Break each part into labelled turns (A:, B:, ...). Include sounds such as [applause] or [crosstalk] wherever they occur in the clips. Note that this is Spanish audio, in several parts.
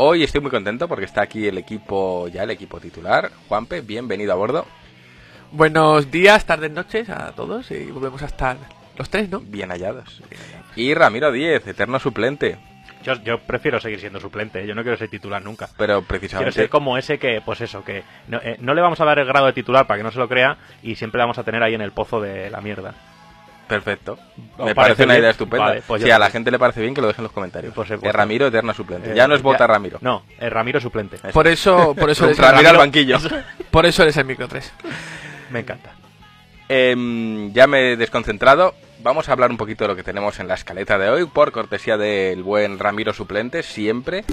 A: Hoy estoy muy contento porque está aquí el equipo, ya el equipo titular. Juanpe, bienvenido a bordo.
B: Buenos días, tardes, noches a todos y volvemos a estar los tres, ¿no?
A: Bien hallados. Y Ramiro Díez, eterno suplente.
C: Yo, yo prefiero seguir siendo suplente, yo no quiero ser titular nunca.
A: Pero
C: Quiero
A: precisamente
C: ser como ese que, pues eso, que no, eh, no le vamos a dar el grado de titular para que no se lo crea y siempre le vamos a tener ahí en el pozo de la mierda.
A: Perfecto.
C: ¿Os
A: Me
C: parece
A: parece una
C: bien?
A: idea estupenda.
C: Vale, pues
A: si a la gente le parece bien, que lo dejen en los comentarios.
C: Por supuesto.
A: Que Ramiro, eterno suplente.
C: Eh,
A: ya no es vota Ramiro.
C: No, eh, Ramiro suplente.
A: Eso.
B: Por eso, por eso, [laughs] eres,
A: Ramiro al banquillo.
B: por eso eres el micro 3.
C: Me encanta.
A: Em, ya me he desconcentrado. Vamos a hablar un poquito de lo que tenemos en la escaleta de hoy, por cortesía del buen Ramiro Suplente, siempre.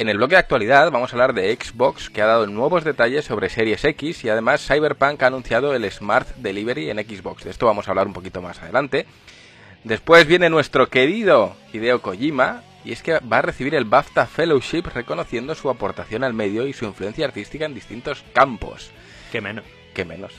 A: En el bloque de actualidad vamos a hablar de Xbox, que ha dado nuevos detalles sobre Series X y además Cyberpunk ha anunciado el Smart Delivery en Xbox. De esto vamos a hablar un poquito más adelante. Después viene nuestro querido Hideo Kojima, y es que va a recibir el BAFTA Fellowship reconociendo su aportación al medio y su influencia artística en distintos campos.
C: Qué menos.
A: Que menos.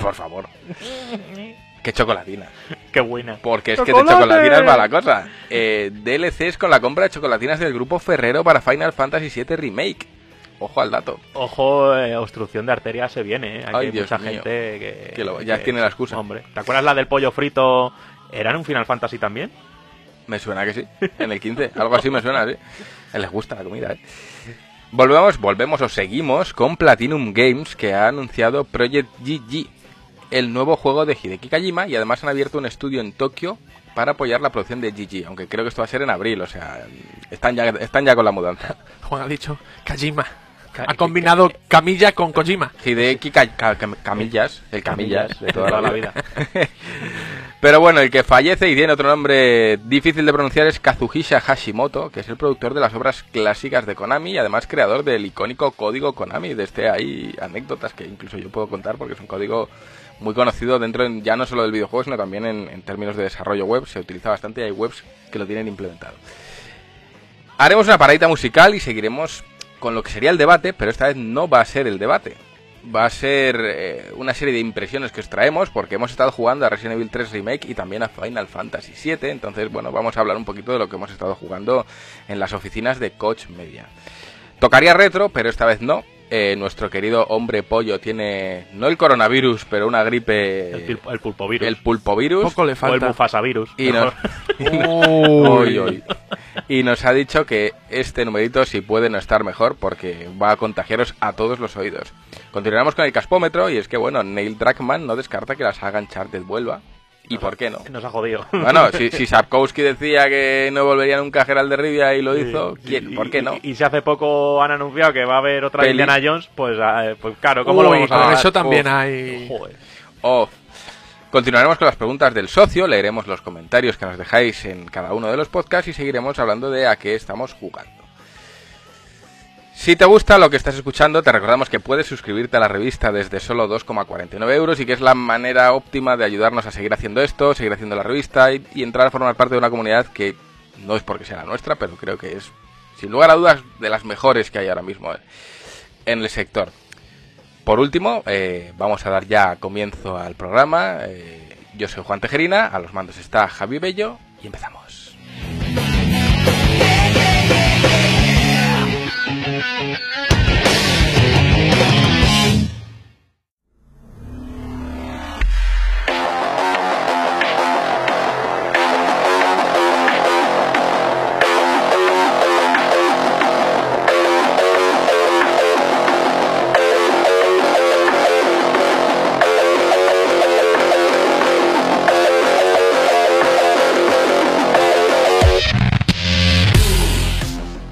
A: Por favor. [laughs] Qué chocolatina.
C: Qué buena.
A: Porque es que de
C: ¡Chocolate!
A: chocolatina es mala cosa. Eh, DLCs con la compra de chocolatinas del grupo Ferrero para Final Fantasy VII Remake. Ojo al dato.
C: Ojo, eh, obstrucción de arteria se viene, ¿eh? Aquí
A: Ay,
C: hay
A: Dios
C: mucha
A: mío.
C: gente que...
A: Que lo- ya tiene la excusa.
C: Hombre, ¿te acuerdas la del pollo frito? ¿Era en un Final Fantasy también?
A: Me suena que sí. En el 15. Algo así me suena, sí. Él les gusta la comida, ¿eh? Volvemos, volvemos o seguimos con Platinum Games que ha anunciado Project GG, el nuevo juego de Hideki Kajima y además han abierto un estudio en Tokio para apoyar la producción de GG, aunque creo que esto va a ser en abril, o sea, están ya, están ya con la mudanza. [laughs]
B: Juan ha dicho Kajima.
C: Ka-
B: Ha combinado Camilla con Kojima.
A: Hideki Ka- Ka- Cam- Camillas, el Camillas de toda la vida.
C: vida. [laughs]
A: Pero bueno, el que fallece y tiene otro nombre difícil de pronunciar es Kazuhisa Hashimoto, que es el productor de las obras clásicas de Konami y además creador del icónico código Konami. De este hay anécdotas que incluso yo puedo contar porque es un código muy conocido dentro en- ya no solo del videojuego, sino también en, términos de desarrollo web. Se utiliza bastante y hay webs que lo tienen implementado. Haremos una paradita musical y seguiremos con lo que sería el debate, pero esta vez no va a ser el debate. Va a ser eh, una serie de impresiones que os traemos porque hemos estado jugando a Resident Evil 3 Remake y también a Final Fantasy 7. Entonces, bueno, vamos a hablar un poquito de lo que hemos estado jugando en las oficinas de Coach Media. Tocaría retro, pero esta vez no. Eh, nuestro querido hombre pollo tiene no el coronavirus, pero una gripe.
C: El, el pulpovirus.
A: el pulpovirus.
B: Poco le
C: o el
B: falta.
C: bufasavirus.
A: Y nos, [laughs]
B: Uy. [laughs]
A: Uy, uy. Y nos ha dicho que este numerito si puede no estar mejor porque va a contagiaros a todos los oídos. Continuaremos con el caspómetro y es que bueno, Neil Druckmann no descarta que la saga Uncharted vuelva. ¿Y por qué no?
C: Nos ha jodido. [laughs]
A: Bueno, si, si Sapkowski decía que no volvería nunca a Geralt de Rivia y lo hizo,
C: Sí,
A: ¿quién? ¿por qué no?
C: Y, y si hace poco han anunciado que va a haber otra
A: Peli.
C: Indiana Jones, pues, eh, pues claro, ¿cómo lo
B: Uy,
C: vamos a
B: con eso también
A: Uf.
B: hay.
C: Joder.
A: Off. Continuaremos con las preguntas del socio, leeremos los comentarios que nos dejáis en cada uno de los podcasts y seguiremos hablando de a qué estamos jugando. Si te gusta lo que estás escuchando, te recordamos que puedes suscribirte a la revista desde solo 2,49 euros y que es la manera óptima de ayudarnos a seguir haciendo esto, seguir haciendo la revista y, entrar a formar parte de una comunidad que no es porque sea la nuestra, pero creo que es, sin lugar a dudas, de las mejores que hay ahora mismo en el sector. Por último, eh, vamos a dar ya comienzo al programa. Eh, yo soy Juan Tejerina, a los mandos está Javi Bello y empezamos.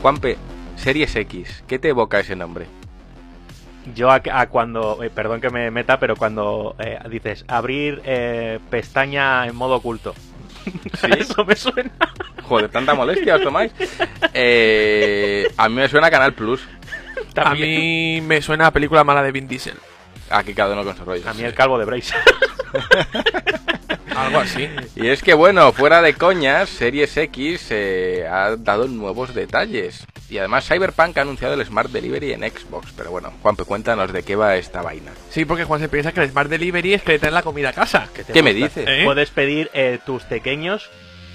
A: Juanpe, Series X, ¿qué te evoca ese nombre?
C: Yo a, a cuando, eh, perdón que me meta, pero cuando eh, dices abrir eh, pestaña en modo oculto. [laughs] Eso me suena.
A: Joder, tanta molestia os tomáis. Eh, a mí me suena Canal Plus.
B: A mí me suena a película mala de Vin Diesel.
A: Aquí cada uno con su rollo.
C: A mí el calvo de Brace. [laughs]
B: Algo así.
A: Y es que bueno, fuera de coñas, Series X eh, ha dado nuevos detalles. Y además Cyberpunk ha anunciado el Smart Delivery en Xbox. Pero bueno, Juanpe, cuéntanos de qué va esta vaina.
B: Sí, porque Juan se piensa que el Smart Delivery es que le traen la comida a casa.
C: ¿Qué, te
A: ¿Qué me dices?
B: ¿Eh?
C: Puedes pedir eh, tus pequeños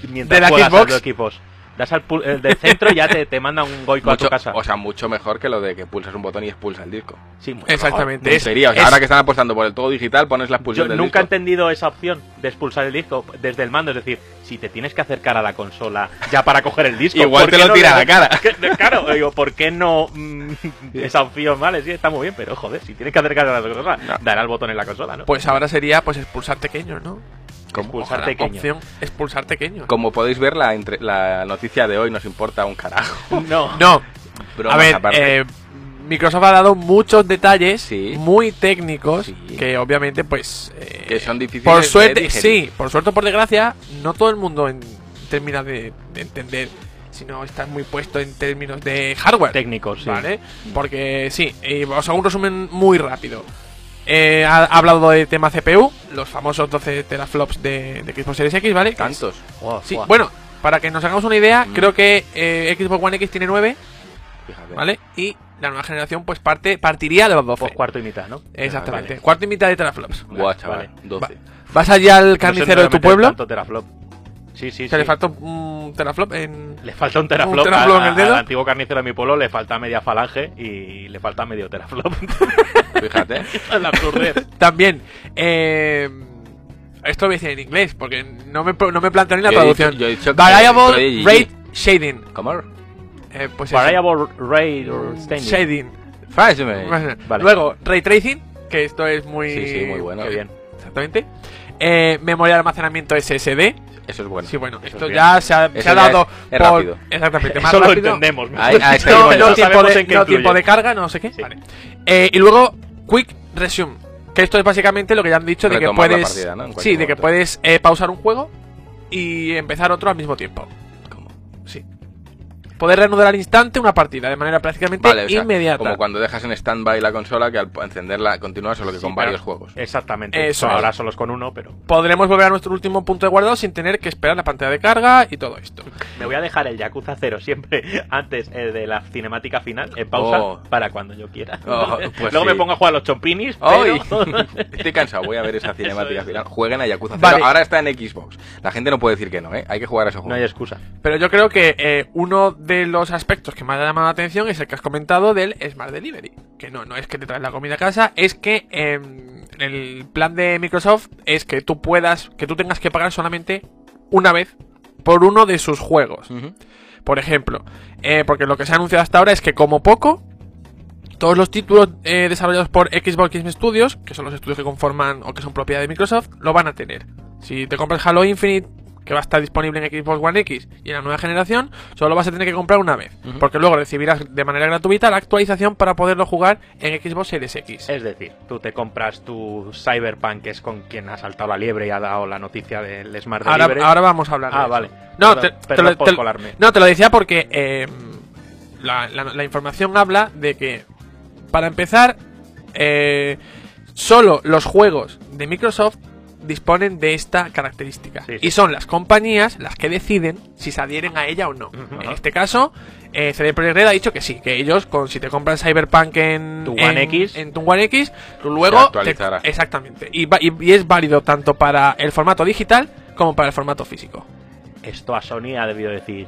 C: mientras
B: ¿De la
C: juegas
B: Xbox?
C: a los equipos. Das al el del centro y ya te, te manda un goico a
A: Mucho-
C: tu casa.
A: o sea, mucho mejor que lo de que pulsas un botón y expulsa el disco.
C: Sí, mucho
B: Exactamente.
C: mejor.
B: Es-
A: Sería, o sea,
B: es-
A: ahora que están apostando por el todo digital, pones la
C: Yo
A: expulsión del
C: nunca he entendido esa opción de expulsar el disco desde el mando. Es decir, si te tienes que acercar a la consola ya para coger el disco.
A: Igual
C: ¿por
A: te lo
C: no
A: tira a la cara. [laughs]
C: Claro, digo, ¿por qué no [laughs] mm, esa opción? Vale, sí, está muy bien, pero joder, si tienes que acercar a la consola,
A: No.
C: dará el botón en la consola, ¿no?
B: Pues ahora sería pues expulsar pequeños, ¿no?
A: Como,
C: pequeño.
B: Opción expulsar pequeños.
A: como podéis ver, la, entre- la noticia de hoy nos importa un carajo. [laughs]
C: No.
B: No,
A: Bromas
B: a ver,
A: aparte.
B: eh, Microsoft ha dado muchos detalles
A: Sí.
B: muy técnicos
A: Sí.
B: que obviamente pues eh,
A: Que son difíciles
B: por
A: de
B: suerte
A: digerir.
B: sí por suerte o por desgracia no todo el mundo en- termina de, de entender si no estás muy puesto en términos de hardware
C: Técnicos, sí.
B: vale porque sí y os hago un resumen muy rápido Eh, ha, ha hablado de tema CPU los famosos 12 teraflops de, de Xbox Series X vale
A: Tantos.
C: Buah,
B: sí bueno para que nos hagamos una idea
A: Mm.
B: creo que eh, Xbox One X tiene 9
A: Fíjate.
B: ¿vale? Y la nueva generación pues parte partiría de los 12.
C: Pues cuarto y mitad, ¿no?
B: Exactamente.
C: Vale.
B: Cuarto y mitad de teraflops.
A: Buah, chaval.
C: Vale.
A: 12.
B: ¿Vas allá al
C: No sé
B: carnicero de tu pueblo?
C: tanto teraflop. Sí, sí,
B: Se
C: sí.
B: le falta un teraflop en...
C: Le falta un teraflop,
B: ¿Un teraflop en
C: a-
B: el dedo?
C: al antiguo carnicero de mi pueblo le falta media falange y le falta medio teraflop. [laughs]
A: Fíjate.
C: Es la absurdez.
B: También, eh, esto lo voy a decir en inglés, porque no me, no me planteo ni la
A: Yo he
B: traducción.
A: dicho- yo he dicho que-
B: Variable. Rate Shading.
A: ¿Cómo?
B: Eh, pues eso.
C: Variable rate or staining.
B: Shading.
C: Vale.
B: Luego, Ray Tracing, que esto es muy...
A: Sí, sí, muy bueno.
C: Qué bien.
B: Exactamente. Eh, memoria de almacenamiento SSD.
A: Eso es bueno.
B: Sí, bueno, esto
C: es
B: ya se ha, se ha dado
A: es- es
B: por...
A: rápido.
B: Exactamente, [laughs] más
C: Eso lo
B: rápido.
C: entendemos.
A: Ahí- ahí [laughs]
B: No, no, tiempo, de,
C: en
B: no tiempo de carga, no sé qué.
C: Sí.
B: Vale. Eh, y luego, Quick Resume. Que esto es básicamente lo que ya han dicho de que
A: Retomar
B: puedes.
A: partida, ¿no?
B: Sí, de que
A: momento.
B: puedes eh, pausar un juego y empezar otro al mismo tiempo. Poder reanudar al instante una partida de manera prácticamente
A: Vale, o sea,
B: inmediata.
A: como cuando dejas en stand-by la consola que al encenderla continúa solo que
C: Sí,
A: con varios juegos.
C: Exactamente.
B: Eso
C: Ahora solo es con uno, pero
B: Podremos volver a nuestro último punto de guardado sin tener que esperar la pantalla de carga y todo esto.
C: me voy a dejar el Yakuza 0 siempre [laughs] antes eh, de la cinemática final en pausa
A: Oh.
C: para cuando yo quiera.
A: Oh, [laughs] pues
C: Luego
A: sí.
C: me pongo a jugar a los chompinis,
A: ¡Ay!
C: pero... [laughs]
A: Estoy cansado, voy a ver esa cinemática
C: es.
A: final. Jueguen a Yakuza 0.
B: Vale.
A: Ahora está en Xbox. La gente no puede decir que no, ¿eh? Hay que jugar a ese
C: no
A: juego.
C: hay excusa.
B: Pero yo creo que eh, uno de los aspectos que más ha llamado la atención es el que has comentado del Smart Delivery. Que no, no es que te traes la comida a casa, es que em, el plan de Microsoft es que tú puedas, que tú tengas que pagar solamente una vez por uno de sus juegos. Por ejemplo, eh, porque lo que se ha anunciado hasta ahora es que como poco, todos los títulos eh, desarrollados por Xbox Game Studios, que son los estudios que conforman o que son propiedad de Microsoft, lo van a tener. Si te compras Halo Infinite, que va a estar disponible en Xbox One X y en la nueva generación, solo vas a tener que comprar una vez, porque luego recibirás de manera gratuita la actualización para poderlo jugar en Xbox Series X.
C: Es decir, tú te compras tu Cyberpunk, que es con quien ha saltado la liebre y ha dado la noticia del Smart
B: Ahora,
C: Delivery.
B: ahora vamos a hablar. de
C: Ah,
B: eso.
C: vale.
B: No, te, te lo,
C: por
B: te- no, te lo decía porque eh, la, la- la información habla de que, para empezar, eh, solo los juegos de Microsoft disponen de esta característica.
C: Sí, sí.
B: Y son las compañías las que deciden si se adhieren a ella o no. En este caso, eh, CD Projekt Red ha dicho que sí, que ellos, con si te compran Cyberpunk en
C: Tu One
B: en-
C: X.
B: en tu One X, tú luego te- exactamente. Y, va- y- y es válido tanto para el formato digital como para el formato físico.
C: Esto a Sony ha debido decir.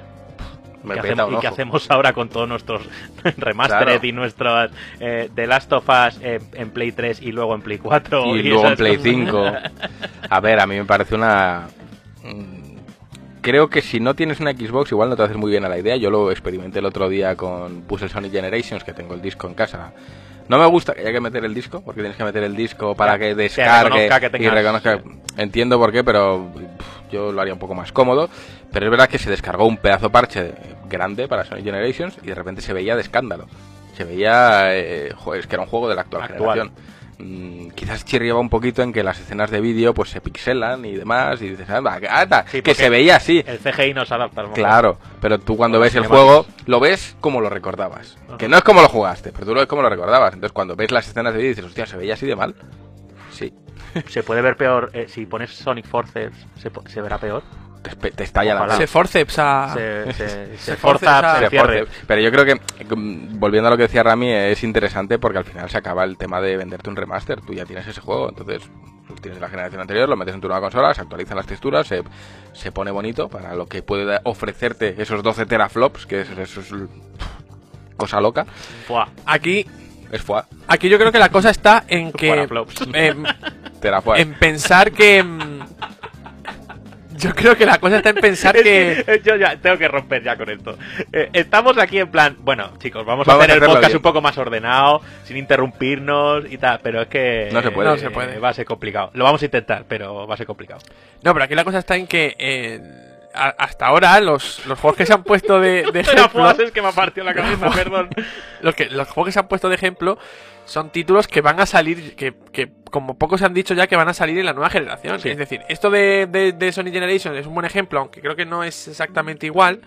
A: Me
C: ¿Qué
A: peta
C: hacemos,
A: un
C: ¿Y qué
A: ojo.
C: hacemos ahora con todos nuestros [laughs] remastered
A: Claro.
C: y nuestros eh, The Last of Us eh, en Play 3 y luego en Play 4? [laughs]
A: Y luego en Play
C: cosas?
A: 5. [laughs] A ver, a mí me parece una... mm, Creo que si no tienes una Xbox igual no te haces muy bien a la idea. Yo lo experimenté el otro día con el Sonic Generations, que tengo el disco en casa. No me gusta que haya que meter el disco, porque tienes que meter el disco para
C: Ya,
A: que
C: que
A: descargue
C: reconozca que
A: y reconozca. Entiendo por qué, pero pff, yo lo haría un poco más cómodo. Pero es verdad que se descargó un pedazo parche grande para Sonic Generations y de repente se veía de escándalo. Se veía, eh, joder, es que era un juego de la actual,
C: Actual.
A: generación. Mm, quizás chirriaba un poquito en que las escenas de vídeo pues se pixelan y demás y dices, anda, que-
C: Sí,
A: se veía así.
C: El CGI no se adapta a lo mejor.
A: Claro, pero tú cuando ves el juego lo ves como lo recordabas.
C: Ajá.
A: Que no es como lo jugaste, pero tú lo ves como lo recordabas. Entonces cuando ves las escenas de vídeo dices, hostia, ¿se veía así de mal? Sí,
C: Se puede ver peor. eh, si pones Sonic Forces, se verá peor.
A: Te, te estalla
C: Ojalá.
A: la
B: Se forceps a...
C: Se, se, [laughs] se
B: forza a-
C: se.
A: Pero yo creo que, mm, volviendo a lo que decía Rami, es interesante porque al final se acaba el tema de venderte un remaster. Tú ya tienes ese juego, entonces tienes la generación anterior, lo metes en tu nueva consola, se actualizan las texturas, se, se pone bonito para lo que puede ofrecerte esos 12 teraflops, que es, eso es cosa loca.
C: Buah,
B: Aquí,
A: Es FUA,
B: aquí yo creo que la cosa está en [laughs] que...
C: Teraflops.
B: em,
A: teraflops.
B: en pensar que... yo creo que la cosa está en pensar [laughs] que...
C: Eh, Yo ya tengo que romper ya con esto. Eh, estamos aquí en plan, bueno, chicos, vamos,
A: Vamos
C: a hacer
A: a
C: el podcast
A: bien.
C: un poco más ordenado, sin interrumpirnos y tal, pero es que
A: No se puede.
B: No se puede.
C: Va a ser complicado. Lo vamos a intentar, pero va a ser complicado.
B: No, pero aquí la cosa está en que... eh, a- hasta ahora los, los juegos que se han puesto de, de [laughs] ejemplo...
C: es que me ha partido la cabeza, [laughs] perdón.
B: los, que, los juegos que se han puesto de ejemplo son títulos que van a salir, que, que como pocos han dicho ya que van a salir en la nueva generación.
C: Sí.
B: Es decir, esto de, de, de Sony Generation es un buen ejemplo, aunque creo que no es exactamente igual.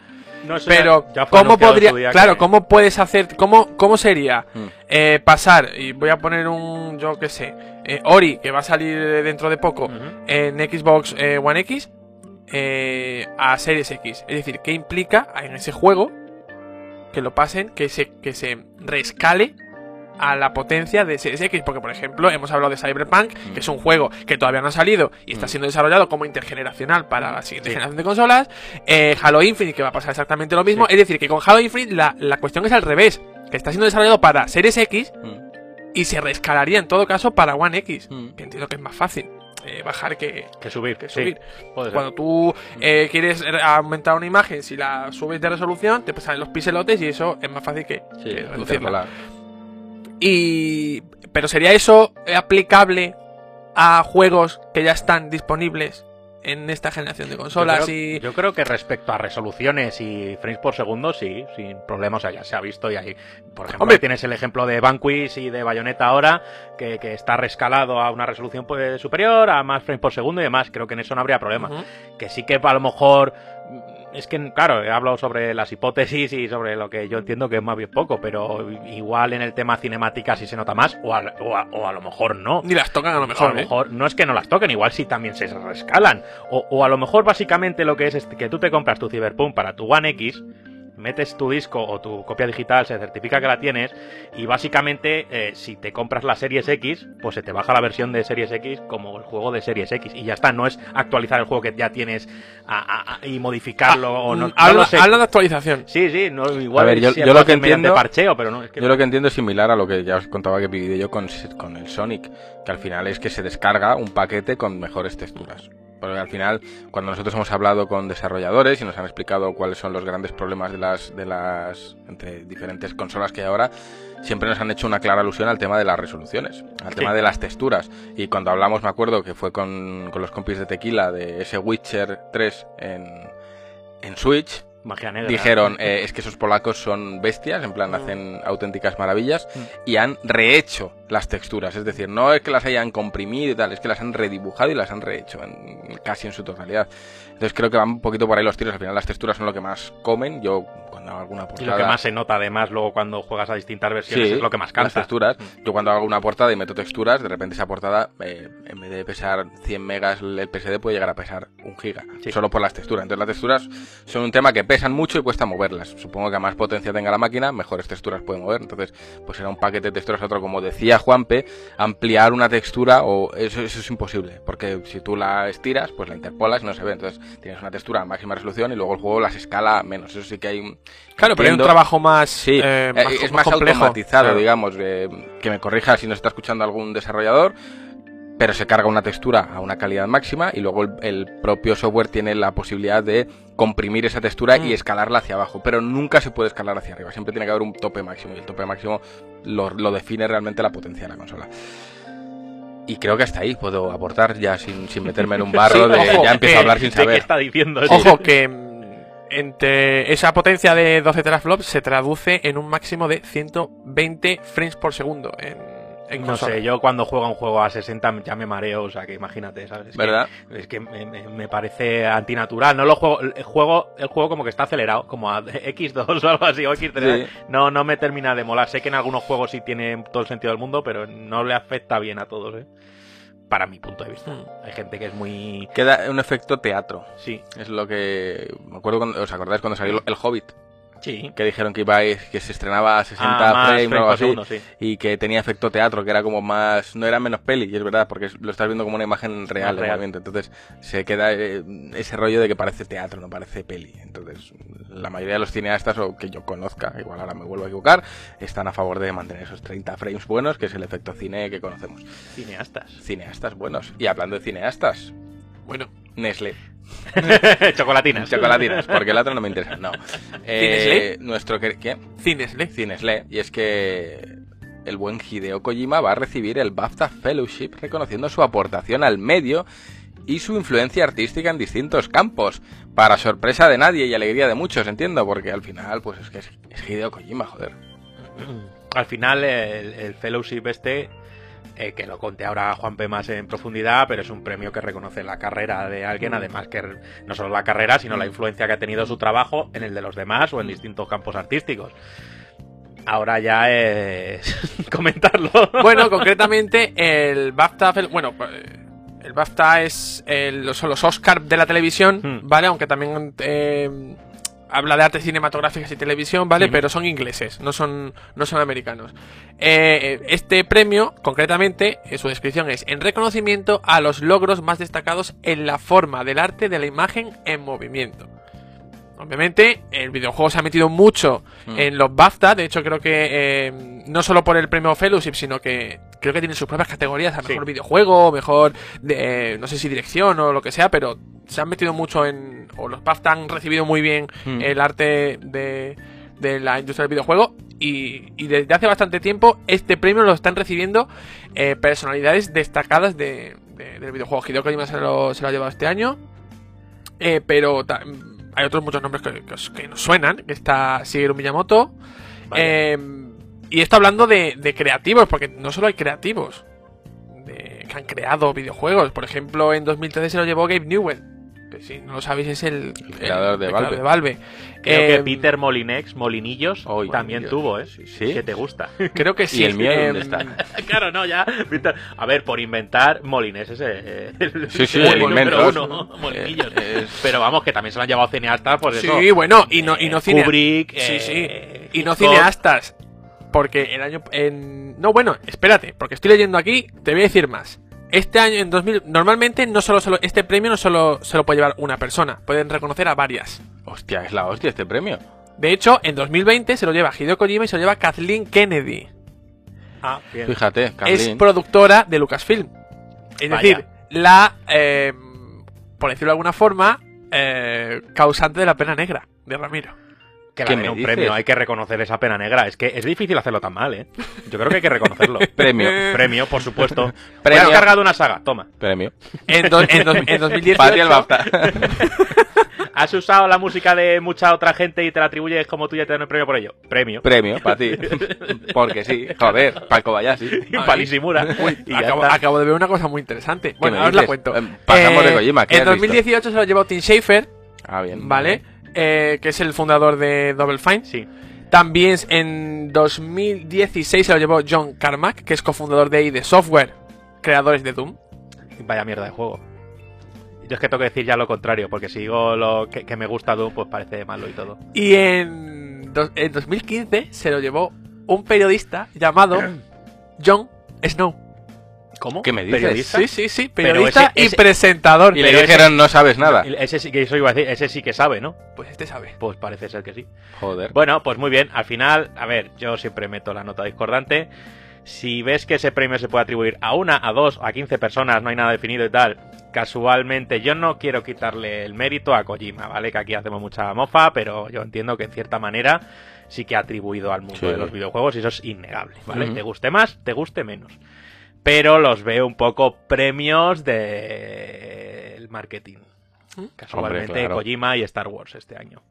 C: No,
B: Pero,
C: ya- ya fue
B: ¿cómo podría, claro,
C: que-
B: cómo puedes hacer, cómo, cómo sería
A: Mm.
B: eh, pasar, y voy a poner un, yo qué sé, eh, Ori, que va a salir dentro de poco, en Xbox eh, One X, eh, a Series X. Es decir, ¿qué implica en ese juego que lo pasen, que se, que se rescale a la potencia de Series X? Porque, por ejemplo, hemos hablado de Cyberpunk, que es un juego que todavía no ha salido y está
A: Mm.
B: siendo desarrollado como intergeneracional para la siguiente
C: Sí.
B: generación de consolas. Eh, Halo Infinite, que va a pasar exactamente lo mismo.
C: Sí.
B: Es decir, que con Halo Infinite la, la cuestión es al revés, que está siendo desarrollado para Series X
A: Mm,
B: y se rescalaría en todo caso para One X,
A: mm.
B: que entiendo que es más fácil eh, bajar que,
C: Que subir,
B: que. Cuando tú eh, quieres re- aumentar una imagen, si la subes de resolución, te salen los pixelotes y eso es más fácil que,
A: Sí,
B: que reducirla. Y pero sería eso eh, aplicable a juegos que ya están disponibles en esta generación de consolas
C: yo creo,
B: y
C: yo creo que respecto a resoluciones y frames por segundo, sí, sin problemas, o sea, ya se ha visto y ahí, por ejemplo,
B: Hombre.
C: tienes el ejemplo de Vanquish y de Bayonetta ahora, que, que está rescalado a una resolución pues, superior, a más frames por segundo y demás, creo que en eso no habría problema. Que sí que a lo mejor, es que, claro, he hablado sobre las hipótesis y sobre lo que yo entiendo que es más bien poco, pero igual en el tema cinemática sí se nota más, o a, o a- o a lo mejor no.
B: ni las tocan a lo mejor,
C: a lo
B: ¿eh?
C: mejor no es que no las toquen, igual sí también se rescalan. O, o a lo mejor básicamente lo que es es que tú te compras tu Cyberpunk para tu One X, metes tu disco o tu copia digital, se certifica que la tienes, y básicamente eh, si te compras la Series X, pues se te baja la versión de Series X como el juego de Series X. Y ya está, no es actualizar el juego que ya tienes a- a- a- y modificarlo o no.
B: Mm,
C: no
B: habla,
C: lo sé.
B: habla de actualización.
C: Sí, sí, no, igual
A: A ver, yo-
C: si
A: yo lo que entiendo-
C: parcheo, pero no, es que
A: Yo lo que entiendo es similar a lo que ya os contaba que viví yo con, con el Sonic, que al final es que se descarga un paquete con mejores texturas. Porque al final, cuando nosotros hemos hablado con desarrolladores y nos han explicado cuáles son los grandes problemas de las, de las entre diferentes consolas que hay ahora, siempre nos han hecho una clara alusión al tema de las resoluciones, al tema de las texturas. Y cuando hablamos, me acuerdo que fue con, con los compis de Tequila de ese Witcher 3 en, en Switch,
C: magia negra.
A: dijeron, eh, es que esos polacos son bestias, en plan hacen auténticas maravillas, y han rehecho las texturas, es decir, no es que las hayan comprimido y tal, es que las han redibujado y las han rehecho en- casi en su totalidad. Entonces creo que van un poquito por ahí los tiros, al final las texturas son lo que más comen, yo alguna
C: Y
A: portada...
C: lo que más se nota además luego cuando juegas a distintas versiones
A: Sí,
C: es lo que más
A: las
C: cansa.
A: texturas. Yo cuando hago una portada y meto texturas, de repente esa portada, eh, en vez de pesar 100 megas, el PSD puede llegar a pesar un giga.
C: Sí.
A: Solo por las texturas. Entonces las texturas son un tema que pesan mucho y cuesta moverlas. Supongo que a más potencia tenga la máquina, mejores texturas puede mover. Entonces, pues era un paquete de texturas otro. Como decía Juanpe, ampliar una textura, o eso, eso es imposible. Porque si tú la estiras, pues la interpolas y no se ve. Entonces tienes una textura a máxima resolución y luego el juego las escala menos. Eso sí que hay un...
B: Claro, pero hay un trabajo más,
A: Sí,
B: eh,
A: eh,
B: más-
A: es
B: más
A: más, automatizado,
B: Claro.
A: digamos. eh, que me corrija si nos está escuchando algún desarrollador, pero se carga una textura a una calidad máxima y luego el, el propio software tiene la posibilidad de comprimir esa textura
B: Mm.
A: y escalarla hacia abajo, pero nunca se puede escalar hacia arriba. Siempre tiene que haber un tope máximo y el tope máximo lo, lo define realmente la potencia de la consola. Y creo que hasta ahí puedo aportar ya sin, sin meterme en un [laughs] barro
B: Sí,
A: de
B: ojo,
A: ya empiezo a hablar sin
C: ¿De qué
A: saber.
C: está diciendo?
B: Ojo que mm, [laughs] entre esa potencia de 12 teraflops se traduce en un máximo de 120 frames por segundo en, en
C: No
B: consola.
C: sé, yo cuando juego a un juego a 60 ya me mareo, o sea que imagínate, ¿sabes? Es que-
A: ¿Verdad?
C: es que me, me- me parece antinatural. No lo juego, el juego, el juego como que está acelerado, como a X2 [laughs] o algo así, o X3.
A: Sí.
C: No, no me termina de molar. Sé que en algunos juegos sí tiene todo el sentido del mundo, pero no le afecta bien a todos, ¿eh? Para mi punto de vista.
B: Mm.
C: Hay gente que es muy...
A: Queda un efecto teatro.
C: Sí,
A: Es lo que. Me acuerdo cuando. ¿Os acordáis cuando salió El Hobbit?
C: Sí.
A: Que dijeron que iba a ir- que se estrenaba a 60
C: Ah,
A: frames o algo así.
C: segundo, sí.
A: Y que tenía efecto teatro, que era como más. No era menos peli, y es verdad, porque lo estás viendo como una imagen real,
C: real.
A: Entonces se queda eh, ese rollo de que parece teatro, no parece peli. Entonces, la mayoría de los cineastas, o que yo conozca, igual ahora me vuelvo a equivocar, están a favor de mantener esos 30 frames buenos, que es el efecto cine que conocemos.
C: Cineastas.
A: Cineastas buenos. Y hablando de cineastas,
B: Bueno,
A: Nestlé. [laughs]
C: Chocolatinas.
A: Chocolatinas, porque el otro no me interesa. No. Eh, nuestro que- ¿qué?
B: Cinesle.
A: Cinesle. Y es que el buen Hideo Kojima va a recibir el BAFTA Fellowship reconociendo su aportación al medio y su influencia artística en distintos campos. Para sorpresa de nadie y alegría de muchos, entiendo, porque al final, pues es que es, Hideo Kojima, joder. [clears throat]
C: Al final, el, el fellowship este, eh, que lo conté ahora Juan P. más en profundidad, pero es un premio que reconoce la carrera de alguien, además que no solo la carrera, sino la influencia que ha tenido su trabajo en el de los demás o en distintos campos artísticos. Ahora ya es [laughs] comentarlo.
B: Bueno, concretamente, el BAFTA. Bueno, el BAFTA es el- son los Oscars de la televisión,
C: Hmm.
B: ¿vale? Aunque también eh, habla de artes cinematográficas y televisión, ¿vale? Pero son ingleses, no son, no son americanos. Eh, este premio, concretamente, en su descripción es en reconocimiento a los logros más destacados en la forma del arte de la imagen en movimiento. Obviamente, el videojuego se ha metido mucho
A: Mm.
B: en los BAFTA. De hecho, creo que eh, no solo por el premio Fellowship, sino que creo que tiene sus propias categorías a
C: Sí.
B: mejor videojuego, mejor, de, eh, no sé si dirección o lo que sea, pero se han metido mucho en. O los BAFTA han recibido muy bien
A: Mm.
B: el arte de, de la industria del videojuego. Y, y desde hace bastante tiempo, este premio lo están recibiendo eh, personalidades destacadas de, de- del videojuego. Hideo Kojima se lo, se lo ha llevado este año. Eh, pero ta- hay otros muchos nombres que, que os- que nos suenan. Que está Shigeru Miyamoto. Eh, y esto hablando de, de creativos, porque no solo hay creativos de- que han creado videojuegos. Por ejemplo, en 2013 se lo llevó Gabe Newell. Que si no lo sabéis es el,
A: creador de Valve.
B: Valve.
C: Creo
B: Eh,
C: que Peter Molinex, Molinillos,
A: Hoy,
C: también tuvo, ¿eh?
A: Sí.
C: Que te gusta. [laughs]
B: Creo que sí.
A: ¿Y el mío
B: eh,
A: dónde está? [laughs]
C: claro, no, ya. Peter- A ver, por inventar, Molines ese. eh, el,
A: Sí, sí,
C: el
A: el
C: número uno, Molinillos.
A: Eh, es-
C: Pero vamos, que también se lo han llevado cineastas, pues eso.
B: Sí, bueno, y no, y no
C: Eh,
B: cine-
C: Kubrick,
B: Sí,
C: eh,
B: sí. Y no cineastas. Porque el año. En... No, bueno, espérate, porque estoy leyendo aquí, te voy a decir más. Este año, en 2000, normalmente no solo, solo este premio no solo se lo puede llevar una persona, pueden reconocer a varias.
A: Hostia, es la hostia este premio.
B: De hecho, en 2020 se lo lleva Hideo Kojima y se lo lleva Kathleen Kennedy.
C: Ah, bien.
A: Fíjate,
B: Es
A: Kathleen.
B: productora de Lucasfilm. Es
C: Vaya.
B: decir, la, eh, por decirlo de alguna forma, eh, causante de la pena negra de Ramiro.
C: Que le
A: ¿Qué
C: den
A: me
C: un
A: dices?
C: premio, hay que reconocer esa pena negra. Es que es difícil hacerlo tan mal, ¿eh? Yo creo que hay que reconocerlo. [laughs]
A: Premio.
C: Premio, por supuesto. [laughs]
A: Premio.
C: Premio. has cargado una saga, toma.
A: Premio.
B: En, do- en, do- en 2018.
A: Para ti el BAFTA. [laughs]
C: Has usado la música de mucha otra gente y te la atribuyes como tuya y te dan el premio por ello. Premio.
A: Premio, para ti. Porque sí, joder, Kobayashi.
C: Palisimura. Y ya
B: acabo, de ver una cosa muy interesante. Bueno, ahora os la cuento.
A: Eh, pasamos de Kojima, ¿qué
B: En
A: has visto?
B: 2018 se lo llevó Tim Schafer,
A: Ah, bien.
B: ¿vale? Eh, que es el fundador de Double Fine.
C: Sí.
B: También en 2016 se lo llevó John Carmack, que es cofundador de ID Software, creadores de Doom.
C: Vaya mierda de juego. Yo es que tengo que decir ya lo contrario, porque si digo lo que, que me gusta Doom, pues parece malo y todo.
B: Y en, do- en 2015 se lo llevó un periodista llamado [clears throat] John Snow.
C: ¿Cómo?
A: ¿Qué me dices?
C: ¿Periodista?
B: Sí, sí, sí, periodista
C: ese- ese-
B: y presentador.
A: Y le dijeron, no sabes nada.
C: Ese sí que eso iba a decir, ese sí que sabe, ¿no?
B: Pues este sabe.
C: Pues parece ser que sí.
A: Joder.
C: Bueno, pues muy bien. Al final, a ver, yo siempre meto la nota discordante. Si ves que ese premio se puede atribuir a una, a dos, a 15 personas, no hay nada definido y tal, casualmente yo no quiero quitarle el mérito a Kojima, ¿vale? Que aquí hacemos mucha mofa, pero yo entiendo que en cierta manera sí que ha atribuido al mundo
A: Sí.
C: de los videojuegos y eso es innegable, ¿vale? Te guste más, te guste menos. Pero los veo un poco premios del marketing. Casualmente
A: Hombre, claro.
C: Kojima y Star Wars este año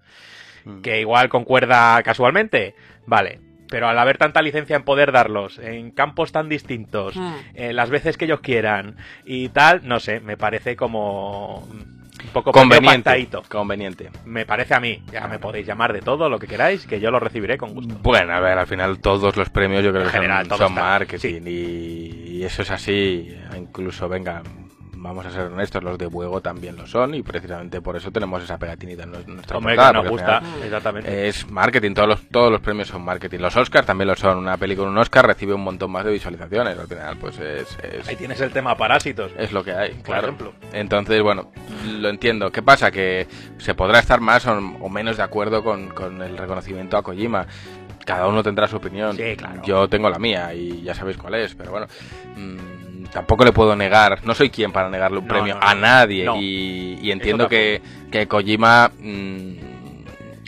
A: Mm.
C: que igual concuerda casualmente. Vale, Pero al haber tanta licencia en poder darlos en campos tan distintos,
B: Hmm.
C: eh, las veces que ellos quieran y tal, no sé, me parece como un poco
A: Conveniente. Conveniente.
C: Me parece a mí. Ya me podéis llamar de todo lo que queráis, que yo lo recibiré con gusto.
A: Bueno, a ver, al final todos los premios yo creo
C: En
A: que
C: general,
A: son, marketing y, y eso es así. Incluso, venga, vamos a ser honestos, los de Buego también lo son y precisamente por eso tenemos esa pegatinita en nues- nuestra
C: Hombre,
A: portada,
C: que nos gusta, exactamente.
A: Es marketing, todos los, todos los premios son marketing. Los Oscars también lo son. Una peli con un Oscar recibe un montón más de visualizaciones. Al final, pues es, es,
C: Ahí tienes el tema parásitos.
A: es lo que hay, claro.
C: ejemplo.
A: Entonces, bueno, lo entiendo. ¿Qué pasa? Que se podrá estar más o, o menos de acuerdo con, con el reconocimiento a Kojima. Cada uno tendrá su opinión.
C: Sí, claro.
A: Yo tengo la mía y ya sabéis cuál es, pero bueno. mm, tampoco le puedo negar, no soy quien para negarle un
C: No,
A: premio
C: no, no.
A: a nadie y, y entiendo que, que Kojima, mm,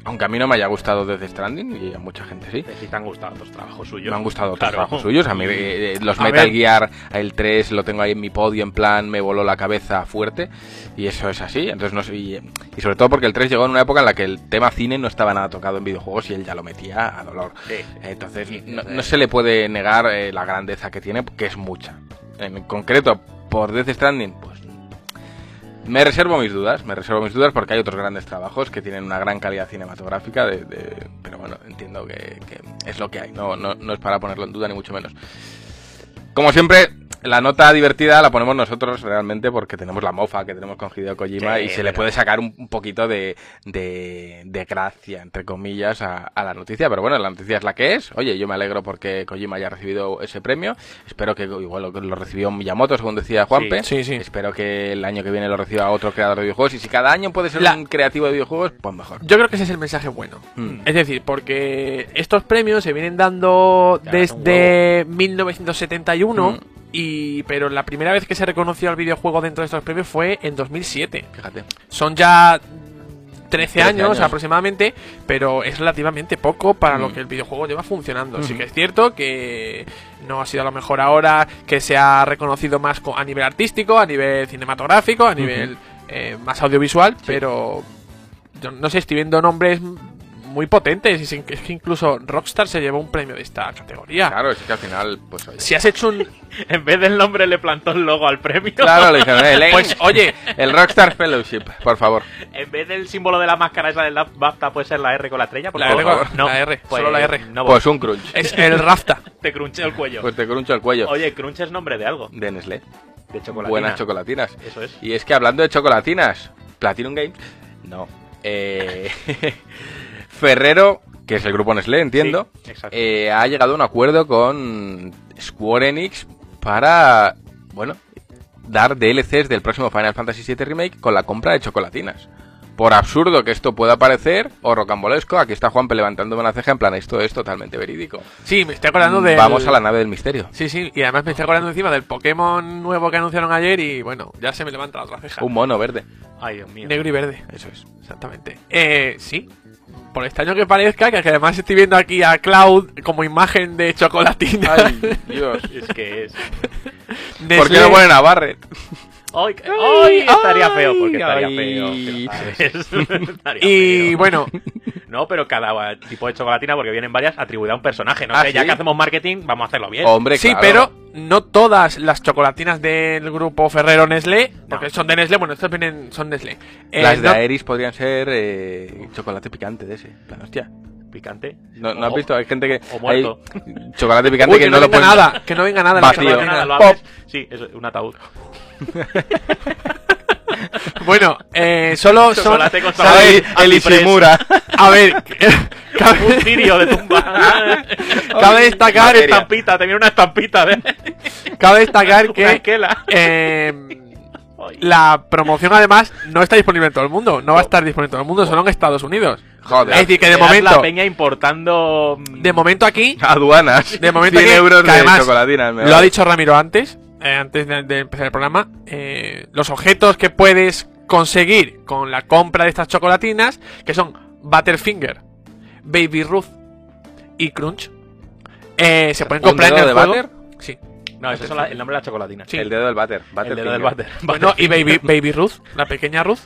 A: aunque a mí no me haya gustado Death Stranding y a mucha gente sí,
C: Si te han gustado otros trabajos suyos.
A: me han gustado otros
C: Claro.
A: trabajos suyos. A mí eh, eh, los
B: A
A: Metal
B: ver.
A: Gear, el 3 lo tengo ahí en mi podio, en plan, me voló la cabeza fuerte. Y eso es así. Entonces no sé, y, y sobre todo porque el 3 llegó en una época en la que el tema cine no estaba nada tocado en videojuegos y él ya lo metía a dolor.
C: Sí.
A: Entonces
C: Sí,
A: no,
C: sí.
A: no se le puede negar eh, la grandeza que tiene, que es mucha. En concreto, por Death Stranding, pues me reservo mis dudas, me reservo mis dudas porque hay otros grandes trabajos que tienen una gran calidad cinematográfica, de, pero bueno, entiendo que, que es lo que hay, no, no, no es para ponerlo en duda ni mucho menos. Como siempre, la nota divertida la ponemos nosotros realmente porque tenemos la mofa que tenemos con Hideo Kojima
C: Sí,
A: y se
C: pero-
A: le puede sacar un, un poquito de, de, de gracia, entre comillas, a, a la noticia. Pero bueno, la noticia es la que es. Oye, yo me alegro porque Kojima haya recibido ese premio. Espero que igual lo, lo recibió Miyamoto, según decía Juanpe.
B: Sí, sí.
A: Espero que el año que viene lo reciba otro creador de videojuegos. Y si cada año puede ser
B: La-
A: un creativo de videojuegos, pues mejor.
B: Yo creo que ese es el mensaje bueno.
A: Mm.
B: Es decir, porque estos premios se vienen dando
C: Ya,
B: desde 1971
A: Mm.
B: Y pero la primera vez que se reconoció al videojuego dentro de estos premios fue en 2007.
A: Fíjate.
B: Son ya 13,
A: 13
B: años,
A: años.
B: aproximadamente, pero es relativamente poco para lo
A: Mm.
B: que el videojuego lleva funcionando. Sí
A: Ujú.
B: que es cierto que no ha sido a lo mejor ahora que se ha reconocido más a nivel artístico, a nivel cinematográfico, a nivel eh, más audiovisual, pero yo no sé, estoy viendo nombres muy potentes. y sin- Es que incluso Rockstar se llevó un premio de esta categoría.
A: Claro, es que al final, pues oye.
B: Si has hecho un. [laughs]
C: En vez del nombre le plantó el logo al premio.
A: Claro, le dijeron, "Eh, Len,
B: Pues oye, [laughs]
A: el Rockstar Fellowship, por favor.
C: En vez del símbolo de la máscara esa del BAFTA puede ser la R con la estrella. Por
B: La R
C: favor.
B: con-
C: no,
B: la R,
C: pues,
B: solo la R.
C: No voy.
A: Pues un crunch.
B: es el Rafta. [laughs]
C: Te crunché el cuello.
A: Pues te cruncho el cuello.
C: Oye, crunch es nombre de algo.
A: De Nestlé.
C: De chocolate.
A: Buenas chocolatinas.
C: Eso es.
A: Y es que hablando de chocolatinas, Platinum Games, no. Eh, Ferrero, que es el grupo Nestlé, entiendo,
C: Sí,
A: eh, ha llegado a un acuerdo con Square Enix para, bueno, dar DLCs del próximo Final Fantasy VII Remake con la compra de chocolatinas. Por absurdo que esto pueda parecer, o rocambolesco, aquí está Juanpe levantándome una ceja en plan, esto es totalmente verídico.
B: Sí, me estoy acordando de.
A: Vamos a la nave del misterio.
B: Sí, sí, y además me estoy acordando encima del Pokémon nuevo que anunciaron ayer y bueno, ya se me levanta la otra ceja.
A: Un mono verde.
C: Ay, Dios mío.
B: Negro y verde,
A: Eso es.
B: exactamente. Eh, sí. Por extraño que parezca, que además estoy viendo aquí a Cloud como imagen de chocolatina.
A: Ay, Dios.
C: Es que es. [laughs]
A: ¿Por qué no ponen a?
C: Ay, ay, estaría feo, porque
A: ay.
C: estaría feo. [laughs] [laughs] Estaría
B: Y
C: feo.
B: bueno,
C: No, pero cada tipo de chocolatina, porque vienen varias, atribuida a un personaje. No
A: ¿Ah,
C: sé, ya
A: sí?
C: que hacemos marketing, vamos a hacerlo bien.
A: Hombre,
B: sí,
A: claro.
B: pero no todas las chocolatinas del grupo Ferrero Nestlé, porque son de Nestlé, bueno, estas vienen, son Nestlé. Eh,
A: Las de
B: no-
A: Aeris podrían ser eh, chocolate picante de ese. Plan, hostia.
C: Picante.
A: ¿No, no has visto? Hay gente que.
C: o muerto.
A: hay chocolate picante
B: Uy,
A: que,
B: que
A: no,
B: no
A: lo
B: venga
A: pueden.
B: nada, que no venga nada.
A: Vacío.
B: chocolatina.
C: Nada, lo abres. Sí, es un ataúd. [laughs]
B: Bueno, eh, solo son...
C: Chocolate con
B: ¿sabes?
C: sabor.
A: Ay, el. Ishimura.
B: A ver, [laughs]
C: Un
B: cabe,
C: cirio de tumba. [laughs]
B: cabe destacar,
C: Una
A: Materia.
C: estampita, te viene una estampita de.
B: cabe destacar
C: Una
B: que eh. La promoción además no está disponible en todo el mundo, no va a estar disponible en todo el mundo, solo en Estados Unidos.
A: Joder.
B: Es decir, que de momento,
C: La peña importando. mm,
B: de momento aquí,
A: Aduanas.
B: de momento [laughs]
A: 100
B: aquí,
A: euros
B: que
A: de
B: además lo ha dicho Ramiro antes, eh, antes de, de empezar el programa, eh, los objetos que puedes conseguir con la compra de estas chocolatinas, que son Butterfinger, Baby Ruth y Crunch, eh, se pueden
A: ¿Un
B: comprar en el
A: de
B: juego.
A: butter?
B: Sí.
C: No, eso es la- el nombre de la chocolatina.
B: Sí.
A: El dedo del butter. butter
C: El dedo del
A: finger.
C: váter.
B: Bueno, y Baby, Baby Ruth, la pequeña Ruth.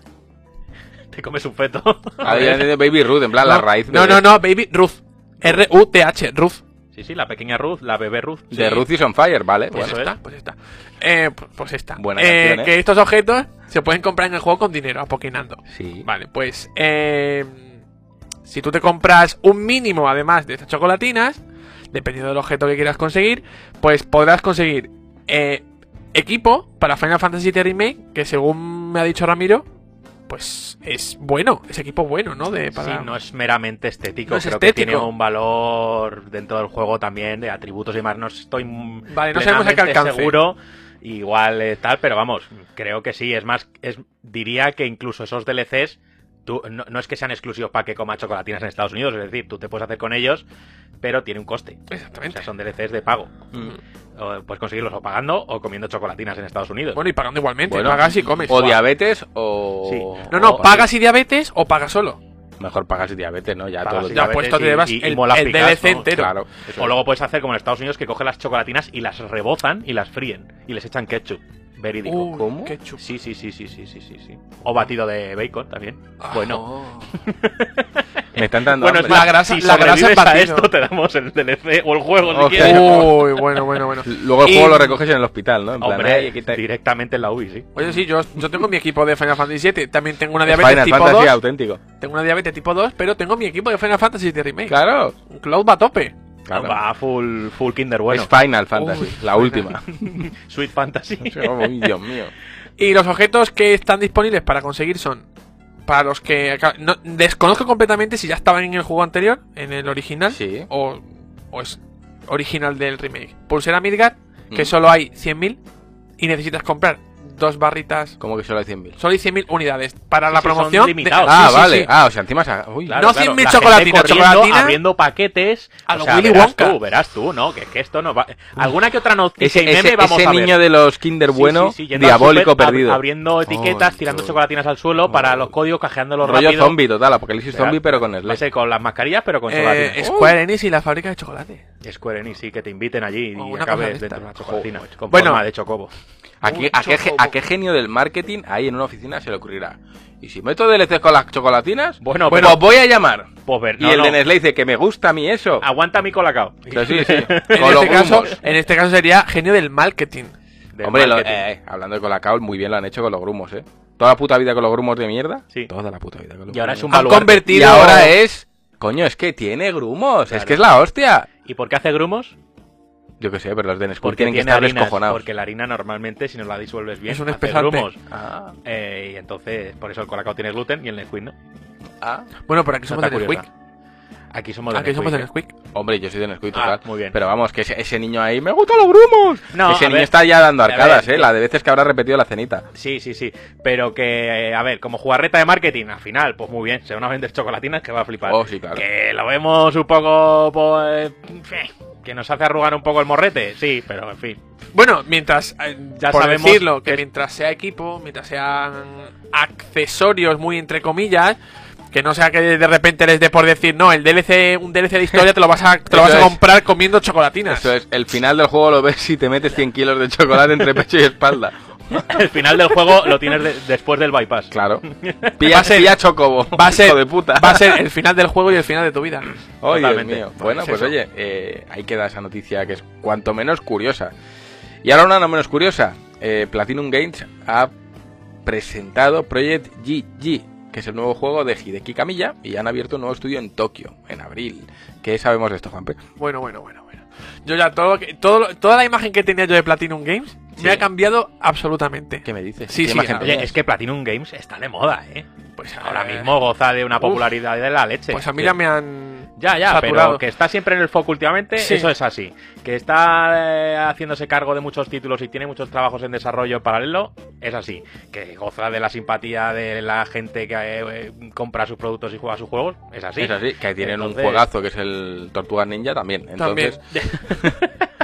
B: [laughs]
C: Te comes un feto.
A: Ah, ya Baby Ruth, en plan la raíz. de-
B: No, no, no, Baby Ruth. R-U-T-H, Ruth.
C: Sí, sí, la pequeña Ruth, la bebé Ruth.
A: De
B: Sí.
A: Ruth is on Fire, ¿vale?
B: Pues
A: Bueno,
B: esta, pues esta. Eh, pues- pues esta.
A: Buena
B: Eh,
A: canción, ¿eh?
B: Que estos objetos se pueden comprar en el juego con dinero, apoquinando.
A: sí.
B: Vale, pues eh, si tú te compras un mínimo además de estas chocolatinas, dependiendo del objeto que quieras conseguir, pues podrás conseguir eh, equipo para Final Fantasy VII Remake, que según me ha dicho Ramiro, pues es bueno, es equipo bueno, ¿no? De, para...
C: Sí, no es meramente estético,
B: No es
C: creo
B: estético.
C: que tiene un valor dentro del juego también de atributos y demás. No estoy
B: Vale, no sabemos a qué alcance.
C: seguro, igual eh, tal, pero vamos, creo que sí. Es más, es, diría que incluso esos DLCs, tú, no, no es que sean exclusivos para que coma chocolatinas en Estados Unidos, es decir, tú te puedes hacer con ellos, pero tiene un coste. O
B: Exactamente.
C: sea, son DLCs de pago.
A: Mm.
C: O puedes conseguirlos o pagando o comiendo chocolatinas en Estados Unidos.
B: Bueno, y pagando igualmente,
A: Bueno,
B: pagas y comes.
A: O diabetes o...
C: Sí.
B: No, no,
A: o-
B: pagas y diabetes o pagas solo.
A: Mejor pagas y diabetes, ¿no? Ya
C: Pagas
A: todo
B: Ya, pues tú te
C: y-
B: llevas el,
C: molas
B: el DLC entero.
A: Claro.
C: O
A: es.
C: luego puedes hacer como en Estados Unidos que cogen las chocolatinas y las rebozan y las fríen y les echan ketchup. Verídico.
B: Uy,
A: ¿Cómo?
C: Sí, sí, sí, sí, sí, sí, sí, sí. O batido de bacon también.
B: Ah,
C: bueno.
B: oh. [laughs]
A: Me están dando
C: Bueno, es
A: hambre.
B: la
C: más,
B: grasa-
C: si
B: la grasa
C: a
B: batido.
C: esto te damos el DLC o el juego si
A: Hostia.
C: quieres.
B: Uy, bueno, bueno, bueno. [laughs]
A: Luego el
B: Y-
A: juego lo recoges en el hospital, ¿no? En plan,
C: Hombre,
A: "Ay, aquí te-
C: directamente en la UBI, sí.
B: Oye, sí, yo, yo tengo mi equipo de Final Fantasy VII. También tengo una
A: Es
B: diabetes
A: Final
B: tipo
A: Fantasy
B: 2.
A: auténtico.
B: Tengo una diabetes tipo 2, pero tengo mi equipo de Final Fantasy de Remake.
A: Claro.
B: Cloud va a tope.
A: Claro.
C: Va full, full Kinder bueno.
A: Es Final Fantasy,
B: Uy,
A: la última. [laughs]
C: Sweet Fantasy. [laughs]
A: Uy, Dios mío.
B: Y los objetos que están disponibles para conseguir son. Para los que. no- desconozco completamente si ya estaban en el juego anterior, en el original.
A: Sí.
B: O, o es original del remake. Pulsera Midgard, que
A: Mm.
B: solo hay 100.000. Y necesitas comprar dos barritas.
A: ¿Cómo que solo hay 100.000?
B: Solo hay 100.000 unidades. Para la
C: sí, son
B: promoción. de-
C: limitados.
A: Ah,
B: Sí, sí,
A: vale.
B: sí.
A: Ah, o sea, encima... se- Uy,
C: Claro,
B: No
C: claro.
B: 100.000
C: La
B: chocolatinas,
C: gente corriendo,
B: chocolatina.
C: abriendo paquetes.
B: A
C: o sea,
B: Willy
C: verás
B: Wonka.
C: tú, verás tú, ¿no? Que, que esto no va... Alguna que otra noticia
A: Ese,
C: y meme
A: ese-
C: vamos
A: ese
C: a ver.
A: niño de los Kinder bueno, diabólico
C: súper, ab-
A: perdido.
C: abriendo etiquetas,
A: Ay,
C: tirando chocolatinas al suelo para los códigos, cajeándolos
A: Rollo
C: rápido.
A: zombie total, apocalipsis zombie, pero con
C: a
A: Nestlé.
C: ser con las mascarillas, pero con
B: Eh,
C: chocolatinas.
B: Square Enix y la fábrica de chocolate.
C: Square Enix, sí, que te inviten allí y acabes
B: de
C: dentro de una chocolatina. Con
B: Bueno.
C: forma de chocobo.
A: ¿A qué,
B: Un
A: a, qué, ge-
B: chocobo.
A: a qué genio del marketing ahí en una oficina se le ocurrirá? ¿Y si meto DLCs con las chocolatinas?
C: Bueno,
A: Bueno,
C: pero-
A: voy a llamar.
C: Pues ver,
A: y el
C: no.
A: de Nestlé dice que me gusta a mí eso.
C: Aguanta mi colacao.
A: Sí, sí. [laughs]
B: En este, caso,
A: grumos.
B: en este caso sería genio del marketing.
A: Hombre, lo- eh, hablando de Colacao, muy bien lo han hecho con los grumos, ¿eh? Toda la puta vida con los grumos de mierda.
C: Sí.
A: Toda la puta vida con los
C: Y ahora
A: grumos.
C: es un
B: Han convertido-
A: Y ahora es... Coño, es que tiene grumos. Es que es la hostia.
C: ¿Y por qué hace grumos?
A: Yo qué sé, pero los de Nesquik
C: Porque
A: tienen que estar
C: harinas,
A: descojonados.
C: Porque la harina normalmente, si no la disuelves bien,
B: Es un
C: hace
B: espesante.
C: grumos.
A: Ah,
C: Eh, y entonces, por eso el colacao tiene gluten y el Nesquik no.
A: ah.
B: Bueno, por aquí somos de Nesquik.
C: Aquí somos de
B: Aquí somos de
C: Nesquik, ¿eh?
A: Hombre, yo soy de Nesquik
C: Ah,
A: total.
C: muy bien.
A: Pero vamos, que ese, ese niño ahí... ¡Me gustan los grumos!
C: No,
A: ese niño
C: ver.
A: está ya dando arcadas,
C: ver,
A: ¿eh? La de veces que habrá repetido la cenita.
C: Sí, sí, sí. Pero que, eh, a ver, como jugarreta de marketing, al final, pues muy bien. Se van a vender chocolatinas que va a flipar.
A: Oh, sí, claro.
C: Que lo vemos un poco, pues, eh, que nos hace arrugar un poco el morrete. Sí, pero en fin.
B: Bueno, mientras, eh,
C: Ya
B: por
C: sabemos
B: decirlo, que
C: que-
B: mientras sea equipo, mientras sean accesorios muy entre comillas, que no sea que de repente les dé por decir, no, el DLC, un DLC de historia te lo vas a, te lo vas a
A: es.
B: comprar comiendo chocolatinas.
A: Eso es, el final del juego lo ves si te metes 100 kilos de chocolate entre pecho y espalda. [laughs]
C: El final del juego lo tienes de- después del bypass.
A: Claro. [laughs]
B: Va
A: Pilla,
B: a ser-
A: pilla chocobo. [laughs]
B: Va a ser,
A: hijo de puta.
B: va a ser el final del juego y el final de tu vida.
A: Oh, Dios mío.
B: Pues
A: Bueno, pues
B: eso.
A: oye, eh, ahí queda esa noticia que es cuanto menos curiosa. Y ahora una no menos curiosa. Eh, Platinum Games ha presentado Project GG, que es el nuevo juego de Hideki Kamiya, y han abierto un nuevo estudio en Tokio, en abril. ¿Qué sabemos de esto, Juanpe?
B: Bueno, bueno, bueno, bueno. Yo ya todo, lo que- todo lo- toda la imagen que tenía yo de Platinum Games
A: Sí.
B: me ha cambiado absolutamente.
A: ¿Qué me dices?
B: Sí,
A: ¿Qué
B: sí.
C: Oye, es que Platinum Games está de moda, ¿eh?
B: Pues
C: Ahora
B: eh,
C: mismo goza de una
B: uf.
C: popularidad de la leche.
B: Pues a mí
C: Sí.
B: ya me han
C: Ya, ya,
B: saturado.
C: pero que está siempre en el foco últimamente,
B: Sí.
C: eso es así. Que está eh, haciéndose cargo de muchos títulos y tiene muchos trabajos en desarrollo paralelo, es así. Que goza de la simpatía de la gente que eh, compra sus productos y juega sus juegos, es así.
A: Es así, que tienen
C: Entonces-
A: un juegazo que es el Tortugas Ninja también.
B: También.
A: Entonces,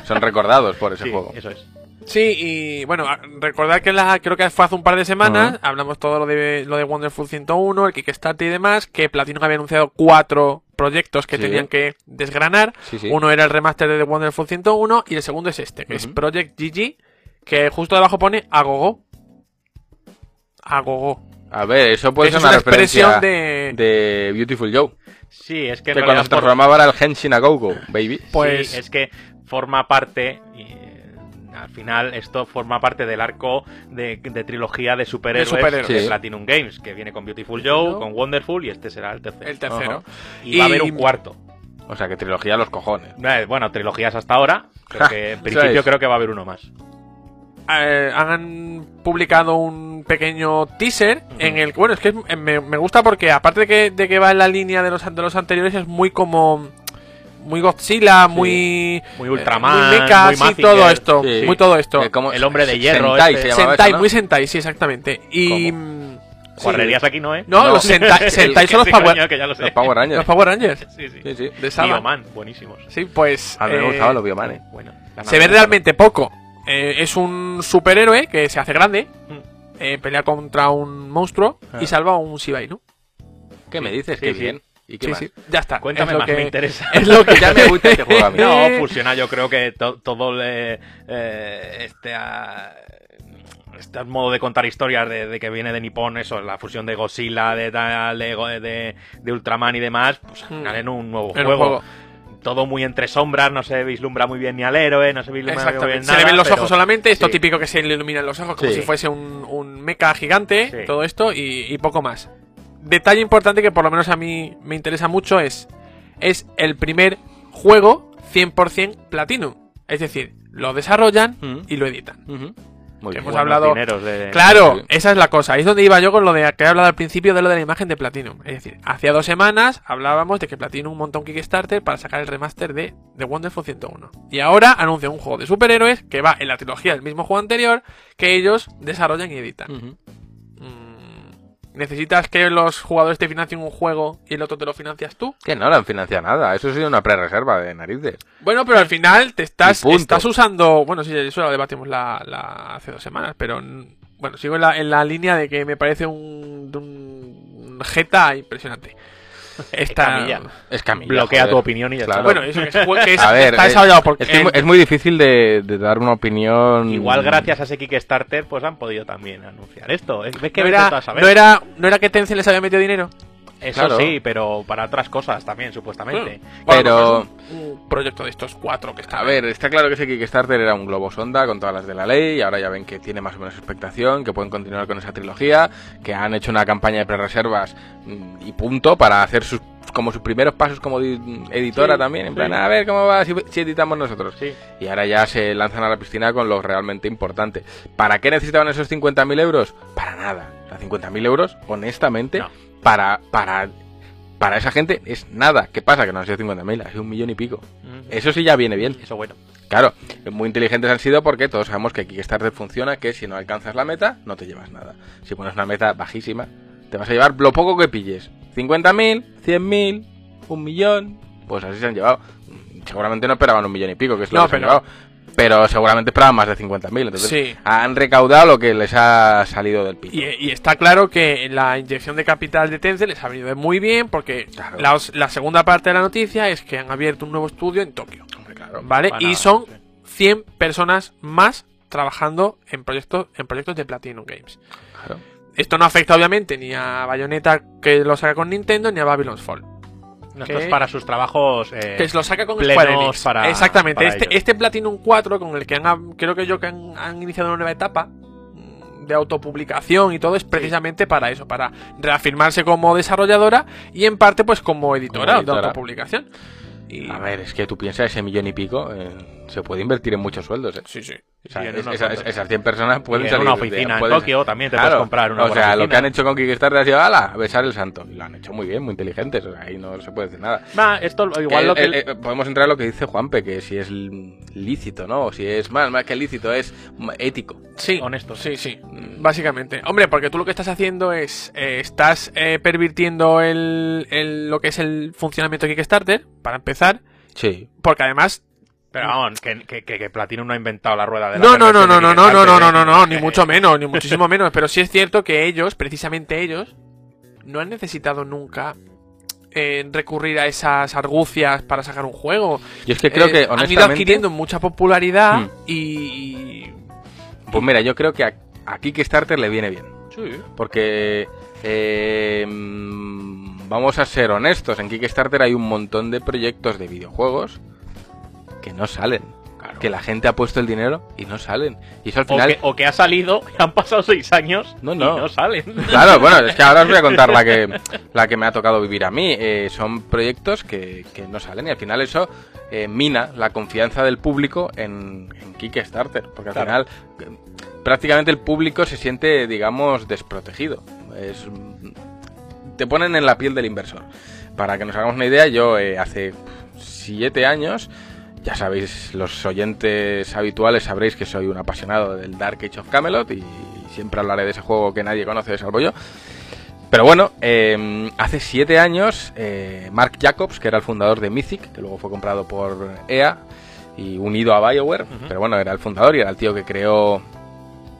A: son recordados por ese
C: Sí,
A: juego.
C: eso es.
B: Sí, y bueno, recordad que la, creo que fue hace un par de semanas, hablamos todo lo de, lo de Wonderful 101, el Kickstarter y demás, que Platinum había anunciado cuatro proyectos que
A: Sí.
B: tenían que desgranar.
A: Sí, sí.
B: Uno era el remaster de The Wonderful 101 y el segundo es este, que es. Project GG, que justo debajo pone Agogo. Agogo.
A: A ver, eso puede
B: Eso
A: ser una
B: una expresión de...
A: de Beautiful Joe.
C: Sí, es que,
A: Que cuando se
C: por-
A: transformaba era el Henshin a Go Go, baby.
B: Pues
C: Sí, es que forma parte. Eh, al final, esto forma parte del arco de, de trilogía de superhéroes de,
B: superhéroes.
A: Sí.
C: Platinum Games, que viene con Beautiful Joe, con Wonderful y este será el tercero.
B: el tercero.
C: Y, va a haber un cuarto.
A: O sea, que trilogía a los cojones.
C: Eh, Bueno, trilogías hasta ahora. Creo
A: Ja,
C: que en principio creo que va a haber uno más.
B: eh, han publicado un pequeño teaser en el bueno es que me, me gusta porque aparte de que, de que va en la línea de los, de los anteriores es muy como muy Godzilla muy
C: Muy
B: eh,
C: Ultraman,
B: muy mecha,
C: muy
B: sí, todo esto
A: Sí.
B: muy todo esto
A: Eh, como-
C: El hombre de hierro
A: Sentai
C: este.
A: se llamaba
B: Sentai
A: eso, ¿no?
B: muy Sentai sí exactamente y mm,
C: Guarrerías aquí no, ¿eh?
B: no,
A: No.
B: los Sentai, [laughs] Sentai son los Power
C: coño, que ya lo sé.
A: Los Power Rangers.
B: los Power Rangers
C: Sí, sí.
A: Sí, sí.
B: de Saba.
C: Bioman, buenísimos.
B: sí pues
A: A mí me
B: eh,
A: gustaban los Bioman, eh.
C: Bueno,
B: se ve realmente poco Eh, es un superhéroe que se hace grande
C: Mm.
B: eh, pelea contra un monstruo
A: Ah.
B: y salva a un Shiba Inu
A: ¿Qué me dices?
C: sí,
A: Qué
C: sí.
A: bien. ¿Y qué
B: sí,
A: más?
B: sí, ya está.
C: Cuéntame
B: es lo
C: más,
B: que,
C: me interesa. [laughs]
B: Es lo que [laughs]
A: Ya me [laughs] gusta este juego a mí.
C: No, fusiona, yo creo que to- todo le- eh, este, ah, este modo de contar historias de, de que viene de Nippon, eso, la fusión de Godzilla, de, tal, de, de- de Ultraman y demás, pues al final
B: Mm.
C: en un nuevo
B: En un
C: juego. Todo muy entre sombras, no se vislumbra muy bien ni al héroe, no se vislumbra muy bien nada.
B: se le ven los
C: pero-
B: ojos solamente, esto
C: sí.
B: típico que se le iluminan los ojos como
A: Sí.
B: si fuese un, un mecha gigante,
C: Sí.
B: todo esto y, y poco más. Detalle importante que por lo menos a mí me interesa mucho es es el primer juego 100% Platinum. Es decir, lo desarrollan y lo editan.
A: Muy
B: Que
A: bien.
B: hemos hablado-
C: de-
B: Claro, esa es la cosa. Ahí es donde iba yo con lo de que he hablado al principio de lo de la imagen de Platinum. Es decir, hacía dos semanas hablábamos de que Platinum montó un Kickstarter para sacar el remaster de The Wonderful 101. Y ahora anuncia un juego de superhéroes que va en la trilogía del mismo juego anterior que ellos desarrollan y editan.
A: Ujú.
B: Mm, ¿Necesitas que los jugadores te financien un juego y el otro te lo financias tú?
A: Que no le han financiado nada. Eso ha sido una pre-reserva de narices.
B: Bueno, pero al final te estás, estás usando. Bueno, sí, eso lo debatimos la, la- hace dos semanas, pero bueno, sigo en la, en la línea de que me parece un, un jeta impresionante. [laughs] Esta,
C: Camilla.
A: Es Camilla.
C: Bloquea
A: joder.
C: tu opinión y ya
A: Claro.
C: está.
B: bueno, eso que, jue- que es- [laughs]
A: A ver,
B: está desarrollado porque
A: Es, que es muy- es difícil de, de dar una opinión.
C: Igual gracias a ese Kickstarter pues han podido también anunciar esto. ¿Ves que
B: no
C: vete tú
B: era,
C: a saber?
B: no era no era que Tencent les había metido dinero.
C: Eso
A: Claro.
C: sí, pero para otras cosas también, supuestamente.
B: Bueno,
A: Pero-
B: un, proyecto de estos cuatro que están
A: A ver, está claro que ese Kickstarter era un globo sonda con todas las de la ley y ahora ya ven que tiene más o menos expectación, que pueden continuar con esa trilogía, que han hecho una campaña de pre-reservas mm, y punto para hacer sus como sus primeros pasos como di- editora
C: Sí,
A: también, en
C: sí.
A: plan, a ver cómo va si, si editamos nosotros.
C: Sí.
A: Y ahora ya se lanzan a la piscina con lo realmente importante. ¿Para qué necesitaban esos 50.000 euros? Para nada. O sea, 50.000 euros, honestamente,
C: No.
A: Para, para, para esa gente es nada. ¿Qué pasa? Que no han sido 50.000, ha sido un millón y pico.
C: Mm.
A: Eso sí ya viene bien.
C: Eso bueno.
A: Claro, muy inteligentes han sido porque todos sabemos que Kickstarter funciona, que si no alcanzas la meta, no te llevas nada. Si pones una meta bajísima, te vas a llevar lo poco que pilles. 50.000, 100.000, un millón, pues así se han llevado. Seguramente no esperaban un millón y pico, que es lo
B: No,
A: que se han
B: pero-
A: llevado. Pero seguramente esperaban más de 50.000. Entonces
B: Sí.
A: han recaudado lo que les ha salido del pito.
B: Y, y está claro que la inyección de capital de Tencent les ha venido muy bien porque
A: Claro.
B: la, la segunda parte de la noticia es que han abierto un nuevo estudio en Tokio.
A: Hombre, claro.
B: ¿Vale?
C: Bueno,
B: y son
C: sí.
B: 100 personas más trabajando en proyectos, en proyectos de Platinum Games.
A: claro.
B: Esto no afecta obviamente ni a Bayonetta que lo saca con Nintendo ni a Babylon's Fall. Que-
C: para sus trabajos. eh,
B: Que lo saca con Square Enix.
C: para-
B: Exactamente.
C: para
B: este, este Platinum 4 con el que han creo que yo que han, han iniciado una nueva etapa mm, de autopublicación y todo es precisamente para eso, para reafirmarse como desarrolladora y en parte pues como editora,
A: Como editora.
B: de autopublicación. Y,
A: A ver, es que tú piensas ese millón y pico, eh, se puede invertir en muchos sueldos. eh.
B: sí, sí.
A: O sea,
C: en
A: es- esas, esas 100 personas pueden
C: Y en
A: salir
C: una
A: de-
C: oficina en
A: pueden-
C: Tokio también te puedes comprar una
A: O sea, lo que han hecho con Kickstarter ha sido, ala, besar el santo. Y lo han hecho muy bien, muy inteligentes. O sea, ahí no se puede decir nada.
C: Esto igual
A: Que,
C: lo que.
A: eh, eh, podemos entrar a lo que dice Juanpe, que si es lícito, ¿no? O si es más, más que lícito, es mm, ético.
B: Sí,
C: Honesto.
B: Sí, sí, básicamente. Hombre, porque tú lo que estás haciendo es, eh, estás eh, pervirtiendo el, el- lo que es el funcionamiento de Kickstarter, para empezar,
A: Sí.
B: porque además...
C: Pero vamos, que, que, que, que Platinum no ha inventado la rueda de la
B: No, no, no, no, no, no, no, no, no, no,
C: ¿eh?
B: ni [laughs] mucho menos, ni muchísimo menos, pero sí es cierto que ellos, precisamente ellos, no han necesitado nunca eh, recurrir a esas argucias para sacar un juego.
A: Yo es que creo
B: Eh,
A: que,
B: han ido
A: honestamente...
B: adquiriendo mucha popularidad
A: Hmm.
B: y...
A: Pues mira, yo creo que a, a Kickstarter le viene bien.
C: Sí.
A: Porque... eh, mm, vamos a ser honestos, en Kickstarter hay un montón de proyectos de videojuegos que no salen.
C: Claro.
A: Que la gente ha puesto el dinero y no salen. Y eso al
C: O
A: final...
C: que, o que ha salido, [laughs] han pasado seis años
A: No,
C: y
A: no.
C: no salen.
A: Claro, bueno, es que ahora os voy a [laughs] contar la que, la que me ha tocado vivir a mí. Eh, son proyectos que, que no salen y al final eso eh, mina la confianza del público en, en Kickstarter. Porque al
C: Claro.
A: final eh, prácticamente el público se siente, digamos, desprotegido. Es, te ponen en la piel del inversor. Para que nos hagamos una idea, yo hace siete años, ya sabéis, los oyentes habituales sabréis que soy un apasionado del Dark Age of Camelot y siempre hablaré de ese juego que nadie conoce salvo yo. Pero bueno, eh, hace siete años, eh, Mark Jacobs, que era el fundador de Mythic, que luego fue comprado por EA y unido a BioWare, pero bueno, era el fundador y era el tío que creó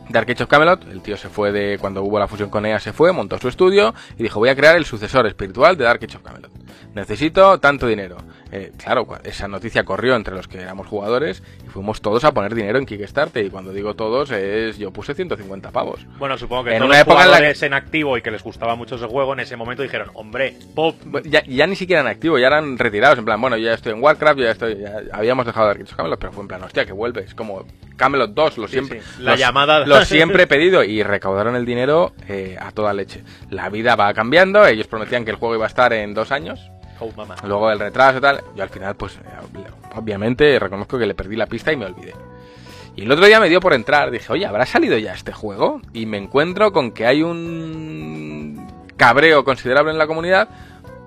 A: Dark Age of Camelot, el tío se fue de cuando hubo la fusión con EA, se fue, montó su estudio y dijo, voy a crear el sucesor espiritual de Dark Age of Camelot. Necesito tanto dinero. Eh, claro, esa noticia corrió entre los que éramos jugadores y fuimos todos a poner dinero en Kickstarter y cuando digo todos es, yo puse 150 pavos.
C: Bueno, supongo que
A: En
C: todos
A: una
C: los
A: época en la
C: en activo y que les gustaba mucho ese juego, en ese momento dijeron, hombre,
A: Bueno, Ya, ya ni siquiera en activo, ya eran retirados, en plan, bueno, yo ya estoy en Warcraft, yo ya estoy, ya habíamos dejado Age of Camelot, pero fue en plan, hostia, que vuelve, es como Camelot 2, lo
C: Sí,
A: siempre,
C: sí, la
A: los-
C: llamada-
A: lo [laughs] siempre he pedido y recaudaron el dinero eh, a toda leche. La vida va cambiando, ellos prometían que el juego iba a estar en dos años,
C: oh
A: luego el retraso y tal, yo al final, pues, obviamente reconozco que le perdí la pista y me olvidé. Y el otro día me dio por entrar, dije, oye, ¿habrá salido ya este juego? Y me encuentro con que hay un cabreo considerable en la comunidad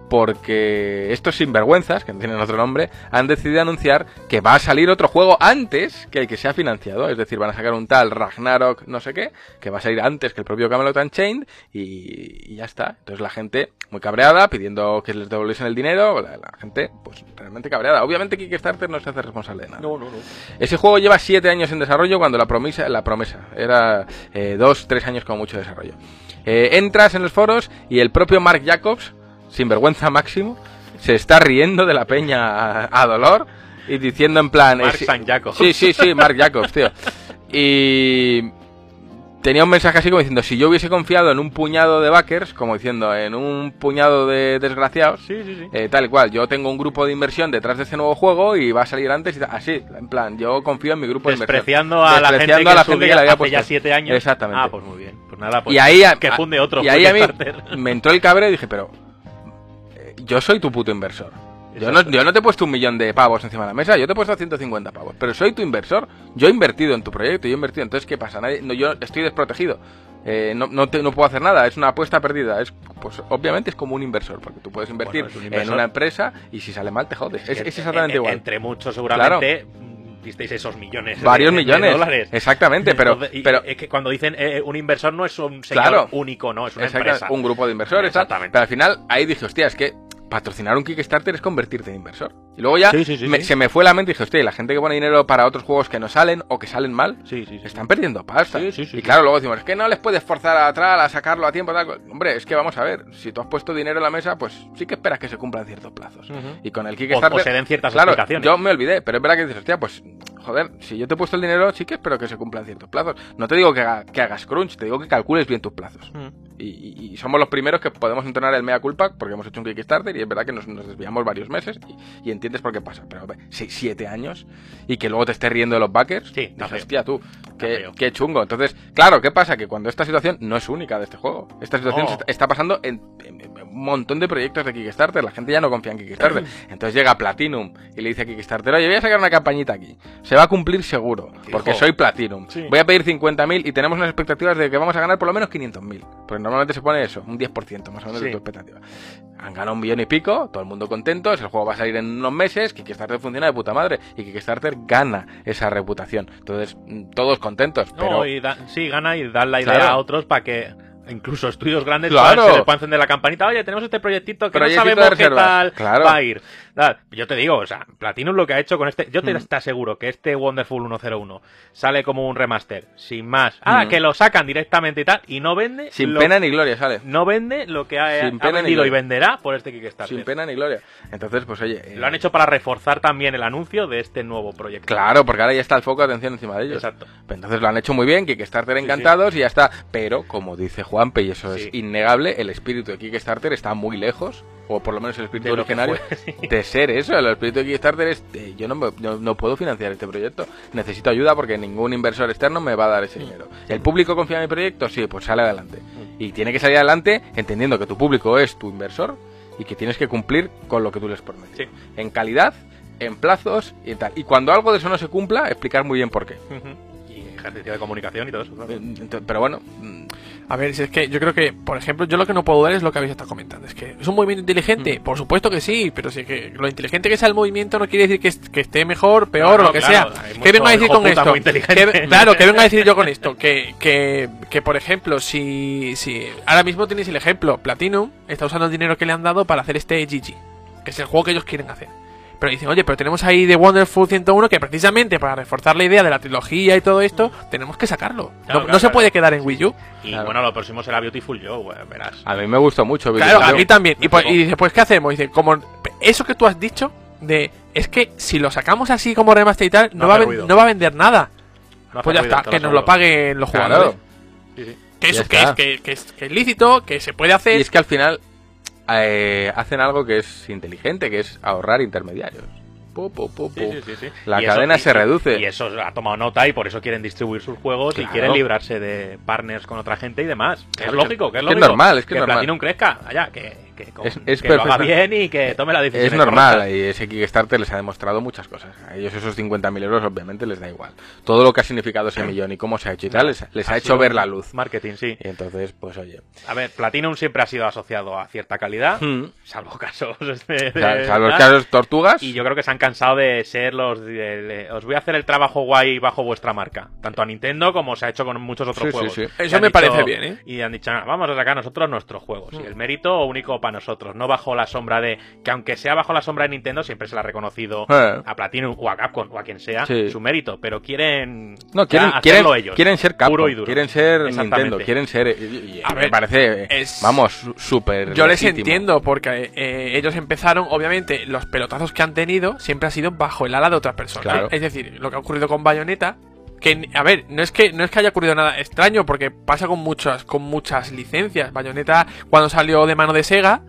A: porque estos sinvergüenzas, que no tienen otro nombre, han decidido anunciar que va a salir otro juego antes que el que se ha financiado. Es decir, van a sacar un tal Ragnarok no sé qué, que va a salir antes que el propio Camelot Unchained y, y ya está. Entonces la gente muy cabreada, pidiendo que les devolviesen el dinero, la, la gente pues realmente cabreada. Obviamente Kickstarter no se hace responsable de nada.
C: No, no, no.
A: Ese juego lleva siete años en desarrollo cuando la promesa, la promesa era eh, dos, tres años como mucho de desarrollo. Eh, entras en los foros y el propio Mark Jacobs, sin vergüenza máximo, se está riendo de la peña a, a dolor y diciendo en plan...
C: Mark
A: eh,
C: San Jacob.
A: Sí, sí, sí, Mark Jacobs, tío. Y tenía un mensaje así como diciendo, si yo hubiese confiado en un puñado de backers, como diciendo, en un puñado de desgraciados,
C: Sí, sí, sí.
A: eh, tal y cual, yo tengo un grupo de inversión detrás de este nuevo juego y va a salir antes y así, en plan, yo confío en mi grupo de inversión.
C: Despreciando a la gente que,
A: a la gente que le había
C: hace
A: puesto.
C: ya siete años.
A: Exactamente.
C: Ah, pues muy bien. Pues nada, pues
A: y ahí,
C: que funde otro.
A: y ahí a mí me entró el cabreo y dije, pero yo soy tu puto inversor. Yo no, yo no te he puesto un millón de pavos encima de la mesa, yo te he puesto 150 pavos, pero soy tu inversor. Yo he invertido en tu proyecto, yo he invertido. Entonces, ¿qué pasa? Nadie- no, yo estoy desprotegido. Eh, no, no, te- no puedo hacer nada, es una apuesta perdida. Es, pues obviamente es como un inversor, porque tú puedes invertir
C: Bueno,
A: en una empresa y si sale mal te jodes. Es,
C: que
A: es exactamente
C: en-
A: igual.
C: Entre muchos, seguramente, mm, visteis esos millones.
A: Varios
C: de- de
A: millones.
C: dólares.
A: Exactamente, pero,
C: Entonces,
A: pero
C: es que cuando dicen eh, un inversor no es un señor
A: Claro.
C: único, no, es una empresa.
A: un grupo de inversores, tal.
C: Exactamente.
A: Pero al final ahí dije, hostia, es que patrocinar un Kickstarter es convertirte en inversor. Y luego ya
C: Sí, sí, sí,
A: me- se me fue la mente y dije, hostia, la gente que pone dinero para otros juegos que no salen o que salen mal, están perdiendo pasta. Y claro, luego decimos, es que no les puedes forzar atrás a sacarlo a tiempo. Tal. Hombre, es que vamos a ver, si tú has puesto dinero en la mesa, pues sí que esperas que se cumplan ciertos plazos. Y con el
C: O,
A: Kickstarter...
C: o se den ciertas
A: Claro,
C: explicaciones.
A: yo me olvidé, pero es verdad que dices, hostia, pues, joder, si yo te he puesto el dinero, sí que espero que se cumplan ciertos plazos. No te digo que, haga- que hagas crunch, te digo que calcules bien tus plazos.
C: Mm.
A: Y, y- y somos los primeros que podemos entonar el mea culpa porque hemos hecho un Kickstarter y es verdad que nos, nos desviamos varios meses y, y entiendes por qué pasa. Pero hombre, seis, siete años y que luego te estés riendo de los backers,
C: Sí,
A: dices, hostia, tú, qué, qué chungo. Entonces, claro, ¿qué pasa? Que cuando esta situación no es única de este juego, esta situación está, pasando en un montón de proyectos de Kickstarter, la gente ya no confía en Kickstarter. [clears throat] Entonces llega Platinum y le dice a Kickstarter, oye, voy a sacar una campañita aquí, se va a cumplir seguro, porque soy Platinum.
C: Sí.
A: Voy a pedir 50.000 y tenemos unas expectativas de que vamos a ganar por lo menos 500.000. Porque normalmente se pone eso, un 10% más o menos de tu expectativa. Han ganado un millón y pico, todo el mundo contento, el juego va a salir en unos meses, Kickstarter funciona de puta madre y Kickstarter gana esa reputación. Entonces, mm, todos contentos.
C: No,
A: Pero,
C: y da- sí, gana y dan la idea
A: Claro.
C: a otros para que incluso estudios grandes
A: Claro.
C: se les encender la campanita. Oye, tenemos este proyectito que
A: Proyectito
C: no sabemos qué tal
A: Claro.
C: va a ir. Tal. Yo te digo, o sea, Platinum lo que ha hecho con este. Yo te,
A: Mm.
C: aseguro que este Wonderful 101 sale como un remaster, sin más. Ah,
A: Mm.
C: que lo sacan directamente y tal, y no vende.
A: Sin
C: lo-
A: pena ni gloria sale.
C: No vende lo que ha,
A: Sin pena
C: vendido y venderá por este Kickstarter.
A: Sin pena ni gloria. Entonces, pues oye. eh,
C: Lo han hecho para reforzar también el anuncio de este nuevo proyecto.
A: Claro, porque ahora ya está el foco de atención encima de ellos.
C: Exacto.
A: Entonces lo han hecho muy bien, Kickstarter
C: Sí,
A: encantados y ya está. Pero, como dice Juanpe, y eso
C: Sí.
A: es innegable, el espíritu de Kickstarter está muy lejos, o por lo menos el espíritu
C: De
A: originario, de ser eso. El espíritu de Kickstarter es, eh, yo no, me- no, no puedo financiar este proyecto, necesito ayuda porque ningún inversor externo me va a dar ese dinero. ¿El público confía en mi proyecto? Sí, pues sale adelante.
C: Mm.
A: Y tiene que salir adelante entendiendo que tu público es tu inversor y que tienes que cumplir con lo que tú les prometes.
C: Sí.
A: En calidad, en plazos y tal. Y cuando algo de eso no se cumpla, explicar muy bien por qué.
C: Ejercicio de comunicación y todo eso. claro.
A: Eh, Pero bueno, mm,
B: A ver, si es que yo creo que, por ejemplo, yo lo que no puedo dar es lo que habéis estado comentando. Es que es un movimiento inteligente,
A: Mm.
B: por supuesto que sí, pero si es que lo inteligente que sea el movimiento no quiere decir que, est- que esté mejor, peor o lo que
C: claro,
B: sea. ¿Qué vengo a decir con esto?
C: muy inteligente.
B: ¿Qué- claro, ¿qué vengo a decir yo con [laughs] esto? Que, que, que por ejemplo, si, si ahora mismo tenéis el ejemplo, Platinum está usando el dinero que le han dado para hacer este GG, que es el juego que ellos quieren hacer. Pero dicen, oye, pero tenemos ahí The Wonderful 101 que precisamente para reforzar la idea de la trilogía y todo esto, tenemos que sacarlo.
C: Claro,
B: no
C: claro,
B: no se
C: claro.
B: puede quedar en Wii U.
C: Y
A: Claro.
C: bueno, lo próximo será Beautiful Joe, verás.
A: a mí me gustó mucho.
B: Claro,
A: Videojuego.
B: a mí también. Y, pues, y dice, pues, ¿qué hacemos? Dice, como eso que tú has dicho, de es que si lo sacamos así como remaster y tal, no,
C: No
B: va,
C: ruido.
B: no va a vender nada.
C: No
B: Pues ya
C: ruido,
B: está, que nos lo paguen los
A: Claro.
B: jugadores.
C: Sí, sí.
B: Que eso que es, que, que es, que es lícito, que se puede
A: Y
B: hacer.
A: es que al final eh, hacen algo que es inteligente, que es ahorrar intermediarios.
C: Sí, sí, sí.
A: La
C: Y
A: cadena se
C: y-
A: reduce.
C: Y eso ha tomado nota y por eso quieren distribuir sus juegos
A: Claro.
C: y quieren librarse de partners con otra gente y demás. Que
A: Claro,
C: es lógico, que es
A: que es
C: lógico.
A: normal, es que es normal.
C: Platinum crezca, allá, que, que, con-
A: Es- es
C: que lo haga bien y que tome la decisión.
A: Es normal, y ese Kickstarter les ha demostrado muchas cosas. A ellos esos 50.000 euros obviamente les da igual. Todo lo que ha significado ese millón y cómo se ha hecho y tal, les, les ha, hecho ver la luz.
C: Marketing, sí.
A: Y entonces, pues oye.
C: A ver, Platinum siempre ha sido asociado a cierta calidad,
A: Hmm.
C: salvo [laughs] casos de,
A: salvo casos tortugas.
C: Y yo creo que se han cansado de ser los. de- de- os voy a hacer el trabajo guay bajo vuestra marca. Tanto a Nintendo como se ha hecho con muchos otros
A: Sí,
C: juegos.
A: sí.
B: Eso me
C: dicho-
B: parece bien, ¿eh?
C: Y han dicho, "Ah, vamos a sacar nosotros nuestros juegos. Y el mérito único para nosotros. No bajo la sombra de. Que aunque sea bajo la sombra de Nintendo, siempre se le ha reconocido
A: Eh.
C: a Platinum o a Capcom o a quien sea
A: Sí.
C: su mérito. Pero quieren.
A: No,
C: ya
A: quieren,
C: hacerlo
A: quieren,
C: ellos.
A: quieren ser Capcom,
C: Puro y duro.
A: quieren ser. Nintendo, quieren ser... y- y-
B: A
A: me
B: ver,
A: parece,
B: es-
A: vamos, súper
B: Yo les entiendo, porque eh, ellos empezaron, obviamente, los pelotazos que han tenido siempre ha sido bajo el ala de otra persona.
A: Claro.
B: Es decir, lo que ha ocurrido con Bayonetta, que, a ver, no es que no es que haya ocurrido nada extraño, porque pasa con muchas, con muchas licencias. Bayonetta, cuando salió de mano de Sega,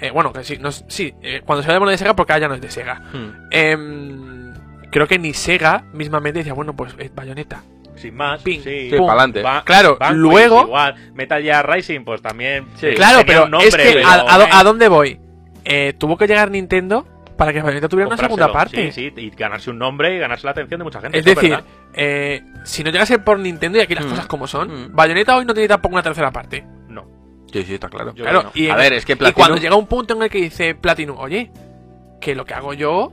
B: eh, bueno, que sí, no, sí eh, cuando salió de mano de Sega, porque ahora ya no es de Sega.
A: Hmm.
B: Em, creo que ni Sega mismamente decía, bueno, pues es Bayonetta.
C: Sin más.
B: Ping,
C: sí.
A: Pa'lante.
C: Va-
B: Claro,
C: Vanquish
B: luego-
C: Igual. Metal Gear Rising, pues también.
A: Sí.
B: Claro,
C: tenía
B: pero
C: un nombre,
B: es que
C: pero,
B: a, a do-
C: eh,
B: a dónde voy? Eh, tuvo que llegar Nintendo para que Bayonetta tuviera una segunda parte.
C: Sí, sí, y ganarse un nombre y ganarse la atención de mucha gente.
B: Es decir, eh, si no llegase por Nintendo y aquí las
A: Mm.
B: cosas como son,
A: Mm.
B: Bayonetta hoy no tiene tampoco una tercera parte.
C: no.
A: Sí, sí, está claro.
C: Yo
B: claro, y,
A: A ver, es que
B: y
A: Platinum-
B: cuando llega un punto en el que dice Platinum, oye, que lo que hago yo,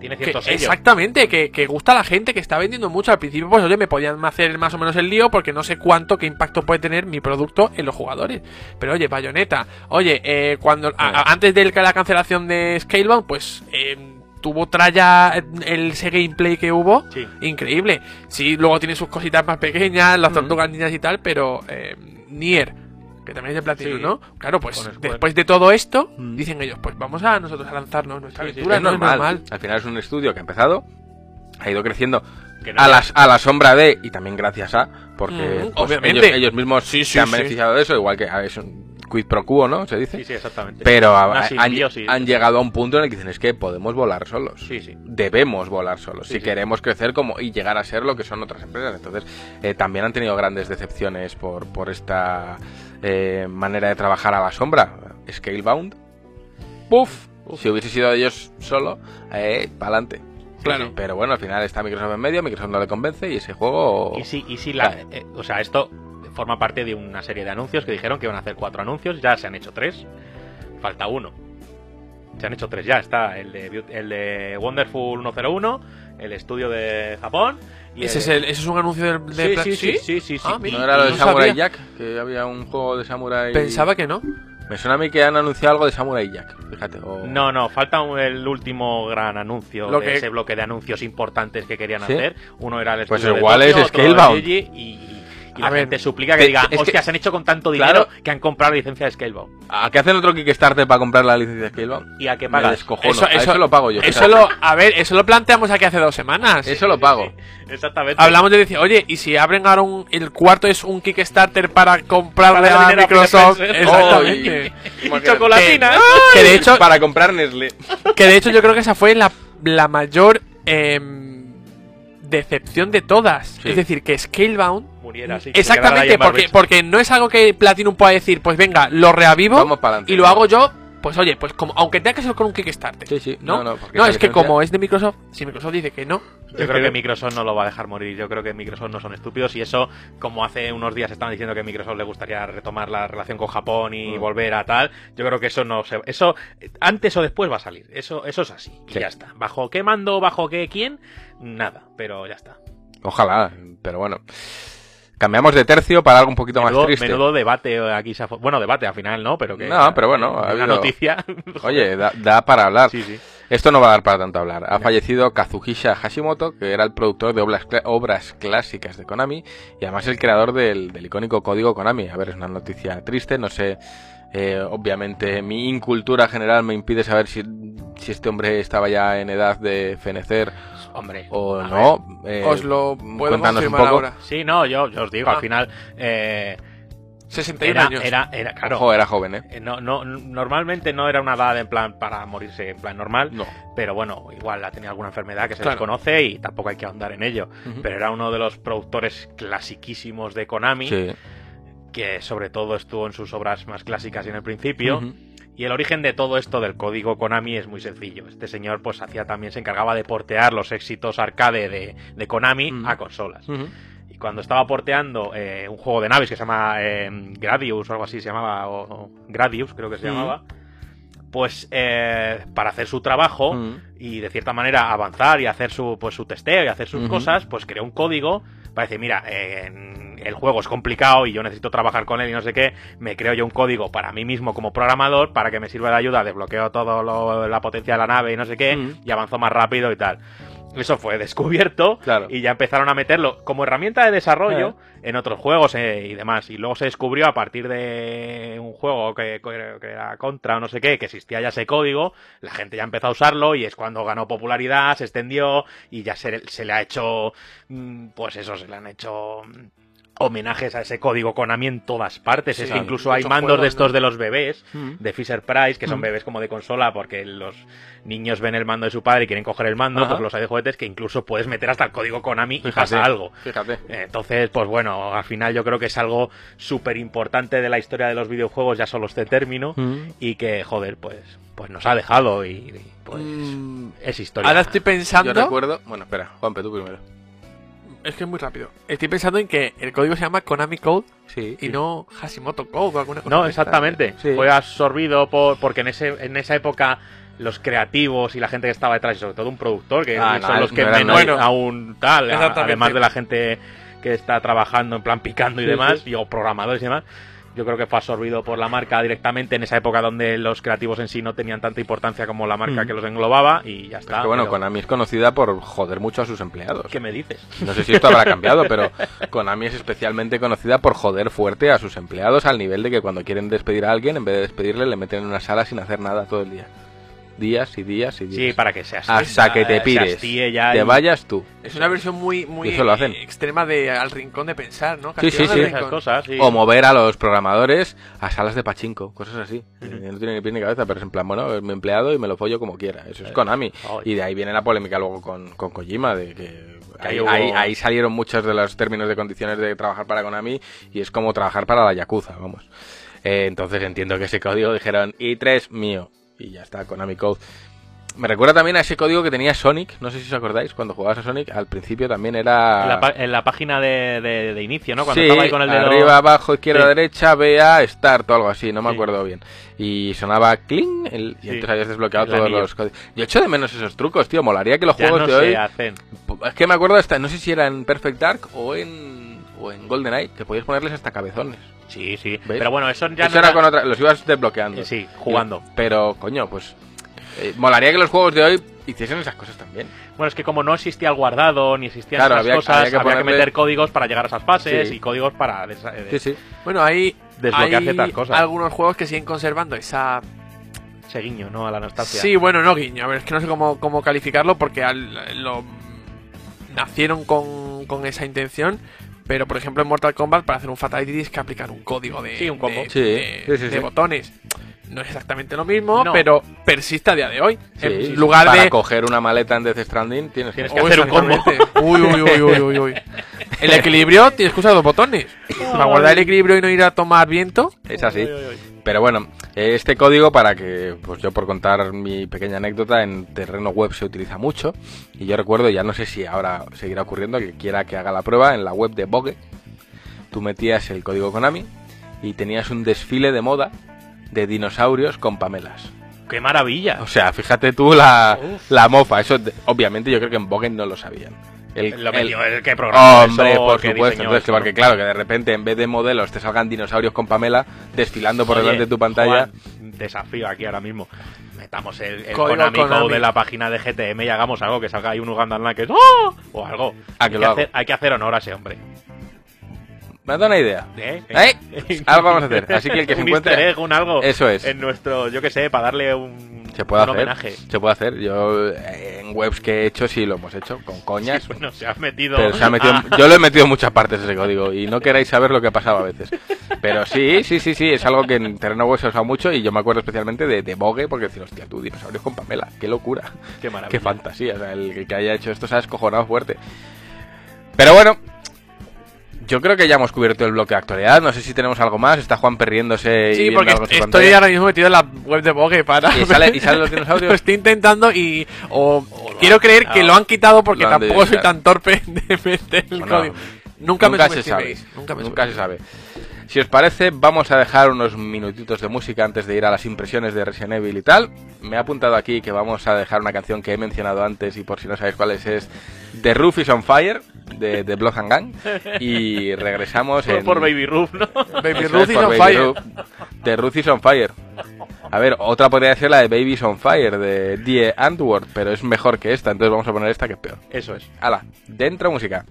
C: Tiene
B: que-
C: cierto sello.
B: exactamente, que, que gusta a la gente, que está vendiendo mucho. Al principio, pues oye, me podían hacer más o menos el lío porque no sé cuánto, qué impacto puede tener mi producto en los jugadores. Pero oye, Bayonetta, oye, eh, cuando a- antes de la cancelación de Scalebound, pues eh, tuvo tralla el, ese gameplay que hubo.
C: Sí.
B: Increíble. Sí, luego tiene sus cositas más pequeñas, las
A: Mm.
B: tortugas niñas y tal, pero eh, Nier, que también es de Platinum,
C: Sí.
B: ¿no? Claro, pues después de todo esto,
A: Mm.
B: dicen ellos, pues vamos a nosotros a lanzarnos nuestra
C: Sí, sí,
B: aventura,
A: es
B: no
A: normal. Al final es un estudio que ha empezado, ha ido creciendo
C: Que no
A: a, las, a la sombra de, y también gracias a, porque
B: Mm,
A: pues,
B: obviamente.
A: ellos, ellos mismos
B: Sí, sí,
A: se han
B: sí.
A: beneficiado de eso, igual que ah, es un quid pro quo, ¿no? Se dice.
C: Sí, sí, exactamente.
A: Pero a- han, han llegado a un punto en el que dicen es que podemos volar solos.
C: Sí, sí.
A: Debemos volar solos
C: Sí,
A: si
C: sí.
A: queremos crecer como y llegar a ser lo que son otras empresas. Entonces, eh, también han tenido grandes decepciones por, por esta eh, manera de trabajar a la sombra. Scalebound. Puff. Si hubiese sido ellos solo, eh, para adelante.
B: Claro.
A: Pero bueno, al final está Microsoft en medio, Microsoft no le convence y ese juego.
C: Y si, y si la, eh, o sea, esto forma parte de una serie de anuncios que dijeron que iban a hacer cuatro anuncios, ya se han hecho tres, falta uno. Se han hecho tres ya, está el de, el de Wonderful 101, el estudio de Japón y
B: Ese,
C: el-
B: es el, ese es un anuncio de, de
C: Sí, sí, sí, sí.
B: Ah.
A: ¿No era lo de
B: no
A: Samurai
B: sabía.
A: Jack? Que había un juego de Samurai.
B: Pensaba que no.
A: Me suena a mí que han anunciado algo de Samurai Jack, fíjate. o-
C: No, no, falta un- el último gran anuncio
B: Lo
C: de
B: que-
C: ese bloque de anuncios importantes que querían
A: ¿Sí?
C: hacer. Uno era el
A: Pues
C: estudio de
A: igual es
C: Tokio,
A: Scalebound.
C: y, y
B: A
C: la
B: ver,
C: gente suplica que
A: te-
C: diga,
A: es que-
C: hostia, se han hecho con tanto dinero
A: Claro.
C: que han comprado la licencia de Scalebound.
A: ¿A qué hacen otro Kickstarter para comprar la licencia de Scalebound?
C: ¿Y a qué
A: Me
C: pagas?
A: A eso lo pago yo.
B: Eso lo, a ver, eso lo planteamos aquí hace dos semanas.
A: Eso lo pago.
C: Exactamente.
B: Hablamos de decir, oye, y si abren ahora un, el cuarto es un Kickstarter para comprarle
C: Para
B: a Microsoft. Exactamente.
C: Y chocolatina.
B: Que de hecho,
A: para comprar Nestlé.
B: que de hecho yo creo que esa fue la, la mayor em, decepción de todas.
A: Sí.
B: Es decir, que Scalebound
C: Muriera,
B: Exactamente, porque, porque no es algo que Platinum pueda decir, pues venga, lo reavivo y lo hago yo, pues oye, pues como aunque tenga que ser con un Kickstarter.
A: Sí, sí.
B: ¿No?
A: No,
B: es que como es de Microsoft, si Microsoft dice que no,
C: Yo creo que Microsoft no lo va a dejar morir. Yo creo que Microsoft no son estúpidos y eso, como hace unos días estaban diciendo que Microsoft le gustaría retomar la relación con Japón y
A: Mm.
C: volver a tal, yo creo que eso no se, eso antes o después va a salir. Eso, eso es así y ya está. Bajo qué mando, bajo qué quién, nada. Pero ya está.
A: Ojalá, pero bueno. Cambiamos de tercio para algo un poquito más triste.
C: menudo debate eh, aquí bueno debate al final no, pero que
A: No, pero bueno, ha
C: una noticia. [laughs]
A: Oye, da, da para hablar.
C: sí, sí.
A: Esto no va a dar para tanto hablar. Ha fallecido Kazuhisa Hashimoto, que era el productor de obras, cla- obras clásicas de Konami y además el creador del, del icónico código Konami. A ver, es una noticia triste, no sé. eh, obviamente mi incultura general me impide saber si, si este hombre estaba ya en edad de fenecer
C: Hombre,
A: o
C: a
A: no. Eh,
B: os lo puedo
A: cuéntanos un
B: confirmar
A: poco.
B: ahora.
C: Sí, no, yo, yo os digo,
B: Ah.
C: al final eh,
B: 61
C: era,
B: años.
C: era, era, claro,
A: Ojo, era joven, ¿eh?
C: Eh, No, no, normalmente no era una edad en plan para morirse en plan normal,
A: No.
C: pero bueno, igual ha tenido alguna enfermedad que se
B: Claro.
C: desconoce y tampoco hay que ahondar en ello. Pero era uno de los productores clasiquísimos de Konami,
A: Sí.
C: que sobre todo estuvo en sus obras más clásicas y en el principio. Y el origen de todo esto del código Konami es muy sencillo. Este señor pues hacía también, se encargaba de portear los éxitos arcade de, de Konami
A: Mm.
C: a consolas. Y cuando estaba porteando eh, un juego de naves que se llama eh, Gradius o algo así se llamaba, o, o Gradius creo que se
A: Mm.
C: llamaba, pues eh, para hacer su trabajo
A: Mm.
C: y de cierta manera avanzar y hacer su, pues, su testeo y hacer sus cosas, pues creó un código para decir, mira, eh, el juego es complicado y yo necesito trabajar con él y no sé qué, me creo yo un código para mí mismo como programador para que me sirva de ayuda, desbloqueo todo la potencia de la nave y no sé qué,
A: Mm.
C: y avanzo más rápido y tal. Eso fue descubierto
A: Claro.
C: y ya empezaron a meterlo como herramienta de desarrollo en otros juegos eh, y demás. Y luego se descubrió a partir de un juego que, que era Contra o no sé qué, que existía ya ese código, la gente ya empezó a usarlo y es cuando ganó popularidad, se extendió y ya se, se le ha hecho, mm, pues eso, se le han hecho homenajes a ese código Konami en todas partes.
B: Sí,
C: es que incluso hay mandos
B: juegos,
C: de estos
B: ¿no?
C: de los bebés
A: Mm.
C: de Fisher Price, que son
A: Mm.
C: bebés como de consola, porque los niños ven el mando de su padre y quieren coger el mando,
A: Ajá.
C: pues los hay de juguetes que incluso puedes meter hasta el código Konami y
A: Fíjate,
C: pasa algo.
A: Fíjate.
C: Entonces, pues bueno, al final yo creo que es algo súper importante de la historia de los videojuegos, ya solo este término,
A: Mm.
C: y que, joder, pues, pues nos ha dejado y, y, pues
B: Mm,
C: es historia.
B: ahora estoy pensando.
A: Yo recuerdo. Bueno, espera, Juanpe, tú primero.
B: Es que es muy rápido. Estoy pensando en que el código se llama Konami Code
A: Sí.
B: y no Hashimoto Code o alguna cosa.
C: No, exactamente.
A: Sí.
C: Fue absorbido por porque en ese en esa época los creativos y la gente que estaba detrás, y sobre todo un productor, que
A: Ah,
C: son
A: no,
C: los que
A: no
C: menos
B: nadie.
C: aún tal, además de la gente que está trabajando en plan picando y demás, y, o programadores y demás. Yo creo que fue absorbido por la marca directamente en esa época donde los creativos en sí no tenían tanta importancia como la marca
A: Mm.
C: que los englobaba y ya
A: Es
C: está.
A: que bueno,
C: pero-
A: Konami es conocida por joder mucho a sus empleados.
C: ¿Qué me dices?
A: No sé si esto habrá cambiado, pero [laughs] Konami es especialmente conocida por joder fuerte a sus empleados al nivel de que cuando quieren despedir a alguien, en vez de despedirle, le meten en una sala sin hacer nada todo el día. Días y días y días.
C: Sí, para que se hastíe,
A: Hasta que te
C: se
A: pires.
C: ya
A: Te
C: y-
A: vayas tú.
B: Es una versión muy, muy
A: Y eso lo hacen.
B: extrema de al rincón de pensar, ¿no?
A: Sí, sí, sí.
B: al
C: esas
B: rincón.
C: cosas, sí.
A: O mover a los programadores a salas de pachinko, cosas así. Eh, No tiene ni pie ni cabeza, pero es en plan, bueno, es mi empleado y me lo follo como quiera. Eso es
C: Eh,
A: Konami. Y de ahí viene la polémica luego con, con Kojima, de que ahí,
C: ahí hubo-
A: ahí- ahí salieron muchos de los términos de condiciones de trabajar para Konami y es como trabajar para la Yakuza, vamos. Eh, entonces entiendo que ese código dijeron i3 mío y ya está, Konami Code. Me recuerda también a ese código que tenía Sonic, no sé si os acordáis, cuando jugabas a Sonic, al principio también era...
C: En la, pa- en la página de, de- de inicio, ¿no? Cuando
A: sí,
C: estaba ahí con el dedo...
A: arriba, abajo, izquierda,
C: Sí.
A: derecha, BA, Start o algo así, no me
C: Sí.
A: acuerdo bien. Y sonaba cling el- y entonces habías desbloqueado
C: El
A: todos
C: anillo.
A: los códigos. Yo echo de menos esos trucos, tío. Molaría que los
C: Ya
A: juegos
C: no
A: de hoy...
C: hacen.
A: Es que me acuerdo hasta, no sé si era en Perfect Dark o en, o en GoldenEye, que podías ponerles hasta cabezones.
C: Sí, sí.
A: ¿Ves?
C: Pero bueno, eso ya
A: Eso
C: no
A: era
C: era-
A: con otra, los ibas desbloqueando.
C: Sí, jugando.
A: Pero, coño, pues. eh, molaría que los juegos de hoy hiciesen esas cosas también.
C: Bueno, es que como no existía el guardado, ni existían
A: Claro,
C: esas
A: había-
C: cosas,
A: había que
C: había que,
A: ponerle-
C: meter códigos para llegar a esas fases
A: Sí.
C: y códigos para... eh,
A: Sí, sí.
B: Bueno, hay,
C: Desbloquear
B: hay
C: ciertas cosas.
B: algunos juegos que siguen conservando esa...
C: Ese guiño, ¿no? A la nostalgia.
B: Sí, bueno, no guiño. A ver, es que no sé cómo, cómo calificarlo porque al- lo nacieron con, con esa intención. Pero, por ejemplo, en Mortal Kombat, para hacer un Fatality tienes que aplicar un código de,
C: Sí, un combo.
B: de,
A: Sí,
B: de-
A: sí, sí,
B: de
A: sí.
B: botones. No es exactamente lo mismo,
C: No.
B: pero persiste a día de hoy.
A: Sí,
B: en lugar
A: para
B: de...
A: coger una maleta en Death Stranding tienes,
C: Tienes
A: que...
C: que hacer un combo.
B: Uy, uy, uy, uy, uy, uy. [laughs] El equilibrio tienes que usar dos botones. Para guardar el equilibrio y no ir a tomar viento.
A: Es así.
C: Uy, uy, uy.
A: Pero bueno, este código para que, pues yo por contar mi pequeña anécdota, en terreno web se utiliza mucho. Y yo recuerdo, ya no sé si ahora seguirá ocurriendo, que quiera que haga la prueba, en la web de Vogue, tú metías el código Konami y tenías un desfile de moda de dinosaurios con pamelas.
C: ¡Qué maravilla!
A: O sea, fíjate tú la, la mofa. Eso, obviamente, yo creo que en Vogue no lo sabían. El-
C: Lo
A: el-
C: el que programó
A: Hombre,
C: eso,
A: por
C: que
A: supuesto. Entonces,
C: eso,
A: porque claro, que de repente en vez de modelos te salgan dinosaurios con Pamela desfilando por
C: Oye,
A: delante de tu pantalla.
C: Juan, desafío aquí ahora mismo. Metamos el, el Konami,
B: Konami.
C: De la página de GTM y hagamos algo que salga ahí un Ugandan que ¡Oh! o algo.
A: Ah,
C: hay,
A: que
C: hacer, hay que hacer honor a ese hombre.
A: Me ha dado una idea.
C: ¿Eh?
A: ¿Eh? [laughs] Algo vamos a hacer. Así que el que se encuentre-
C: un algo.
A: Eso es.
C: En nuestro, yo qué sé, para darle un,
A: Se puede
C: un
A: hacer.
C: homenaje.
A: Se puede hacer. Yo eh, en webs que he hecho sí lo hemos hecho con coñas. [laughs]
C: Bueno, se ha metido.
A: Pero se ha metido,
C: Ah, [laughs]
A: yo lo he metido en muchas partes ese código y no queráis saber lo que ha pasado a veces. Pero sí, sí, sí, sí, es algo que en terreno web se ha usado mucho y yo me acuerdo especialmente de, de Vogue porque decir, hostia, tú dinosaurios con Pamela, qué locura,
C: qué maravilla.
A: qué fantasía, o sea, el, el que haya hecho esto se ha escojonado fuerte. Pero bueno, yo creo que ya hemos cubierto el bloque de actualidad, no sé si tenemos algo más, está Juan perriéndose y
B: Sí,
A: viendo
B: porque
A: su
B: estoy
A: pantalla.
B: ahora mismo metido en la web de Vogue para...
A: ¿Y sale- y salen los [laughs] dinosaurios?
B: Lo estoy intentando y... O quiero
C: han
B: creer que lo han quitado porque
A: han
B: tampoco soy tan torpe [laughs] de meter el
A: Bueno,
B: código. Nunca, me
A: se sabe.
B: Nunca me
A: Nunca se sabe. Si os parece, vamos a dejar unos minutitos de música antes de ir a las impresiones de Resident Evil y tal. Me he apuntado aquí que vamos a dejar una canción que he mencionado antes y por si no sabéis cuál es, es The Roof is on Fire de, de Blood and Gang. Y regresamos
C: Por,
A: en...
C: por Baby Roof, ¿no?
B: Baby Ruth is on
A: Baby
B: fire.
A: The Roof is on Fire. A ver, otra podría ser la de Baby's on Fire de Die Antwoord, pero es mejor que esta, entonces vamos a poner esta que es peor.
C: Eso es.
A: Hala, dentro música.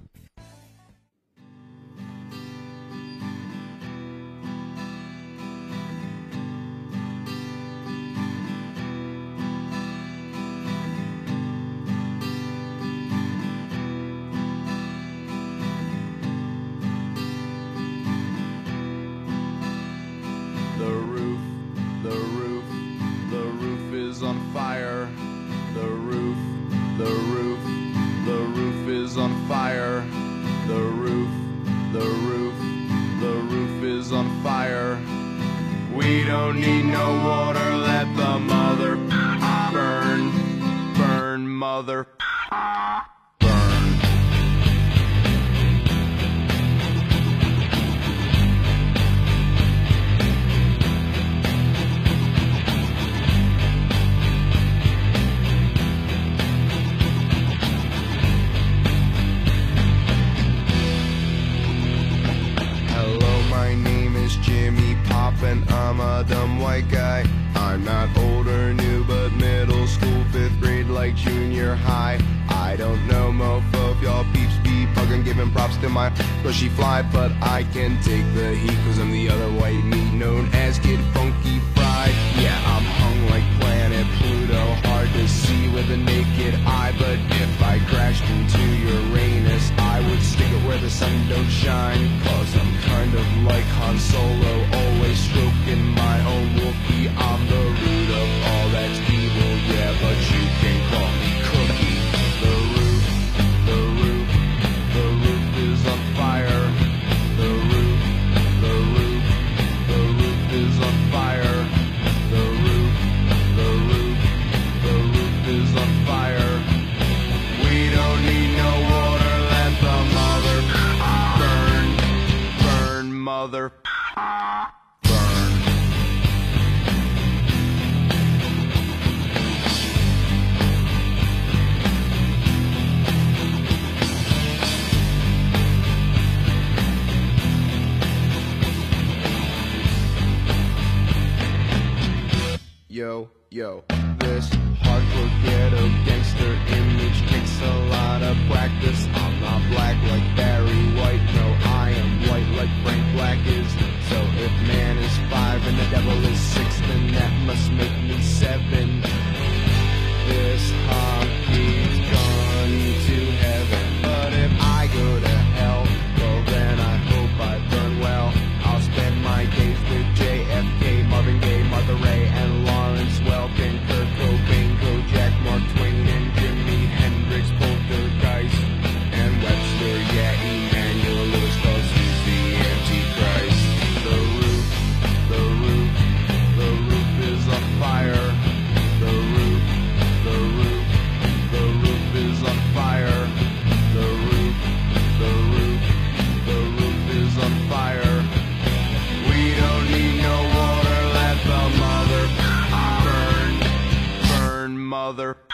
D: On fire. The roof, the roof, the roof is on fire. The roof, the roof, the roof is on fire. We don't need no water, let the mother burn, burn, mother I'm not old or new, but middle school, fifth grade, like junior high. I don't know mofo if y'all peeps be bugging, giving props to my bushy fly, but I can take the heat cause I'm the other white meat known as Kid Funky Fried. Yeah, I'm hung like planet Pluto, hard to see with a naked eye, but if I crashed into Uranus, I would stick it where the sun don't shine, cause I'm kind of like Han Solo, always stroking my own Wookiee. I'm the root of all that's evil, yeah, but you can call me mother burn. Yo, yo, this hardcore ghetto gangster image takes a lot of practice. I'm not black like Barry White, no like Frank Black is. So if man is five and the devil is six, then that must make me seven. This hockey's other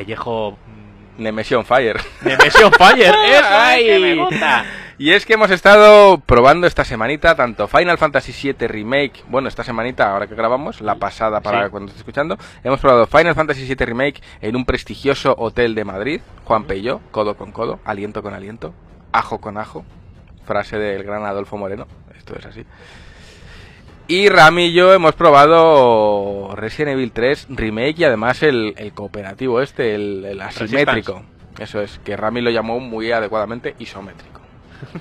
C: Pellejo. mm,
A: Nemesion Fire.
C: Nemesion Fire. [laughs] Es
A: Ay.
C: que me gusta.
A: Y es que hemos estado probando esta semanita tanto Final Fantasy VII Remake, bueno, esta semanita, ahora que grabamos, la pasada para
C: Sí.
A: cuando estés escuchando, hemos probado Final Fantasy VII Remake en un prestigioso hotel de Madrid, Juan Peyo, codo con codo, aliento con aliento, ajo con ajo, frase del gran Adolfo Moreno, esto es así. Y Rami y yo hemos probado Resident Evil 3 Remake y además el, el cooperativo este, el, el asimétrico. Eso es, que Rami lo llamó muy adecuadamente isométrico.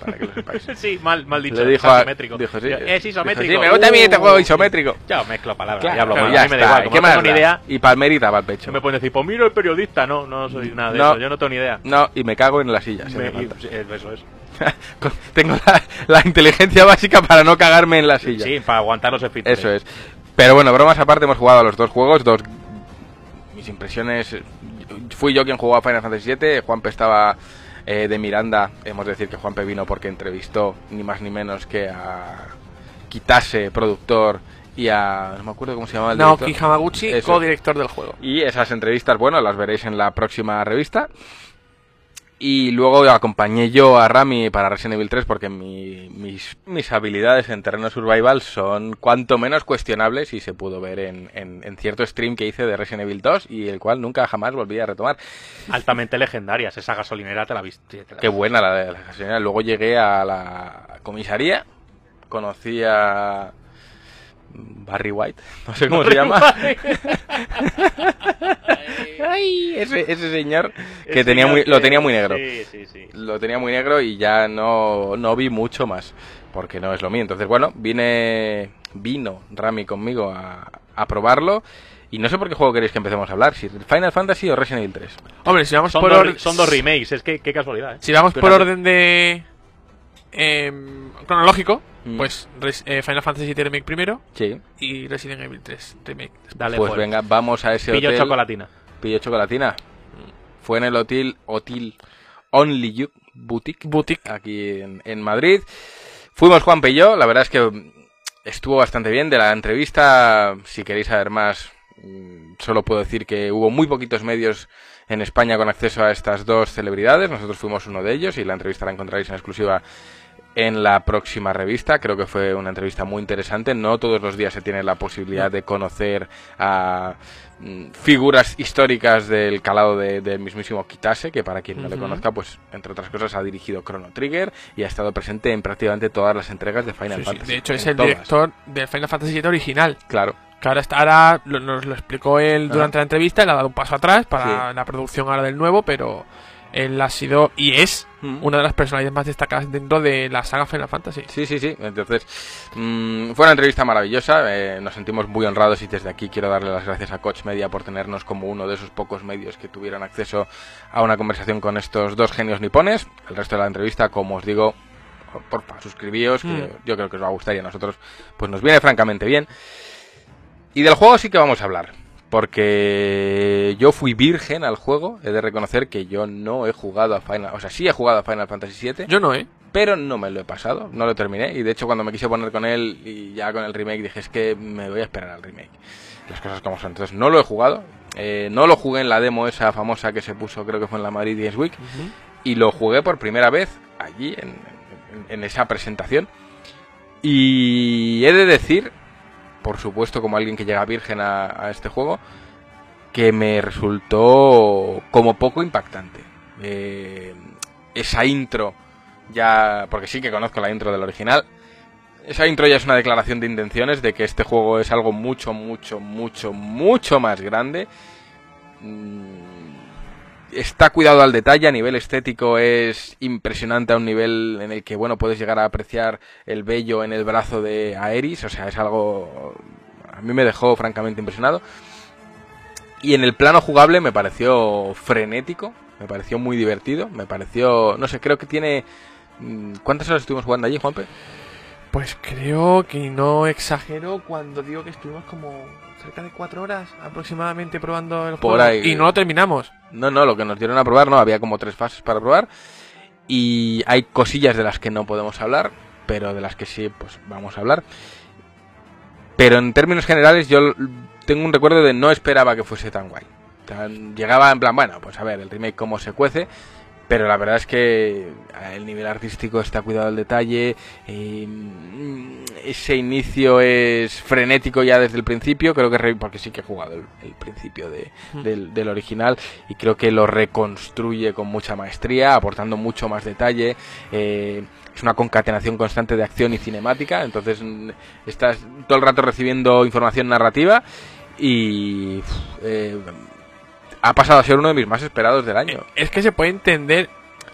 A: Para que lo sepáis. [laughs]
C: Sí, mal, mal dicho.
A: Le dijo
C: asimétrico.
A: dijo, sí,
C: es isométrico.
A: dijo, sí, me gusta a mí este
C: Uh.
A: juego isométrico.
C: Yo mezclo palabras
A: Claro,
C: y hablo mal.
A: ya
C: a mí me da
A: está,
C: igual.
A: ¿qué
C: Como no tengo ni idea,
A: Y palmerita para el pecho.
C: me pueden decir, pues mira el periodista. No, no soy nada de
A: No.
C: eso. Yo no tengo ni idea.
A: No, y me cago en la silla. si
C: Me- y- eso es. [laughs]
A: Tengo la, la inteligencia básica para no cagarme en la silla.
C: Sí, para aguantar los esfínteres.
A: Eso es. Pero bueno, bromas aparte, hemos jugado a los dos juegos. Dos. Mis impresiones. Fui yo quien jugó a Final Fantasy VII. Juanpe estaba eh, de Miranda. Hemos de decir que Juanpe vino porque entrevistó ni más ni menos que a Kitase, productor, y a. No me acuerdo cómo se llamaba el
B: Naoki
A: director.
B: Hamaguchi, co-director del juego.
A: Y esas entrevistas, bueno, las veréis en la próxima revista. Y luego acompañé yo a Rami para Resident Evil 3 porque mi- mis, mis habilidades en terreno survival son cuanto menos cuestionables y se pudo ver en, en- en cierto stream que hice de Resident Evil 2 y el cual nunca jamás volví a retomar.
C: Altamente legendarias. Esa gasolinera te la viste. te la
A: Qué buena la de la gasolinera. Luego llegué a la comisaría, conocí a Barry White, [laughs] no sé cómo se llama. [laughs] Ay, ese, ese señor que
C: El
A: tenía
C: señor
A: muy, lo
C: que-
A: tenía muy negro.
C: Sí, sí, sí.
A: Lo tenía muy negro y ya no, no vi mucho más, porque no es lo mío. Entonces, bueno, vine, vino Rami conmigo a, a probarlo. Y no sé por qué juego queréis que empecemos a hablar, si Final Fantasy o Resident Evil 3.
B: Hombre, si vamos
C: Son,
B: por
C: dos,
B: orden.
C: son dos remakes. Es que qué casualidad. ¿eh?
B: Si vamos por
A: Fíjate.
B: orden de. em, cronológico,
A: Mm.
B: pues Res- eh, Final Fantasy VII Remake primero
A: Sí.
B: y Resident Evil 3 Remake.
C: Dale,
A: pues
C: pues.
A: venga, vamos a ese
C: Pillo
A: hotel.
C: chocolatina.
A: Pilló chocolatina. Fue en el hotel, hotel Only You Boutique,
B: Boutique.
A: aquí en, en Madrid. Fuimos Juan y yo, la verdad es que estuvo bastante bien. De la entrevista, si queréis saber más, mm, solo puedo decir que hubo muy poquitos medios en España con acceso a estas dos celebridades. Nosotros fuimos uno de ellos y la entrevista la encontraréis en exclusiva en la próxima revista. Creo que fue una entrevista muy interesante. No todos los días se tiene la posibilidad de conocer a mm, figuras históricas del calado de- del mismísimo Kitase, que para quien no le conozca, pues entre otras cosas ha dirigido Chrono Trigger y ha estado presente en prácticamente todas las entregas de Final
B: Sí, sí.
A: Fantasy.
B: De hecho, es el
A: todas.
B: director del Final Fantasy VII original.
A: Claro.
B: Que ahora, está, ahora lo- nos lo explicó él durante la entrevista, él ha dado un paso atrás para
A: Sí.
B: la producción ahora del nuevo, pero él ha sido y es
A: Mm.
B: una de las personalidades más destacadas dentro de la saga Final Fantasy.
A: Sí, sí, sí. Entonces, mm, fue una entrevista maravillosa. eh, nos sentimos muy honrados y desde aquí quiero darle las gracias a Coach Media por tenernos como uno de esos pocos medios que tuvieron acceso a una conversación con estos dos genios nipones. El resto de la entrevista, como os digo, porfa, suscribíos, que
B: Mm.
A: yo creo que os va a gustar y a nosotros pues nos viene francamente bien. Y del juego sí que vamos a hablar. Porque yo fui virgen al juego, he de reconocer que yo no he jugado a Final, o sea, sí he jugado a Final Fantasy VII,
B: Yo no, ¿eh?
A: pero no me lo he pasado, no lo terminé. Y de hecho, cuando me quise poner con él y ya con el remake, dije: Es que me voy a esperar al remake. Las cosas como son. Entonces, no lo he jugado. eh, no lo jugué en la demo esa famosa que se puso, creo que fue en la Madrid Games Week. Y lo jugué por primera vez allí, en, en- en esa presentación. Y he de decir, por supuesto, como alguien que llega virgen a, este juego, que me resultó como poco impactante. Eh, esa intro, ya, porque sí que conozco la intro del original, esa intro ya es una declaración de intenciones de que este juego es algo mucho, mucho, mucho, mucho más grande. Mm, Está cuidado al detalle, a nivel estético es impresionante a un nivel en el que, bueno, puedes llegar a apreciar el vello en el brazo de Aeris, o sea, es algo... A mí me dejó francamente impresionado. Y en el plano jugable me pareció frenético, me pareció muy divertido, me pareció... No sé, creo que tiene... mm, ¿Cuántas horas estuvimos jugando allí, Juanpe?
B: Pues creo que no exagero cuando digo que estuvimos como cerca de cuatro horas aproximadamente probando el
A: Por
B: juego.
A: ahí.
B: Y no lo terminamos.
A: No, no, lo que nos dieron a probar, no, había como tres fases para probar. Y hay cosillas de las que no podemos hablar, pero de las que sí, pues vamos a hablar. Pero en términos generales, yo tengo un recuerdo de no esperaba que fuese tan guay. Llegaba en plan, bueno, pues a ver, el remake cómo se cuece. Pero la verdad es que el nivel artístico está cuidado al detalle. eh, ese inicio es frenético ya desde el principio. Creo que porque sí que he jugado el, el principio de, del, del original y creo que lo reconstruye con mucha maestría, aportando mucho más detalle. eh, es una concatenación constante de acción y cinemática. Entonces mm, estás todo el rato recibiendo información narrativa y eh, ha pasado a ser uno de mis más esperados del año.
B: Eh, Es que se puede entender.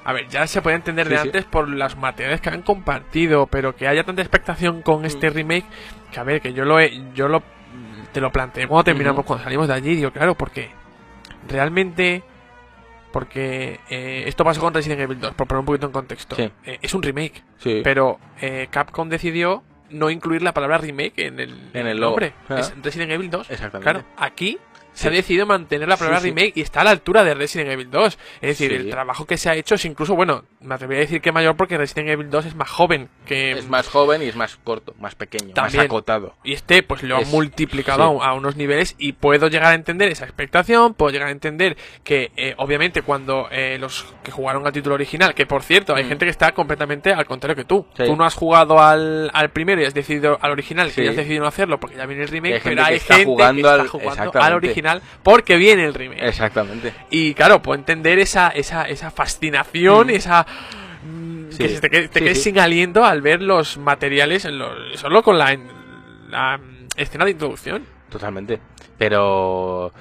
B: A ver, ya se puede entender de
A: Sí, sí.
B: antes por los materiales que han compartido, pero que haya tanta expectación con este
A: Mm.
B: remake, que a ver, que yo lo he, yo lo te lo planteé cuando terminamos, cuando salimos de allí, digo, claro, porque realmente porque eh, esto pasó con Resident Evil 2, por poner un poquito en contexto.
A: Sí.
B: Eh, es un remake,
A: Sí.
B: pero eh, Capcom decidió no incluir la palabra remake en el,
A: En el
B: nombre.
A: Ah.
B: Es Resident Evil 2.
A: Exactamente.
B: Claro, aquí se ha decidido mantener la palabra
A: Sí, sí.
B: remake y está a la altura de Resident Evil 2. Es decir,
A: Sí.
B: el trabajo que se ha hecho es incluso, bueno, me atrevería a decir que mayor porque Resident Evil 2 es más joven que...
A: Es más joven y es más corto, más pequeño,
B: También.
A: más acotado.
B: Y este, pues lo ha
A: Es-
B: multiplicado a, unos niveles y puedo llegar a entender esa expectación, puedo llegar a entender que, eh, obviamente, cuando eh, los que jugaron al título original, que por cierto, hay
A: Mm.
B: gente que está completamente al contrario que tú. Tú no has jugado al, al primero y has decidido al original,
A: Sí.
B: que ya has decidido no hacerlo porque ya viene el remake,
A: hay
B: pero hay gente que está
A: al-
B: jugando al
A: exactamente.
B: original porque viene el remake.
A: Exactamente.
B: Y claro, puedo entender esa, esa, esa fascinación,
A: Mm.
B: esa. mm,
A: Sí.
B: Que te, te
A: Sí,
B: quedes
A: sí.
B: sin aliento al ver los materiales, en lo- solo con la, la, mm, escena de introducción.
A: Totalmente. Pero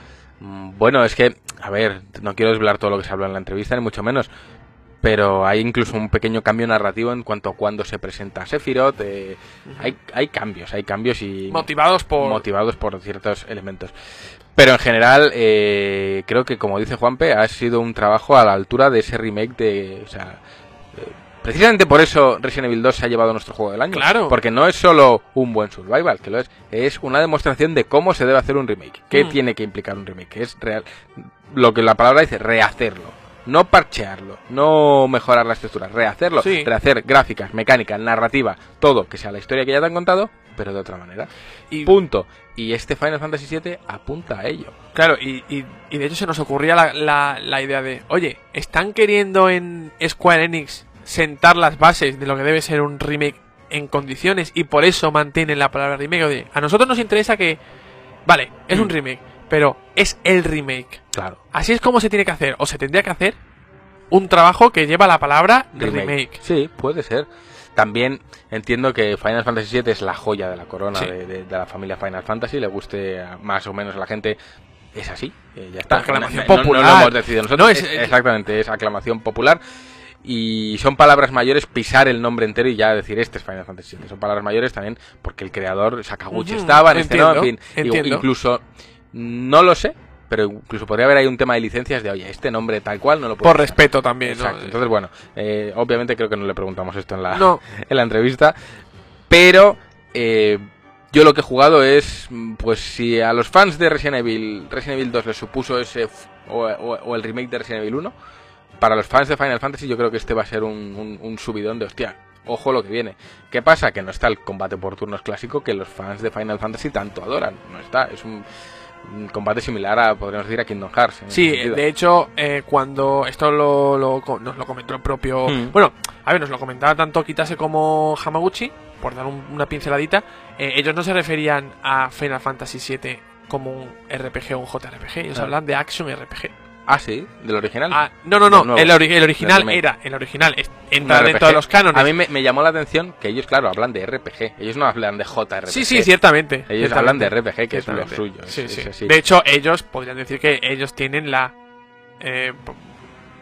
A: mm, bueno, es que, a ver, no quiero desvelar todo lo que se habló en la entrevista, ni mucho menos. Pero hay incluso un pequeño cambio narrativo en cuanto a cuando se presenta Sephiroth. eh, hay, hay cambios, hay cambios y
B: Motivados por.
A: motivados por ciertos elementos. Pero en general, eh, creo que como dice Juanpe, ha sido un trabajo a la altura de ese remake de. O sea, Eh, Precisamente por eso Resident Evil 2 se ha llevado a nuestro juego del año.
B: Claro.
A: Porque no es solo un buen survival, que lo es, es una demostración de cómo se debe hacer un remake. ¿Qué
B: Mm.
A: tiene que implicar un remake? Es real, lo que la palabra dice, rehacerlo. No parchearlo, no mejorar las texturas, rehacerlo,
B: Sí.
A: rehacer gráficas, mecánica, narrativa, todo que sea la historia que ya te han contado, pero de otra manera.
B: Y,
A: Punto. Y este Final Fantasy VII apunta a ello.
B: Claro, y, y- y de hecho se nos ocurría la, la- la idea de, oye, ¿están queriendo en Square Enix sentar las bases de lo que debe ser un remake en condiciones y por eso mantienen la palabra remake? Oye, a nosotros nos interesa que, vale, es un remake, pero es el remake.
A: Claro.
B: Así es como se tiene que hacer, o se tendría que hacer un trabajo que lleva la palabra remake.
A: Sí, puede ser. También entiendo que Final Fantasy VII es la joya de la corona
B: Sí.
A: de, de- de la familia Final Fantasy, le guste más o menos a la gente. Es así, eh, ya está.
B: Aclamación
A: No-
B: popular.
A: No, lo hemos decidido nosotros.
B: No, es-
A: es- exactamente, es aclamación popular. Y son palabras mayores pisar el nombre entero y ya decir este es Final Fantasy VII. Son palabras mayores también porque el creador Sakaguchi
B: Ujú,
A: estaba en este no, en fin.
B: Entiendo.
A: incluso, no lo sé, pero incluso podría haber ahí un tema de licencias de, oye, este nombre tal cual no lo puedo
B: Por
A: usar".
B: respeto también, ¿no?
A: Exacto. Entonces, bueno, eh, obviamente creo que no le preguntamos esto en la,
B: No. [laughs]
A: en la entrevista, pero eh, yo lo que he jugado es, pues si a los fans de Resident Evil, Resident Evil 2 les supuso ese, o, o- o el remake de Resident Evil 1, para los fans de Final Fantasy yo creo que este va a ser un, un- un subidón de hostia. Ojo lo que viene. ¿Qué pasa? Que no está el combate por turnos clásico que los fans de Final Fantasy tanto adoran. No está. Es un, un combate similar a, podríamos decir, a Kingdom Hearts.
B: Sí, de hecho, eh, cuando esto lo, lo nos lo comentó el propio...
A: Mm.
B: Bueno, a ver, nos lo comentaba tanto Kitase como Hamaguchi, por dar un- una pinceladita, eh, ellos no se referían a Final Fantasy VII como un RPG o un JRPG, ellos
A: Claro.
B: hablan de Action RPG.
A: Ah, sí, del original.
B: Ah, no, no, no, el, ori- el original era, el original entra dentro de los cánones.
A: A mí me, me llamó la atención que ellos, claro, hablan de RPG. Ellos no hablan de JRPG.
B: Sí, sí, ciertamente.
A: Ellos
B: ciertamente.
A: hablan de RPG, que es lo suyo.
B: Sí,
A: es
B: sí.
A: así.
B: De hecho, ellos podrían decir que ellos tienen la... eh,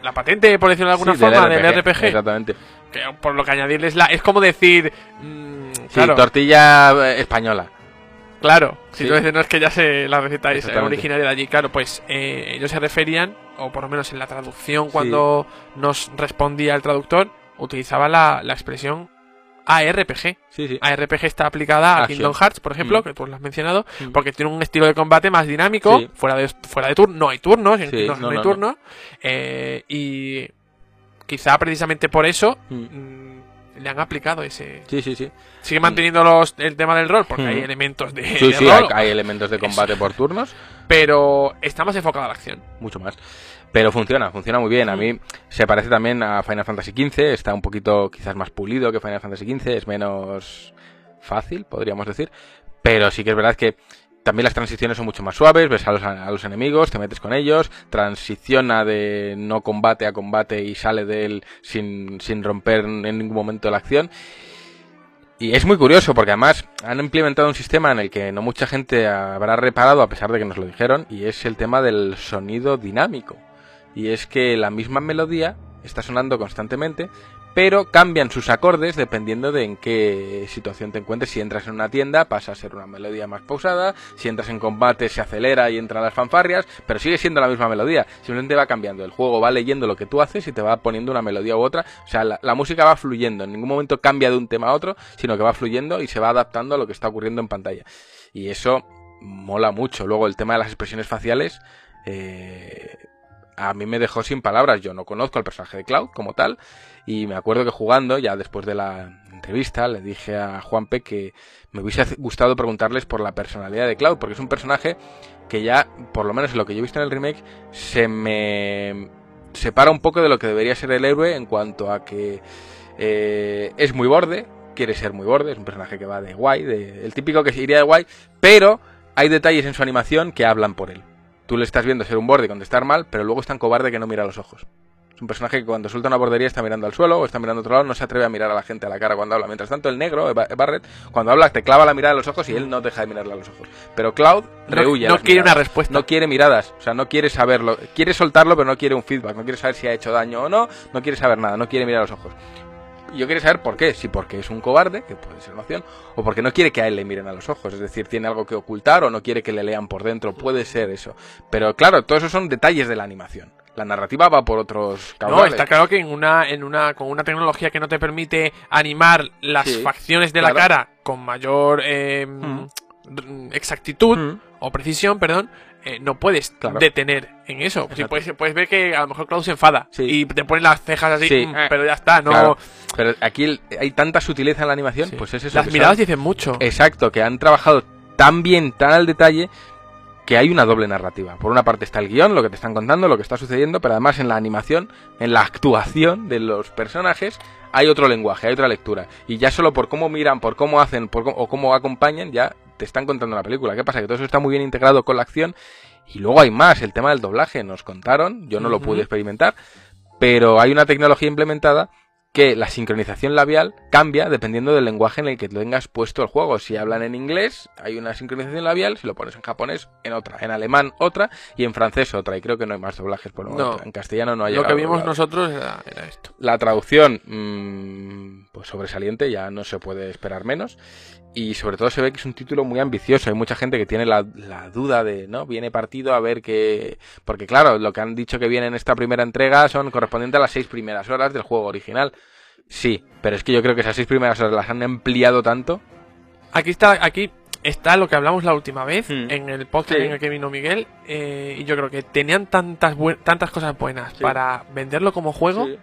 B: la patente, por decirlo de alguna
A: Sí, del
B: forma, del RPG.
A: Exactamente.
B: Que, por lo que añadirles la. Es como decir. mm,
A: Sí,
B: claro,
A: tortilla eh, española.
B: Claro. Si
A: Sí.
B: tú dices, no es que ya sé la receta es originaria de allí, claro, pues eh, ellos se referían, o por lo menos en la traducción, cuando nos respondía el traductor, utilizaba la, la expresión ARPG.
A: Sí, sí.
B: ARPG está aplicada a
A: Action.
B: Kingdom Hearts, por ejemplo,
A: Mm.
B: que tú lo has mencionado,
A: Mm.
B: porque tiene un estilo de combate más dinámico,
A: Sí.
B: fuera de fuera de turno, no hay turnos, en Kingdom
A: no,
B: no, hay
A: no, no.
B: turnos, eh, y quizá precisamente por eso
A: Mm.
B: Le han aplicado ese...
A: Sí, sí, sí.
B: Sigue manteniendo los, el tema del rol, porque
A: Mm.
B: hay elementos de,
A: Sí,
B: de
A: sí, hay,
B: rol,
A: hay elementos de combate por turnos.
B: pero está más enfocado a la acción.
A: mucho más. Pero funciona, funciona muy bien. A mí se parece también a Final Fantasy XV, está un poquito quizás más pulido que Final Fantasy XV, es menos fácil, podríamos decir. Pero sí que es verdad que también las transiciones son mucho más suaves, ves a los, a los enemigos, te metes con ellos, transiciona de no combate a combate y sale de él sin, sin romper en ningún momento la acción. Y es muy curioso porque además han implementado un sistema en el que no mucha gente habrá reparado a pesar de que nos lo dijeron y es el tema del sonido dinámico. Y es que la misma melodía está sonando constantemente, pero cambian sus acordes dependiendo de en qué situación te encuentres. Si entras en una tienda pasa a ser una melodía más pausada, si entras en combate se acelera y entran las fanfarrias, pero sigue siendo la misma melodía. Simplemente va cambiando. El juego va leyendo lo que tú haces y te va poniendo una melodía u otra. O sea, la, música va fluyendo. En ningún momento cambia de un tema a otro, sino que va fluyendo y se va adaptando a lo que está ocurriendo en pantalla. Y eso mola mucho. Luego el tema de las expresiones faciales. eh, a mí me dejó sin palabras. Yo no conozco al personaje de Cloud como tal. Y me acuerdo que jugando, ya después de la entrevista, le dije a Juanpe que me hubiese gustado preguntarles por la personalidad de Cloud, porque es un personaje que ya, por lo menos en lo que yo he visto en el remake, se me separa un poco de lo que debería ser el héroe en cuanto a que eh, es muy borde, quiere ser muy borde, es un personaje que va de guay, de, el típico que iría de guay, pero hay detalles en su animación que hablan por él. Tú le estás viendo ser un borde y contestar mal, pero luego es tan cobarde que no mira a los ojos. Es un personaje que cuando suelta una bordería está mirando al suelo o está mirando a otro lado, no se atreve a mirar a la gente a la cara cuando habla. Mientras tanto, el negro, Barrett, cuando habla te clava la mirada a los ojos y él no deja de mirarle a los ojos. Pero Cloud
B: No,
A: rehuye. a
B: no
A: las
B: quiere una respuesta.
A: No quiere miradas, o sea, no quiere saberlo. Quiere soltarlo, pero no quiere un feedback. No quiere saber si ha hecho daño o no. No quiere saber nada, no quiere mirar a los ojos. Yo quiero saber por qué. Si porque es un cobarde, que puede ser una opción, o porque no quiere que a él le miren a los ojos. Es decir, tiene algo que ocultar o no quiere que le lean por dentro. Puede ser eso. Pero claro, todo eso son detalles de la animación. La narrativa va por otros
B: No,
A: caudales.
B: está claro que en una, en una, con una tecnología que no te permite animar las
A: Sí,
B: facciones de
A: claro.
B: la cara con mayor eh,
A: Mm.
B: exactitud
A: Mm.
B: o precisión, perdón, eh, no puedes
A: Claro.
B: detener en eso. Sí, puedes, puedes ver que a lo mejor Cloud se enfada
A: Sí.
B: y te ponen las cejas así,
A: Sí.
B: mm, pero ya está, no.
A: Claro. Pero aquí hay tanta sutileza en la animación, pues es eso.
B: las miradas
A: son-
B: dicen mucho.
A: Exacto, que han trabajado tan bien, tan al detalle, que hay una doble narrativa. Por una parte está el guion, lo que te están contando, lo que está sucediendo, pero además en la animación, en la actuación de los personajes, hay otro lenguaje, hay otra lectura. Y ya solo por cómo miran, por cómo hacen, por cómo, o cómo acompañan, ya te están contando la película. ¿Qué pasa? Que todo eso está muy bien integrado con la acción. Y luego hay más, el tema del doblaje, nos contaron, yo no lo pude experimentar, pero hay una tecnología implementada que la sincronización labial cambia dependiendo del lenguaje en el que tengas puesto el juego. Si hablan en inglés, hay una sincronización labial, si lo pones en japonés, en otra, en alemán otra y en francés otra. Y creo que no hay más doblajes por.
B: No.
A: En castellano no hay
B: Lo que vimos nosotros era, era esto.
A: La traducción, mm, pues sobresaliente, ya no se puede esperar menos. Y sobre todo se ve que es un título muy ambicioso. Hay mucha gente que tiene la, la duda de, ¿no? Viene partido a ver qué. Porque claro, lo que han dicho que viene en esta primera entrega son correspondientes a las seis primeras horas del juego original. Sí, pero es que yo creo que esas seis primeras horas las han ampliado tanto.
B: Aquí está, aquí está lo que hablamos la última vez
A: Hmm.
B: en el podcast
A: Sí.
B: en el que vino Miguel. eh, y yo creo que tenían tantas, buen- tantas cosas buenas
A: Sí.
B: para venderlo como juego
A: Sí.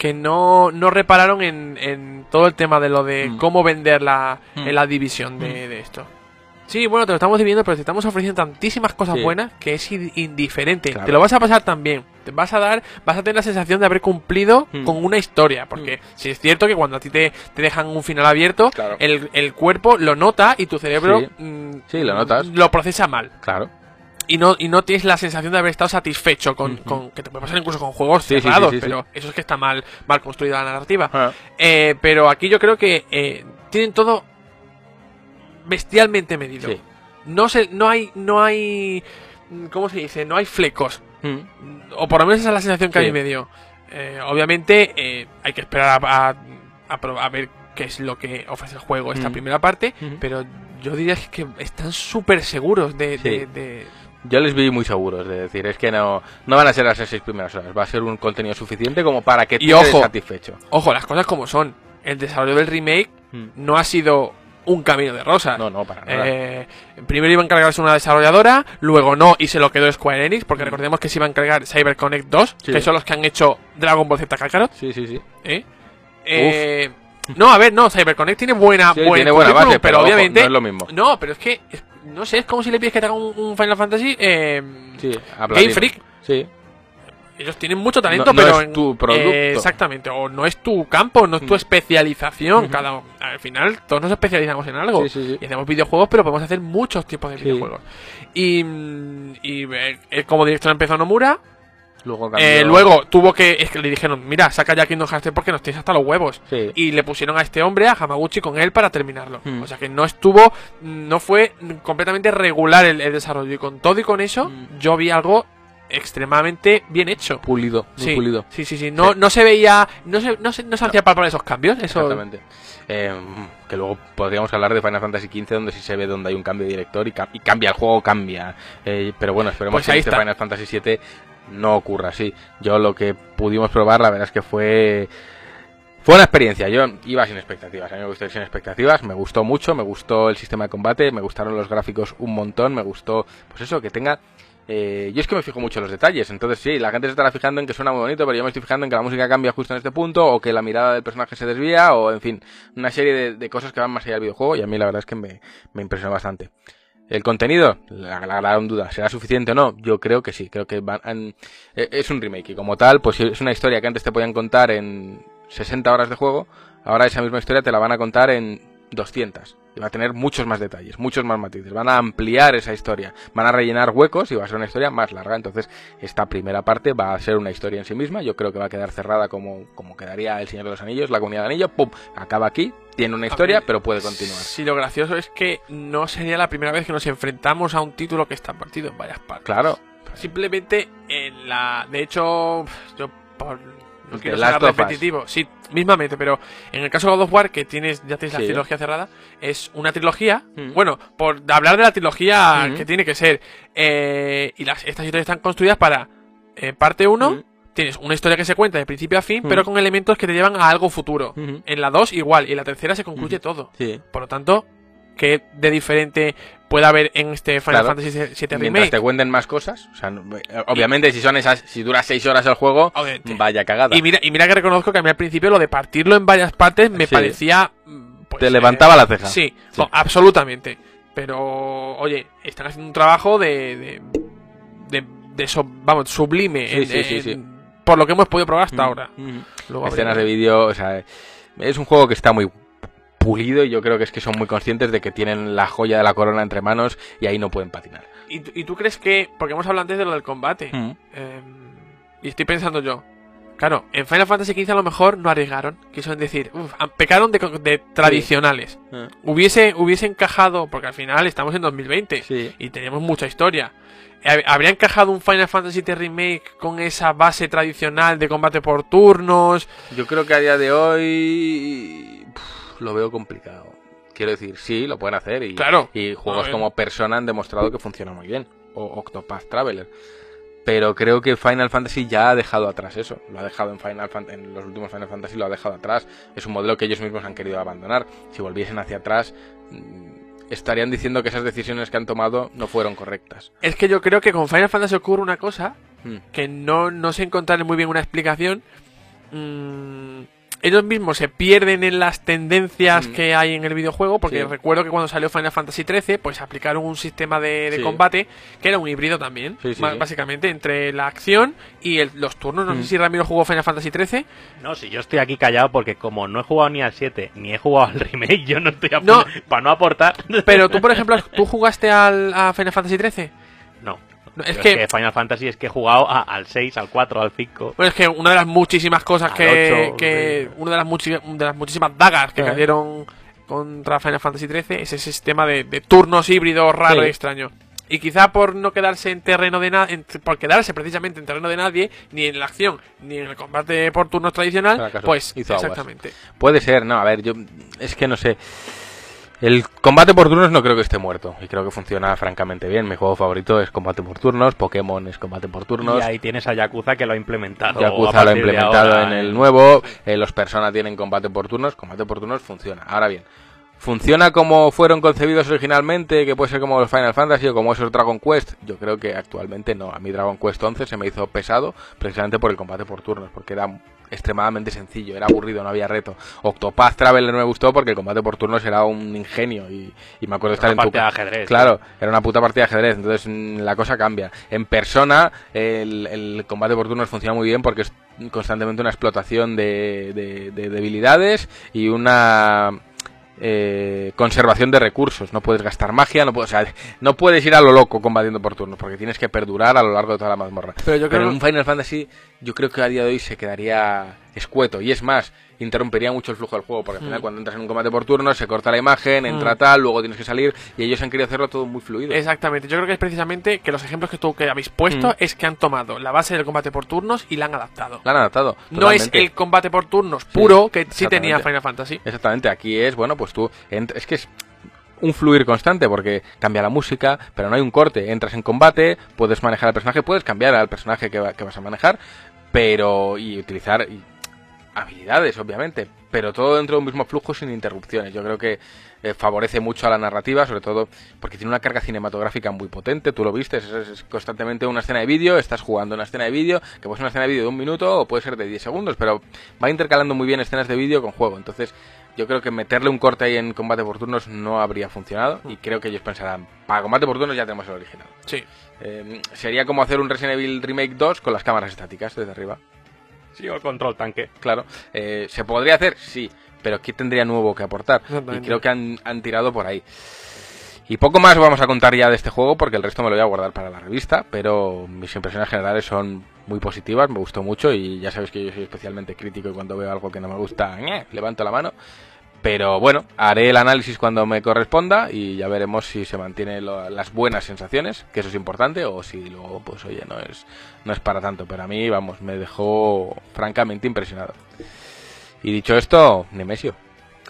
B: Que no, no repararon en, en todo el tema de lo de
A: Mm.
B: cómo vender la,
A: Mm.
B: en la división de, de esto. Sí, bueno, te lo estamos dividiendo, pero te estamos ofreciendo tantísimas cosas
A: Sí.
B: buenas que es in- indiferente.
A: Claro.
B: Te lo vas a pasar también. Te vas a dar, vas a tener la sensación de haber cumplido
A: Mm.
B: con una historia. Porque si es cierto que cuando a ti te, te dejan un final abierto,
A: Claro.
B: el, el cuerpo lo nota y tu cerebro
A: Sí.
B: mm,
A: Sí, lo notas.
B: lo procesa mal.
A: Claro.
B: Y no, y no tienes la sensación de haber estado satisfecho con, que te puede pasar incluso con juegos
A: Sí,
B: cerrados,
A: sí, sí.
B: pero eso es que está mal, mal construida la narrativa.
A: Ah,
B: Eh, pero aquí yo creo que eh, tienen todo bestialmente medido. No se, no hay, no hay, ¿cómo se dice? No hay flecos.
A: Mm.
B: O por lo menos esa es la sensación que a mí me dio. Eh, obviamente eh, hay que esperar a, a- a a ver qué es lo que ofrece el juego esta
A: Mm.
B: primera parte, pero yo diría que están súper seguros de,
A: Sí.
B: de- de-
A: Yo les vi muy seguros de decir, es que no, no van a ser las seis primeras horas, va a ser un contenido suficiente como para que
B: Y
A: quedes
B: ojo.
A: satisfecho.
B: Ojo, las cosas como son. El desarrollo del remake
A: Mm.
B: no ha sido un camino de rosas.
A: No, no, para nada.
B: Eh, primero iba a encargarse una desarrolladora, luego no, y se lo quedó Square Enix, porque
A: Mm.
B: recordemos que se iba a encargar CyberConnect 2,
A: Sí.
B: que son los que han hecho Dragon Ball Z Kakarot.
A: Sí, sí, sí.
B: ¿eh? Eh, no, a ver, no, CyberConnect tiene buena,
A: Sí,
B: buen
A: tiene buena base, pero,
B: obviamente.
A: no es lo mismo.
B: No, pero es que, no sé, es como si le pides que te haga un, un Final Fantasy. eh,
A: Sí,
B: Game. Freak.
A: Sí.
B: Ellos tienen mucho talento,
A: No- no
B: pero.
A: es tu producto.
B: eh, exactamente, o no es tu campo, no es tu
A: Mm.
B: especialización. Cada, al final, todos nos especializamos en algo.
A: Sí.
B: Y hacemos videojuegos, pero podemos hacer muchos tipos de videojuegos. Y, mm, y eh, eh, como director empezó Nomura.
A: Luego
B: eh, luego tuvo que. Es que le dijeron: Mira, saca ya Kingdom Hearts 3 porque nos tienes hasta los huevos.
A: Sí.
B: Y le pusieron a este hombre, a Hamaguchi, con él para terminarlo.
A: Mm.
B: O sea que no estuvo. No fue completamente regular el, el desarrollo. Y con todo y con eso,
A: Mm.
B: yo vi algo extremadamente bien hecho.
A: Pulido, muy
B: Sí,
A: pulido.
B: sí, sí, sí. No,
A: Sí.
B: no se veía. No se, no se, no se hacía esos cambios. Eso.
A: Exactamente. Eh, que luego podríamos hablar de Final Fantasy XV, donde sí se ve donde hay un cambio de director y, y cambia, el juego cambia. Eh, pero bueno, esperemos
B: Pues
A: que este. Final Fantasy VII no ocurra así. Yo lo que pudimos probar, la verdad es que fue. Fue una experiencia, yo iba sin expectativas, a mí me gustó ir sin expectativas, me gustó mucho, me gustó el sistema de combate, me gustaron los gráficos un montón, me gustó, pues eso, que tenga... eh, yo es que me fijo mucho en los detalles, entonces sí, la gente se estará fijando en que suena muy bonito, pero yo me estoy fijando en que la música cambia justo en este punto, o que la mirada del personaje se desvía, o en fin, una serie de, cosas que van más allá del videojuego, y a mí la verdad es que me, me impresionó bastante. El contenido, la, gran duda, ¿será suficiente o no? Yo creo que sí, creo que van, eh, es un remake y como tal, pues es una historia que antes te podían contar en 60 horas de juego, ahora esa misma historia te la van a contar en 200 y va a tener muchos más detalles, muchos más matices, van a ampliar esa historia, van a rellenar huecos y va a ser una historia más larga, entonces esta primera parte va a ser una historia en sí misma, yo creo que va a quedar cerrada como, como quedaría El Señor de los Anillos, la Comunidad de Anillo, pum, acaba aquí, tiene una historia, pero puede continuar.
B: Sí, lo gracioso es que no sería la primera vez que nos enfrentamos a un título que está partido en varias partes.
A: Claro,
B: Simplemente en la. De hecho, yo por. No quiero ser repetitivo, sí, mismamente, pero en el caso de God of War, que tienes, ya tienes la trilogía cerrada, es una trilogía.
A: Mm.
B: Bueno, por hablar de la trilogía
A: Mm.
B: que tiene que ser. eh, y las, estas historias están construidas para eh, parte 1,
A: Mm.
B: tienes una historia que se cuenta de principio a fin, pero con elementos que te llevan a algo futuro.
A: Ujú.
B: En la 2 igual, y en la tercera se concluye
A: Ujú.
B: todo.
A: Sí.
B: Por lo tanto, ¿qué de diferente puede haber en este Final
A: Claro.
B: Fantasy VII
A: Mientras
B: Remake?
A: te cuenten más cosas, o sea, no- eh, obviamente si son esas, si dura seis horas el juego,
B: Obviamente.
A: vaya cagada.
B: Y mira, y mira que reconozco que a mí al principio lo de partirlo en varias partes me
A: Sí.
B: parecía... mm, pues,
A: Te levantaba la ceja.
B: Sí,
A: Sí.
B: no, absolutamente. Pero, oye, están haciendo un trabajo de... de, de- de so- vamos, sublime.
A: Sí,
B: en- en-. Por lo que hemos podido probar hasta
A: Mm,
B: ahora.
A: mm.
B: Luego
A: Escenas de vídeo, o sea, es un juego que está muy pulido y yo creo que es que son muy conscientes de que tienen la joya de la corona entre manos y ahí no pueden patinar.
B: ¿Y, y tú crees que.? Porque hemos hablado antes de lo del combate.
A: Mm.
B: eh, y estoy pensando yo. Claro, en Final Fantasy XV a lo mejor no arriesgaron. Quisieron decir, uff, pecaron de, de tradicionales.
A: Eh,
B: Hubiese, hubiese encajado, porque al final estamos en 2020
A: Sí.
B: y teníamos mucha historia. Hab- ¿Habría encajado un Final Fantasy X Remake con esa base tradicional de combate por turnos?
A: Yo creo que a día de hoy lo veo complicado. Quiero decir, sí, lo pueden hacer y,
B: Claro.
A: y juegos como Persona han demostrado que funciona muy bien. O Octopath Traveler. Pero creo que Final Fantasy ya ha dejado atrás eso. Lo ha dejado en Final Fan- en los últimos Final Fantasy lo ha dejado atrás. Es un modelo que ellos mismos han querido abandonar. Si volviesen hacia atrás, mm, estarían diciendo que esas decisiones que han tomado no fueron correctas.
B: Es que yo creo que con Final Fantasy ocurre una cosa
A: Mm.
B: que no, no sé encontrarle muy bien una explicación. Mm, ellos mismos se pierden en las tendencias
A: Mm.
B: que hay en el videojuego, porque
A: Sí.
B: recuerdo que cuando salió Final Fantasy XIII, pues aplicaron un sistema de, de
A: Sí.
B: combate que era un híbrido también,
A: Sí, sí,
B: ba-
A: sí.
B: básicamente entre la acción y el- los turnos. No
A: Mm.
B: sé si Ramiro jugó Final Fantasy XIII.
C: No, si yo estoy aquí callado porque como no he jugado ni al 7 ni he jugado al remake, yo no estoy a
B: No.
C: para no aportar.
B: Pero tú, por ejemplo, ¿tú jugaste al, a Final Fantasy XIII?
C: No.
B: No, es que-
C: Final Fantasy es que he jugado a- al 6, al 4, al 5.
B: Bueno, es que una de las muchísimas cosas que,
C: ocho,
B: que
C: sí.
B: una de las, muchi- de las muchísimas dagas que
A: Eh.
B: cayeron contra Final Fantasy XIII es ese sistema de, de turnos híbridos raro
A: Sí.
B: y extraño. Y quizá por no quedarse en terreno de nadie, por quedarse precisamente en terreno de nadie, ni en la acción, ni en el combate por turnos tradicional, pues exactamente.
A: Puede ser, no, a ver, yo es que no sé. El combate por turnos no creo que esté muerto y creo que funciona francamente bien. Mi juego favorito es combate por turnos, Pokémon es combate por turnos.
C: Y ahí tienes a Yakuza que lo ha implementado.
A: Yakuza lo ha implementado
C: ahora,
A: en el
C: eh.
A: nuevo, eh, los Persona tienen combate por turnos, combate por turnos funciona. Ahora bien, ¿funciona como fueron concebidos originalmente, que puede ser como los Final Fantasy o como esos Dragon Quest? Yo creo que actualmente no. A mí Dragon Quest 11 se me hizo pesado precisamente por el combate por turnos, porque era extremadamente sencillo, era aburrido, no había reto. Octopath Traveler no me gustó porque el combate por turnos era un ingenio y, y me acuerdo estar
C: una
A: en tu
C: partida de
A: ca-
C: ajedrez,
A: Claro, era una puta partida de ajedrez, entonces mm, la cosa cambia. En persona, el, el combate por turnos funciona muy bien porque es constantemente una explotación de, de- de debilidades y una eh, conservación de recursos. No puedes gastar magia, no puedes, o sea, no puedes ir a lo loco combatiendo por turnos porque tienes que perdurar a lo largo de toda la mazmorra.
B: Pero yo
A: Pero
B: creo
A: en un Final Fantasy yo creo que a día de hoy se quedaría escueto y es más, interrumpiría mucho el flujo del juego porque al final
B: Mm.
A: cuando entras en un combate por turnos se corta la imagen, entra
B: Mm.
A: tal, luego tienes que salir y ellos han querido hacerlo todo muy fluido.
B: Exactamente, yo creo que es precisamente que los ejemplos que tú que habéis puesto
A: Mm.
B: es que han tomado la base del combate por turnos y la han adaptado.
A: La han adaptado.
B: No es el combate por turnos puro que sí tenía Final Fantasy.
A: Exactamente, aquí es, bueno, pues tú, es que es un fluir constante porque cambia la música, pero no hay un corte. Entras en combate, puedes manejar al personaje, puedes cambiar al personaje que, va- que vas a manejar, pero y utilizar y- habilidades, obviamente, pero todo dentro de un mismo flujo sin interrupciones. Yo creo que eh, favorece mucho a la narrativa, sobre todo porque tiene una carga cinematográfica muy potente, tú lo viste, es, constantemente una escena de vídeo, estás jugando una escena de vídeo, que puede ser una escena de vídeo de un minuto o puede ser de 10 segundos, pero va intercalando muy bien escenas de vídeo con juego, entonces yo creo que meterle un corte ahí en combate por turnos no habría funcionado y creo que ellos pensarán, para combate por turnos ya tenemos el original.
B: Sí.
A: Eh, sería como hacer un Resident Evil Remake 2 con las cámaras estáticas desde arriba.
C: Sí, o el control tanque.
A: Claro, eh, ¿se podría hacer? Sí, pero ¿qué tendría nuevo que aportar? Y creo que han, han tirado por ahí. Y poco más vamos a contar ya de este juego porque el resto me lo voy a guardar para la revista, pero mis impresiones generales son muy positivas, me gustó mucho y ya sabéis que yo soy especialmente crítico y cuando veo algo que no me gusta, ¡ñe! levanto la mano. Pero bueno, haré el análisis cuando me corresponda y ya veremos si se mantienen las buenas sensaciones, que eso es importante, o si luego, pues oye, no es, no es para tanto. Pero a mí, vamos, me dejó francamente impresionado. Y dicho esto, Nemesio.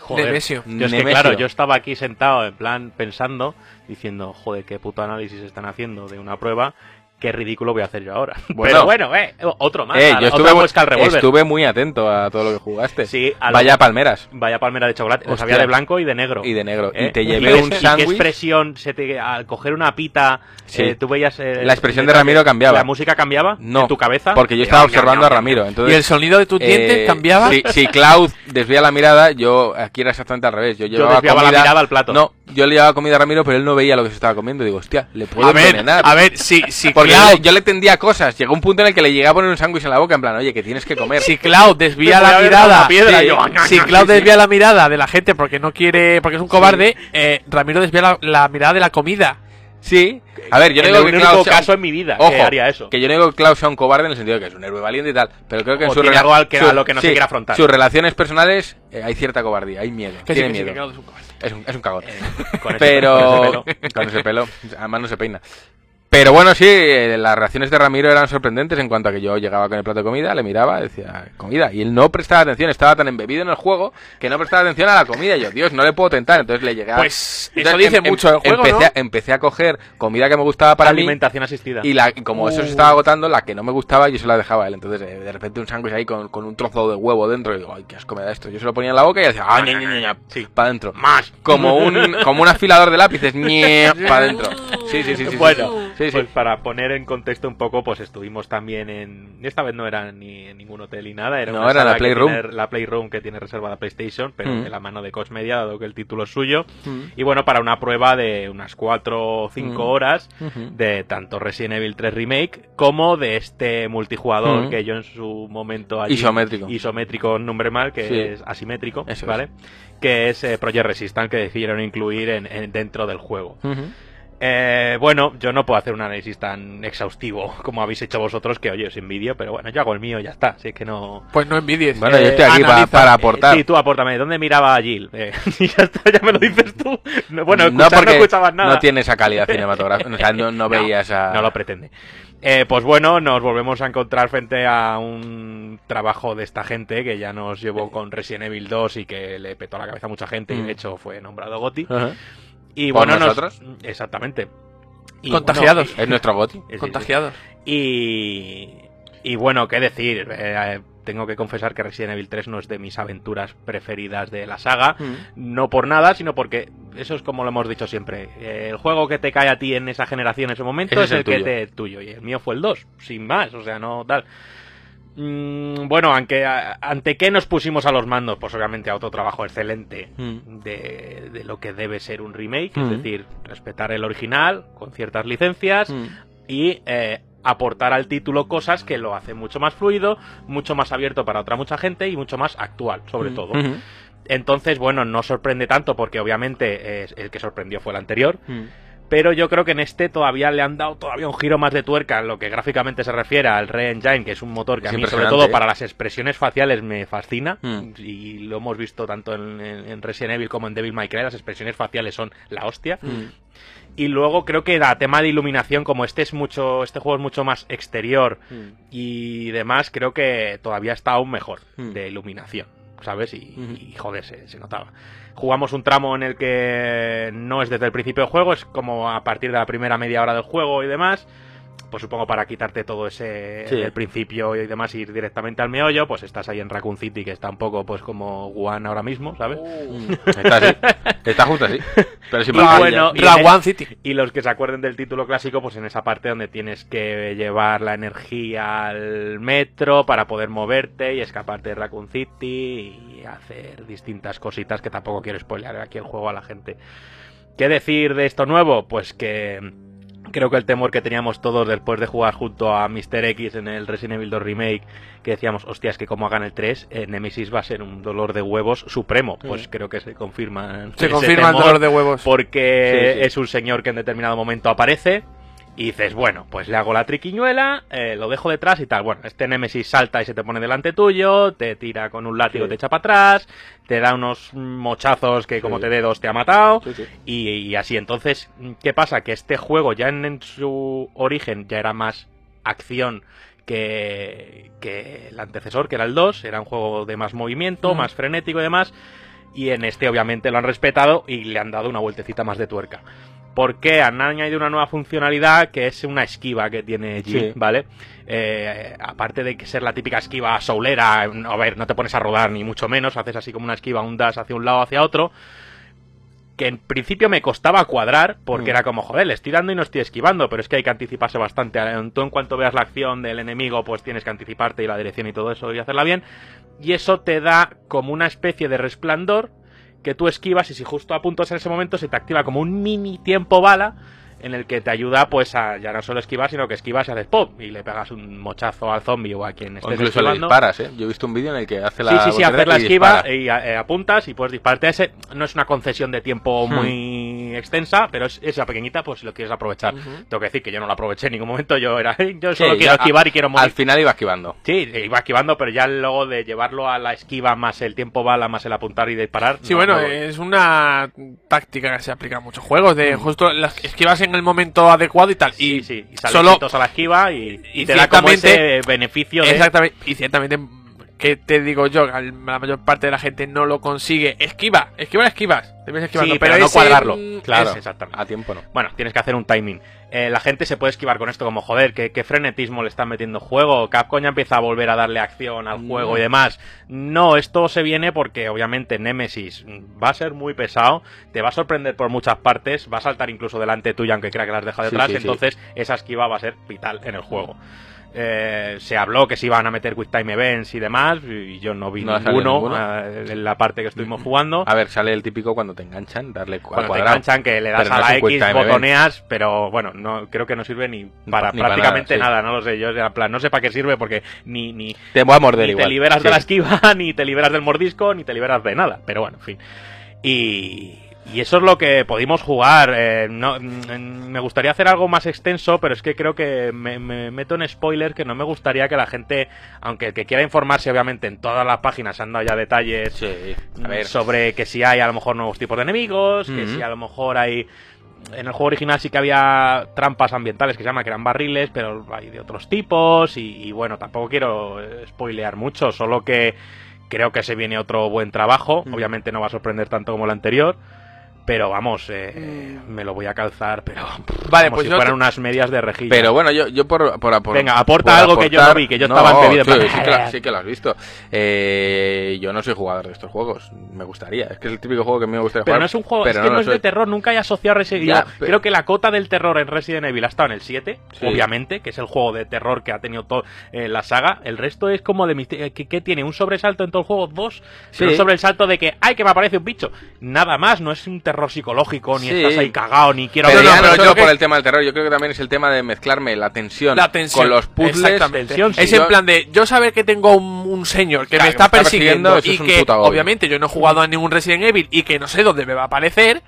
C: Joder.
B: Nemesio.
C: Yo es que
A: Nemesio.
C: claro, yo estaba aquí sentado en plan pensando, diciendo, joder, qué puto análisis están haciendo de una prueba. Qué ridículo voy a hacer yo ahora. [laughs]
A: Bueno.
C: Pero bueno, eh, otro más.
A: Eh, yo estuve, muy-
C: muesca al revólver.
A: estuve muy atento a todo lo que jugaste.
C: Sí, a lo-
A: Vaya palmeras.
C: Vaya palmera de chocolate. Los
A: Hostia.
C: había de blanco y de negro.
A: Y de negro.
C: ¿Eh?
A: Y te
C: ¿Y
A: llevé
C: qué-
A: un
C: y qué
A: sándwich.
C: expresión se te, al coger una pita
A: Sí.
C: eh, tú veías eh,
A: La expresión de Ramiro cambiaba.
C: ¿La música cambiaba
A: No,
C: en tu cabeza?
A: porque yo
C: Y-
A: estaba observando a Ramiro. Entonces,
B: ¿Y el sonido de tu diente
A: eh,
B: cambiaba?
A: Si, si Cloud desvía la mirada, yo aquí era exactamente al revés. Yo llevaba
C: desviaba la mirada al plato.
A: No, yo le llevaba comida a Ramiro, pero él no veía lo que se estaba comiendo. Digo, hostia, le puedo
B: A ver,
A: envenenar.
B: a ver, si, si
A: Porque
B: Cloud,
A: yo, yo le tendía cosas. Llegó un punto en el que le llegué a poner un sándwich en la boca, en plan, oye, que tienes que comer.
B: si Cloud desvía la mirada,
C: piedra,
A: sí,
C: yo,
B: si
C: ñam,
B: Cloud
C: sí, sí.
B: desvía la mirada de la gente porque no quiere, porque es un cobarde, eh, Ramiro desvía la, la mirada de la comida.
A: Sí. A ver, yo no digo que
C: único
A: sea un-
C: caso en mi vida
A: Ojo,
C: que haría eso.
A: Que yo no digo que Klaus sea un cobarde en el sentido de que es un héroe valiente y tal, pero creo que en
C: O
A: sus
C: tiene
A: rela-
C: algo al que-
A: su-
C: a lo que no se quiere afrontar.
A: Sus relaciones personales eh, hay cierta cobardía, hay miedo,
B: Que sí,
A: tiene
B: que sí,
A: miedo.
B: que es un cobarde.
A: Es un, es un cagón.
C: Eh, con ese-
A: pero
C: con ese pelo. [laughs]
A: con ese pelo, además no se peina. Pero bueno, sí, eh, las reacciones de Ramiro eran sorprendentes en cuanto a que yo llegaba con el plato de comida, le miraba, decía, comida, y él no prestaba atención, estaba tan embebido en el juego que no prestaba atención a la comida. Y yo, Dios, no le puedo tentar, entonces le llegué a...
B: Pues eso
A: Entonces,
B: dice
A: em- em-
B: mucho del juego,
A: empecé,
B: ¿no?
A: a, empecé a coger comida que me gustaba para mí
C: alimentación asistida.
A: y, la, como eso
B: Uh.
A: se estaba agotando, la que no me gustaba yo se la dejaba a él. Entonces, eh, de repente un sándwich ahí con, con un trozo de huevo dentro. Y digo, ay, qué asco me da esto. Yo se lo ponía en la boca y decía, ah, ña, ña, ña,
C: Sí.
A: para adentro.
C: Más.
A: Como un, como un afilador de lápices, para adentro. Sí, sí, sí, sí. sí.
C: Bueno,
A: sí, sí.
C: pues para poner en contexto un poco, pues estuvimos también en... Esta vez no era ni en ningún hotel ni nada, era
A: No,
C: una
A: era la Playroom.
C: tiene- la Playroom que tiene reservada PlayStation, pero
A: Mm.
C: de la mano de Coach Media, dado que el título es suyo.
A: Mm.
C: Y bueno, para una prueba de unas 4 o 5
A: Mm.
C: horas de tanto Resident Evil 3 Remake como de este multijugador
A: Mm.
C: que yo en su momento allí-
A: Isométrico.
C: isométrico número mal que
A: Sí.
C: es asimétrico
A: Eso
C: vale que es eh, Project Resistance que decidieron incluir en, en- dentro del juego. Eh, bueno yo no puedo hacer un análisis tan exhaustivo como habéis hecho vosotros que oye os envidio pero bueno yo hago el mío y ya está así que no
B: Pues no envidies.
A: Bueno,
B: Eh,
A: yo estoy aquí para aportar.
C: Eh, sí, tú apórtame. ¿Dónde miraba a Jill? Eh, [laughs] y ya está, ya me lo dices tú. No, bueno, escuchar no,
A: porque
C: escuchabas nada.
A: no tiene esa calidad cinematográfica. O sea, no, [laughs] no veía esa.
C: No lo pretende. Eh, pues bueno, nos volvemos a encontrar frente a un trabajo de esta gente que ya nos llevó con Resident Evil 2 y que le petó la cabeza a mucha gente y
A: Mm.
C: de hecho fue nombrado GOTY.
A: Ajá.
C: Y
A: ¿Por
C: bueno, nos-
A: nosotros?
C: Exactamente. Y
B: Contagiados.
C: bueno,
A: Es nuestro
C: sí, sí.
B: Contagiados.
C: Y, y bueno, qué decir. Eh, tengo que confesar que Resident Evil 3 no es de mis aventuras preferidas de la saga. No por nada, sino porque eso es como lo hemos dicho siempre. Eh, el juego que te cae a ti en esa generación en ese momento
A: Ese
C: es
A: es el
C: el, que
A: tuyo.
C: te tuyo. Y el mío fue el 2, sin más. O sea, no tal. Mm, bueno, aunque, ¿ante qué nos pusimos a los mandos? Pues obviamente a otro trabajo excelente
A: Mm.
C: de, de lo que debe ser un remake.
A: Mm.
C: Es decir, respetar el original con ciertas licencias
A: Mm.
C: y eh, aportar al título cosas que lo hacen mucho más fluido, mucho más abierto para otra mucha gente y mucho más actual, sobre todo.
A: Ujú.
C: Entonces, bueno, no sorprende tanto porque obviamente eh, el que sorprendió fue el anterior,
A: Mm.
C: Pero yo creo que en este todavía le han dado todavía un giro más de tuerca en lo que gráficamente se refiere al Re-Engine, que es un motor que
A: Es
C: a mí, sobre todo
A: ¿eh?
C: para las expresiones faciales, me fascina.
A: Mm.
C: Y lo hemos visto tanto en, en- en Resident Evil como en Devil May Cry, las expresiones faciales son la hostia.
A: Mm.
C: Y luego creo que a tema de iluminación, como este es mucho, este juego es mucho más exterior
A: Mm.
C: y demás, creo que todavía está aún mejor de iluminación, ¿sabes? Y, joder, se, se notaba. Jugamos un tramo en el que no es desde el principio del juego, es como a partir de la primera media hora del juego y demás. Pues supongo para quitarte todo ese
A: Sí.
C: del principio y demás, ir directamente al meollo, pues estás ahí en Raccoon City, que está un poco pues como Wuhan ahora mismo, ¿sabes?
A: Mm. Está así. Está justo así. Pero sin
C: Y bueno, y-
B: City.
C: Y los que se acuerden del título clásico, pues en esa parte donde tienes que llevar la energía al metro para poder moverte y escaparte de Raccoon City y hacer distintas cositas que tampoco quiero spoilear aquí el juego a la gente. ¿Qué decir de esto nuevo? Pues que creo que el temor que teníamos todos después de jugar junto a Mr. X en el Resident Evil 2 Remake, que decíamos, hostias, que como hagan el 3, eh, Nemesis va a ser un dolor de huevos supremo. Pues creo que se confirma.
B: Se confirma el dolor de huevos.
C: porque
A: Sí, sí.
C: es un señor que en determinado momento aparece y dices, bueno, pues le hago la triquiñuela, eh, lo dejo detrás y tal. Bueno, este Nemesis salta y se te pone delante tuyo, te tira con un látigo,
A: Sí.
C: te echa para atrás, te da unos mochazos que como
A: Sí.
C: te dé dos te ha matado.
A: Sí.
C: Y, y así, entonces, ¿qué pasa? Que este juego ya en, en su origen ya era más acción que, que el antecesor, que era el 2, era un juego de más movimiento,
A: Mm.
C: más frenético y demás. Y en este obviamente lo han respetado y le han dado una vueltecita más de tuerca. Porque han añadido una nueva funcionalidad que es una esquiva que tiene G,
A: Sí.
C: ¿vale? Eh, aparte de que ser la típica esquiva soulera, a ver, no te pones a rodar ni mucho menos, haces así como una esquiva, un dash hacia un lado, hacia otro, que en principio me costaba cuadrar, porque
A: Mm.
C: era como, joder, le estoy dando y no estoy esquivando, pero es que hay que anticiparse bastante. Tú en cuanto veas la acción del enemigo, pues tienes que anticiparte y la dirección y todo eso y hacerla bien. Y eso te da como una especie de resplandor que tú esquivas y si justo apuntas en ese momento se te activa como un mini tiempo bala en el que te ayuda pues a ya no solo esquivar, sino que esquivas y haces pop y le pegas un mochazo al zombie o a quien
A: O
C: estés
A: incluso le disparas, ¿eh? Yo he visto un vídeo en el que hace la
C: Sí, sí, sí, hacer la
A: y
C: esquiva
A: dispara.
C: y eh, apuntas y puedes dispararte a ese. No es una concesión de tiempo
A: Hmm.
C: muy extensa, pero es esa pequeñita, pues si lo quieres aprovechar. Tengo que decir que yo no lo aproveché en ningún momento, yo era, [laughs] yo
A: Sí,
C: solo quiero
A: ya
C: esquivar y quiero
A: Al
C: morir.
A: final iba esquivando.
C: Sí, iba esquivando, pero ya luego de llevarlo a la esquiva más el tiempo bala, más el apuntar y disparar.
B: Sí,
C: no,
B: bueno,
C: no
B: es una táctica que se aplica en muchos juegos, de
A: Mm.
B: justo las esquivas en el momento adecuado y tal. Y
C: sí, y
B: solo
C: a la esquiva y, y
B: y
C: te da como ese beneficio de...
B: Exactamente, y ciertamente, ¿qué te digo yo? Al- La mayor parte de la gente no lo consigue. Esquiva, esquiva, esquivas. Te ves esquivando,
C: Sí, pero no
B: ese,
C: cuadrarlo.
B: mm,
A: Claro,
C: exactamente.
A: a tiempo no.
C: Bueno, tienes que hacer un timing. Eh, la gente se puede esquivar con esto como, joder, ¿qué, qué frenetismo le están metiendo juego. Capcom ya empieza a volver a darle acción al juego y demás. No, esto se viene porque obviamente Nemesis va a ser muy pesado, te va a sorprender por muchas partes, va a saltar incluso delante tuya aunque crea que la has dejado
A: Sí,
C: detrás,
A: sí, sí.
C: entonces esa esquiva va a ser vital en el juego. Eh, se habló que se iban a meter Quick Time Events y demás, y yo no vi
A: No
C: ninguno,
A: ninguno.
C: eh, en la parte que estuvimos jugando.
A: A ver, sale el típico cuando te enganchan, darle
C: Cuando te enganchan, que le das a la X,
A: event.
C: botoneas, pero bueno, no creo que no sirve ni para
A: ni para
C: prácticamente
A: nada, sí.
C: nada, no lo sé. Yo, en plan, no sé para qué sirve porque ni, ni,
A: Te voy a morder
C: ni
A: igual.
C: te liberas
A: Sí.
C: de la esquiva, [laughs] ni te liberas del mordisco, ni te liberas de nada. Pero bueno, en fin. Y, y eso es lo que pudimos jugar. eh, no, mm, me gustaría hacer algo más extenso, pero es que creo que me, me meto en spoiler que no me gustaría que la gente, aunque el que quiera informarse, obviamente en todas las páginas se han dado ya detalles
A: Sí, a ver.
C: sobre que si hay a lo mejor nuevos tipos de enemigos, que si a lo mejor hay... En el juego original sí que había trampas ambientales que se llama que eran barriles, pero hay de otros tipos y, y bueno, tampoco quiero eh, spoilear mucho, solo que creo que se viene otro buen trabajo, obviamente no va a sorprender tanto como el anterior, pero vamos, eh, me lo voy a calzar, pero
B: Vale,
C: como
B: pues
C: si fueran
B: te-
C: unas medias de rejilla.
A: Pero bueno, yo, yo por, por, por-
C: Venga, aporta
A: por
C: algo que yo no vi, que yo estaba embebido
A: sí,
C: plan,
A: sí, que, lo- sí que lo has visto. Eh, yo no soy jugador de estos juegos. Me gustaría. Es que es el típico juego que a mí me gustaría
C: Pero
A: jugar.
C: no es un juego,
A: pero
C: es que no, es de terror, nunca he asociado Resident
A: Ya,
C: Evil.
A: pero-
C: Creo que la cota del terror en Resident Evil ha estado en el 7,
A: Sí.
C: obviamente, que es el juego de terror que ha tenido toda la saga. El resto es como de misterio. ¿Qué, qué tiene? ¿Un sobresalto en todo el juego? ¿Dos? Pero
A: Sí.
C: un sobresalto de que, ¡ay, que me aparece un bicho! Nada más, no es un terror psicológico, ni
A: Sí.
C: estás ahí cagado, ni quiero
A: Pero
B: No, no, pero yo que-
A: por el tema del terror, yo creo que también es el tema de mezclarme la tensión,
B: La tensión.
A: con los puzzles.
C: Tensión, sí.
B: es en plan de yo saber que tengo un, un señor que
A: Claro,
B: me
A: que
B: está
A: me está
B: persiguiendo, y
A: es
B: que obviamente yo no he jugado a ningún Resident Evil y que no sé dónde me va a aparecer.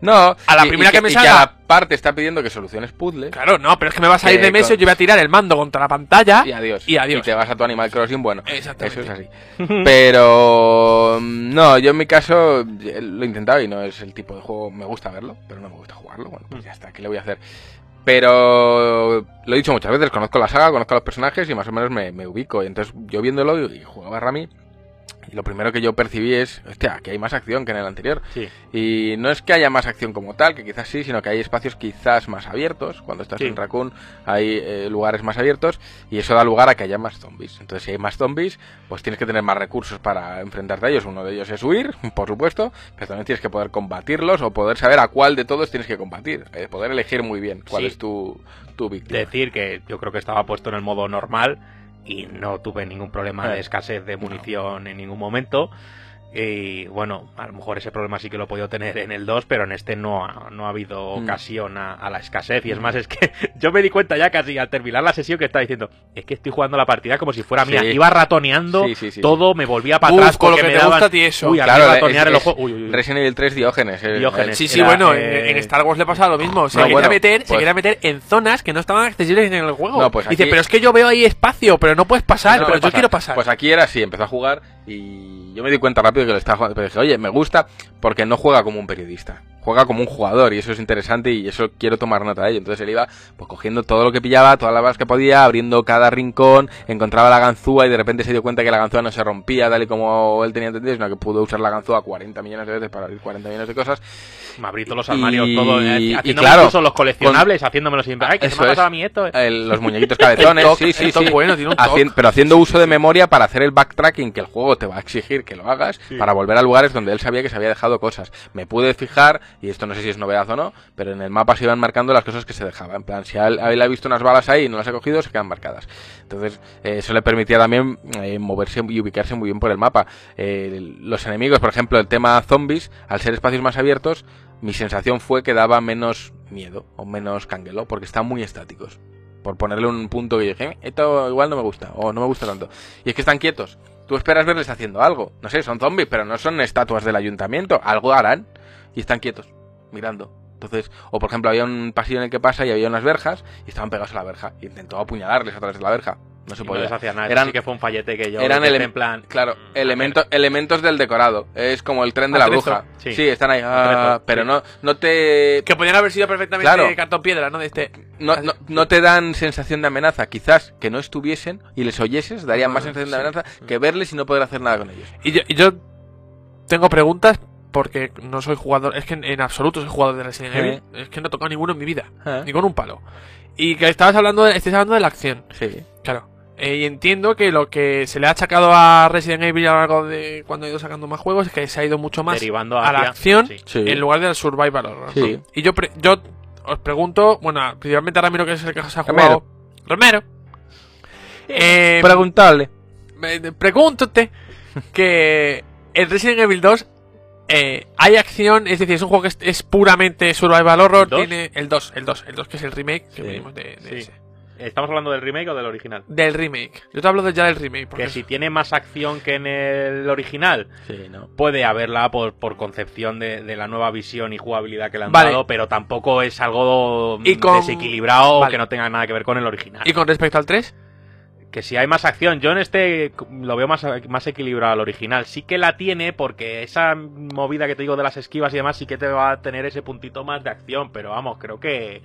A: No,
B: A la
A: y-
B: primera
A: y
B: que me salga-
A: cada parte está pidiendo que soluciones puzzles.
B: Claro, no, pero es que me va a
A: Que
B: de meso,
A: con-
B: yo voy a tirar el mando contra la pantalla
A: Y adiós.
B: Y adiós.
A: Y te vas a tu Animal Crossing, bueno.
B: Exactamente.
A: Eso es así. [laughs] Pero mm, no, yo en mi caso eh, lo he intentado y no es el tipo de juego. Me gusta verlo, pero no me gusta jugarlo. Bueno, pues ya está, ¿qué le voy a hacer? Pero lo he dicho muchas veces, conozco la saga, conozco a los personajes y más o menos me, me ubico. Y entonces yo viéndolo y, jugaba a Rami. Y lo primero que yo percibí es, hostia, que hay más acción que en el anterior.
C: Sí.
A: Y no es que haya más acción como tal, que quizás sí, sino que hay espacios quizás más abiertos. Cuando estás
C: Sí.
A: en Raccoon hay eh, lugares más abiertos y eso da lugar a que haya más zombies. Entonces si hay más zombies, pues tienes que tener más recursos para enfrentarte a ellos. Uno de ellos es huir, [laughs] por supuesto, pero también tienes que poder combatirlos o poder saber a cuál de todos tienes que combatir. eh, poder elegir muy bien cuál
C: Sí.
A: es tu, tu víctima.
C: Decir que yo creo que estaba puesto en el modo normal y no tuve ningún problema de
A: Eh.
C: escasez de munición en ningún momento. Y bueno, a lo mejor ese problema sí que lo he podido tener en el 2, pero en este no ha, no ha habido
A: Mm.
C: ocasión a, a la escasez. Y es más, es que [laughs] yo me di cuenta ya casi al terminar la sesión que estaba diciendo, es que estoy jugando la partida como si fuera mía.
A: Sí.
C: Iba ratoneando
A: Sí, sí, sí,
C: todo, me volvía para
B: Uf,
C: atrás
B: con lo que
C: me
B: te
C: daban-
B: gusta a ti eso.
C: Uy, a
A: Claro,
C: ratonear
A: es- es
C: juegos- uy, uy, uy.
A: Resident Evil 3 Diógenes. eh,
C: Diógenes.
B: Sí, sí,
C: Era,
B: bueno,
C: eh,
B: en, Star Wars le pasa lo mismo. Se,
A: No,
B: quería,
A: bueno,
B: meter, se
A: pues-
B: quería meter en zonas que no estaban accesibles en el juego.
A: No, pues
B: Dice, pero es que yo veo ahí espacio, pero no puedes pasar,
A: No,
B: pero yo quiero pasar.
A: Pues aquí era así, empezó a jugar Y yo me di cuenta rápido que lo estaba jugando, pero dije, oye, me gusta porque no juega como un periodista, juega como un jugador y eso es interesante y eso quiero tomar nota de ello. Entonces él iba pues cogiendo todo lo que pillaba, todas las balas que podía, abriendo cada rincón, encontraba la ganzúa y de repente se dio cuenta que la ganzúa no se rompía tal y como él tenía entendido, sino que pudo usar la ganzúa 40 millones de veces para abrir 40 millones de cosas.
C: Me abrí todos los armarios,
A: Y-
C: todo. eh,
A: y claro,
C: incluso los coleccionables, haciéndomelo siempre. Ay, que se
A: Eso
C: me ha
A: es.
C: pasado a mí esto. eh.
A: El- los [laughs] muñequitos cabezones,
B: El toque,
A: sí, sí,
B: el
A: sí.
B: bueno, tiene un toque.
A: pero haciendo uso de memoria para hacer el backtracking que el juego te va a exigir que lo hagas para volver a lugares donde él sabía que se había dejado cosas. Me pude fijar, y esto no sé si es novedad o no, pero en el mapa se iban marcando las cosas que se dejaban. En plan, si él, él ha visto unas balas ahí y no las ha cogido, se quedan marcadas. Entonces, eh, eso le permitía también eh, moverse y ubicarse muy bien por el mapa. Eh, los enemigos, por ejemplo, el tema zombies, al ser espacios más abiertos, mi sensación fue que daba menos miedo o menos canguelo, porque están muy estáticos. Por ponerle un punto que dije, "Eh, esto igual no me gusta, o no me gusta tanto. Y es que están quietos. Tú esperas verles haciendo algo. No sé, son zombies, pero no son estatuas del ayuntamiento. Algo harán. Y están quietos, mirando. Entonces, o por ejemplo, había un pasillo en el que pasa y había unas verjas y estaban pegados a la verja. Y intentó apuñalarles a través de la verja. No se
C: no
A: podía.
C: hacía nada.
A: Eran-
C: Así que fue un fallete que yo.
A: eran ele-
C: en plan.
A: Claro,
C: mm,
A: elementos, elementos del decorado. Es como el tren de la
B: Atrezo.
A: bruja.
C: Sí.
A: Sí, están ahí. ah, pero
C: sí.
A: no, no te
B: Que podían haber sido perfectamente
A: Claro.
B: cartón piedra, ¿no? De este.
A: no, no, no te dan sensación de amenaza. Quizás que no estuviesen y les oyeses darían más
B: Ah,
A: sensación de
B: sí.
A: amenaza que verles y no poder hacer nada con ellos.
B: Y yo, y yo tengo preguntas porque no soy jugador, es que en, absoluto soy jugador de Resident
A: Eh.
B: Evil, es que no he tocado ninguno en mi vida,
A: Eh.
B: ni con un palo. Y que estabas hablando de, estés hablando de la acción,
A: Sí.
B: Eh, y entiendo que lo que se le ha achacado a Resident Evil a lo largo de cuando ha ido sacando más juegos es que se ha ido mucho más
C: derivando
B: a la acción
C: sí.
B: En lugar del survival horror.
A: Sí.
B: ¿no? Y yo, pre- yo os pregunto, bueno, principalmente a Ramiro que es el que se ha jugado. Romero. Eh,
A: Preguntarle.
B: pregúntate [laughs] que en Resident Evil 2 eh, hay acción, es decir, es un juego que es, es puramente survival horror.
C: ¿El?
B: Tiene el 2, el 2, el 2 que es el remake que
A: Sí,
B: venimos de, de
C: sí.
B: ese.
C: ¿Estamos hablando del remake o del original?
B: Del remake. Yo te hablo de ya del remake. Porque
C: Que si tiene más acción que en el original,
A: Sí, no.
C: puede haberla por, por concepción de, de la nueva visión y jugabilidad que le han
B: Vale.
C: dado, pero tampoco es algo
B: Y con-
C: desequilibrado
B: Vale.
C: que no tenga nada que ver con el original.
B: ¿Y con respecto al 3?
C: Que si hay más acción, yo en este lo veo más, más equilibrado al original. Sí que la tiene porque esa movida que te digo de las esquivas y demás sí que te va a tener ese puntito más de acción, pero vamos, creo que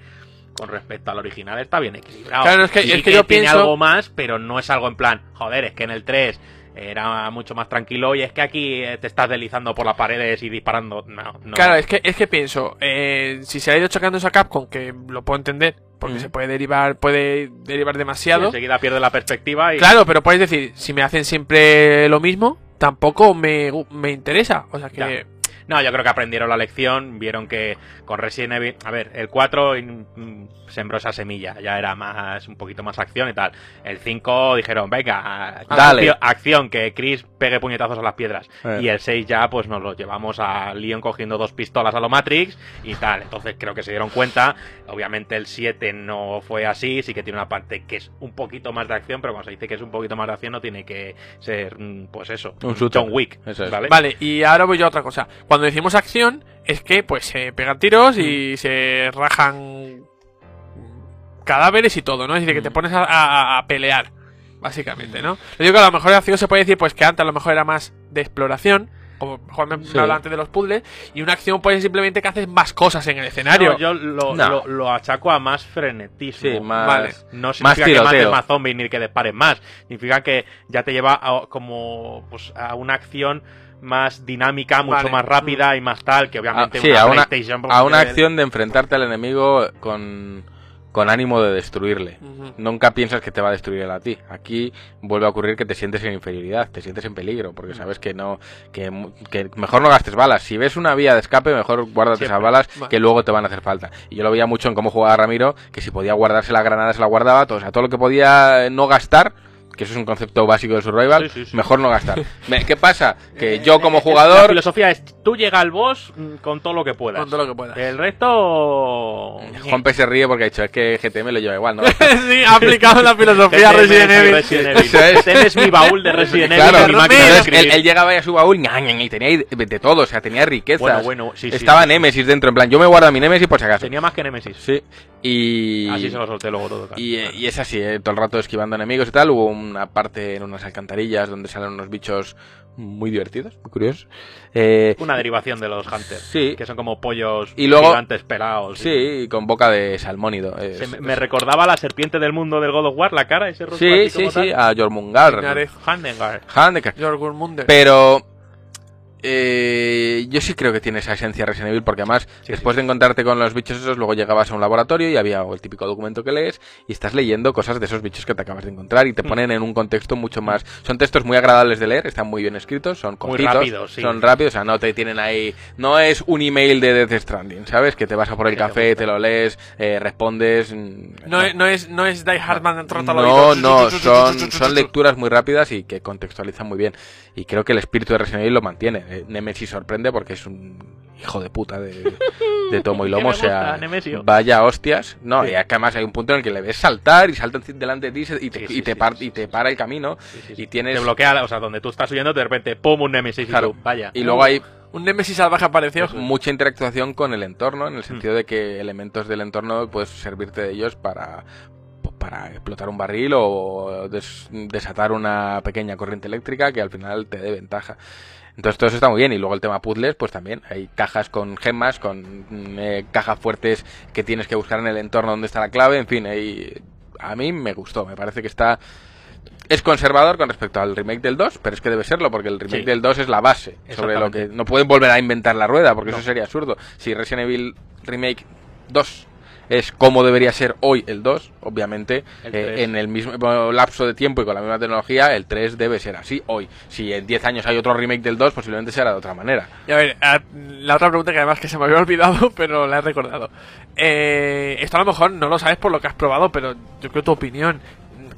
C: con respecto al original está bien equilibrado.
B: Claro, es que-
C: Sí
B: es que yo
C: tiene
B: pienso-
C: algo más, pero no es algo en plan, joder, es que en el 3 era mucho más tranquilo y es que aquí eh, te estás deslizando por las paredes y disparando. No, no.
B: Claro, es que, es que pienso, eh, si se ha ido chocando esa Capcom, que lo puedo entender, porque
A: Mm.
B: se puede derivar, puede derivar
C: Sí,
B: demasiado.
C: enseguida pierde la perspectiva y
B: Claro, pero puedes decir, si me hacen siempre lo mismo, tampoco me, me interesa. O sea que.
C: Ya. No, yo creo que aprendieron la lección, vieron que con Resident Evil, a ver, el 4 mm, sembró esa semilla, ya era más un poquito más acción y tal. El 5 dijeron, venga,
A: Dale.
C: acción, acción, que Chris pegue puñetazos a las piedras.
A: Eh.
C: Y el 6 ya pues nos lo llevamos a Leon cogiendo dos pistolas a lo Matrix y tal. Entonces creo que se dieron cuenta. Obviamente el 7 no fue así, sí que tiene una parte que es un poquito más de acción, pero cuando se dice que es un poquito más de acción no tiene que ser, mm, pues eso,
A: Un.
C: John Wick.
A: Eso es.
C: ¿vale?
B: Vale, y ahora voy yo a otra cosa. Cuando decimos acción, es que pues se pegan tiros y se rajan cadáveres y todo, ¿no? Es decir, que te
A: Mm.
B: pones a, a- a pelear, básicamente, ¿no? Yo digo que a lo mejor acción se puede decir pues que antes a lo mejor era más de exploración, como Juan me
A: Sí.
B: hablaba antes de los puzzles, y una acción puede ser simplemente que haces más cosas en el escenario.
C: No, yo lo,
A: No.
C: lo- lo achaco a más frenetismo.
A: Sí, más.
B: Vale.
C: No
A: Más
C: significa que mates más zombies ni que dispares más. Significa que ya te lleva a, como pues, a una acción más dinámica, mucho
B: Vale.
C: más rápida y más tal, que
A: Ah,
C: obviamente
A: sí,
C: una
A: a una,
C: PlayStation...
A: a una
C: tiene-
A: acción de enfrentarte al enemigo con, con ánimo de destruirle. Nunca piensas que te va a destruir él a ti. Aquí vuelve a ocurrir que te sientes en inferioridad, te sientes en peligro, porque sabes que no, que, mu- que mejor no gastes balas. Si ves una vía de escape, mejor guárdate
C: Siempre.
A: esas balas
B: Vale.
A: que luego te van a hacer falta. Y yo lo veía mucho en cómo jugaba Ramiro, que si podía guardarse la granada se la guardaba, todo, o sea, todo lo que podía no gastar. Que eso es un concepto básico de survival,
C: Sí, sí, sí.
A: mejor no gastar. [laughs] ¿Qué pasa? Que yo como
C: Eh, La
A: jugador
C: filosofía es, tú llega al boss mm, con todo lo que puedas.
B: Con todo lo que puedas.
C: El resto...
A: Juanpe se ríe porque ha dicho, es que GTM lo lleva igual, ¿no? [laughs]
B: sí, ha aplicado la filosofía Resident Evil.
C: Resident Evil.
A: Eso es.
C: Este es mi baúl de Resident Evil.
A: Claro,
C: y mi máquina de
A: entonces él, llegaba ahí a su baúl y tenía de, todo, o sea, tenía riquezas.
C: Bueno, bueno, sí,
A: Estaba
C: sí.
A: Nemesis dentro, en plan, yo me guardo mi Nemesis por si acaso.
C: Tenía más que Nemesis.
A: Sí, y...
C: Así se lo solté luego todo. claro.
A: Y, eh, y es así, eh, todo el rato esquivando enemigos y tal. Hubo una parte en unas alcantarillas donde salen unos bichos muy divertidos, muy curiosos. Eh,
C: Una derivación de los Hunters.
A: Sí.
C: Que son como pollos
A: Y luego-
C: gigantes pelados.
A: sí, con boca de salmónido. es-
C: Se me, me recordaba a la serpiente del mundo del God of War, la cara, ese rostro
A: sí,
C: así
A: sí,
C: como
A: sí,
C: tal.
A: a Jormungar.
B: Munder.
A: Pero eh, yo sí creo que tiene esa esencia Resident Evil porque además después de encontrarte con los bichos esos luego llegabas a un laboratorio y había el típico documento que lees y estás leyendo cosas de esos bichos que te acabas de encontrar
C: Mm.
A: y te ponen en un contexto mucho más son textos muy agradables de leer están muy bien escritos son cortitos
C: rápidos, sí.
A: son rápidos o sea no te tienen ahí no es un email de Death Stranding sabes que te vas a por el
C: te
A: café te lo lees eh, respondes mm,
B: no, es- no es, no es Die Hardman
A: no, no, son, son lecturas muy rápidas y que contextualizan muy bien. Y creo que el espíritu de Resident Evil lo mantiene. Eh, Nemesis sorprende porque es un hijo de puta de, de [laughs] tomo y lomo. O sea,
C: gusta,
A: vaya hostias. No,
C: Sí.
A: y además hay un punto en el que le ves saltar y salta delante de ti y y te,
C: Sí,
A: y te par- y te para el camino. Y tienes.
C: Te bloquea, o sea, donde tú estás huyendo, de repente, ¡pum! un Nemesis. y
A: Claro.
C: tú, vaya.
A: Y luego hay
B: Un Nemesis salvaje apareció.
A: mucha interactuación con el entorno, en el
C: Mm.
A: sentido de que elementos del entorno puedes servirte de ellos para para explotar un barril o des- desatar una pequeña corriente eléctrica que al final te dé ventaja. Entonces todo eso está muy bien y luego el tema puzzles pues también hay cajas con gemas, con mm, eh, cajas fuertes que tienes que buscar en el entorno donde está la clave, en fin, ahí- a mí me gustó, me parece que está es conservador con respecto al remake del 2, pero es que debe serlo porque el remake
C: Sí.
A: del 2 es la base sobre lo que no pueden volver a inventar la rueda porque
C: No.
A: eso sería absurdo. Si Resident Evil Remake 2 es como debería ser hoy el 2, obviamente
C: El
A: eh,
C: 3.
A: en el mismo lapso de tiempo y con la misma tecnología, el 3 debe ser así hoy. Si en 10 años hay otro remake del 2, posiblemente será de otra manera.
B: Y a ver, a- la otra pregunta que además que se me había olvidado, [laughs] pero la he recordado. Eh, esto a lo mejor no lo sabes por lo que has probado, pero yo creo tu opinión.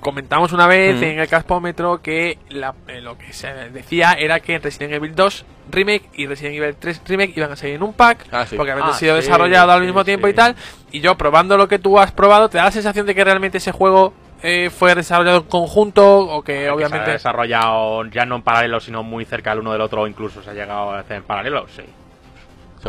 B: Comentamos una vez
A: Mm.
B: en el Caspómetro que la- eh, lo que se decía era que Resident Evil 2 Remake y Resident Evil 3 Remake iban a salir en un pack,
A: Ah, sí.
B: porque habían
C: Ah,
B: sido
C: sí,
B: desarrollados al
C: sí,
B: mismo tiempo
C: sí.
B: y tal. Y yo probando lo que tú has probado, ¿te da la sensación de que realmente ese juego eh, fue desarrollado en conjunto o que
C: Que se ha
B: obviamente...
C: desarrollado ya no en paralelo, sino muy cerca el uno del otro, o incluso se ha llegado a hacer en paralelo, sí.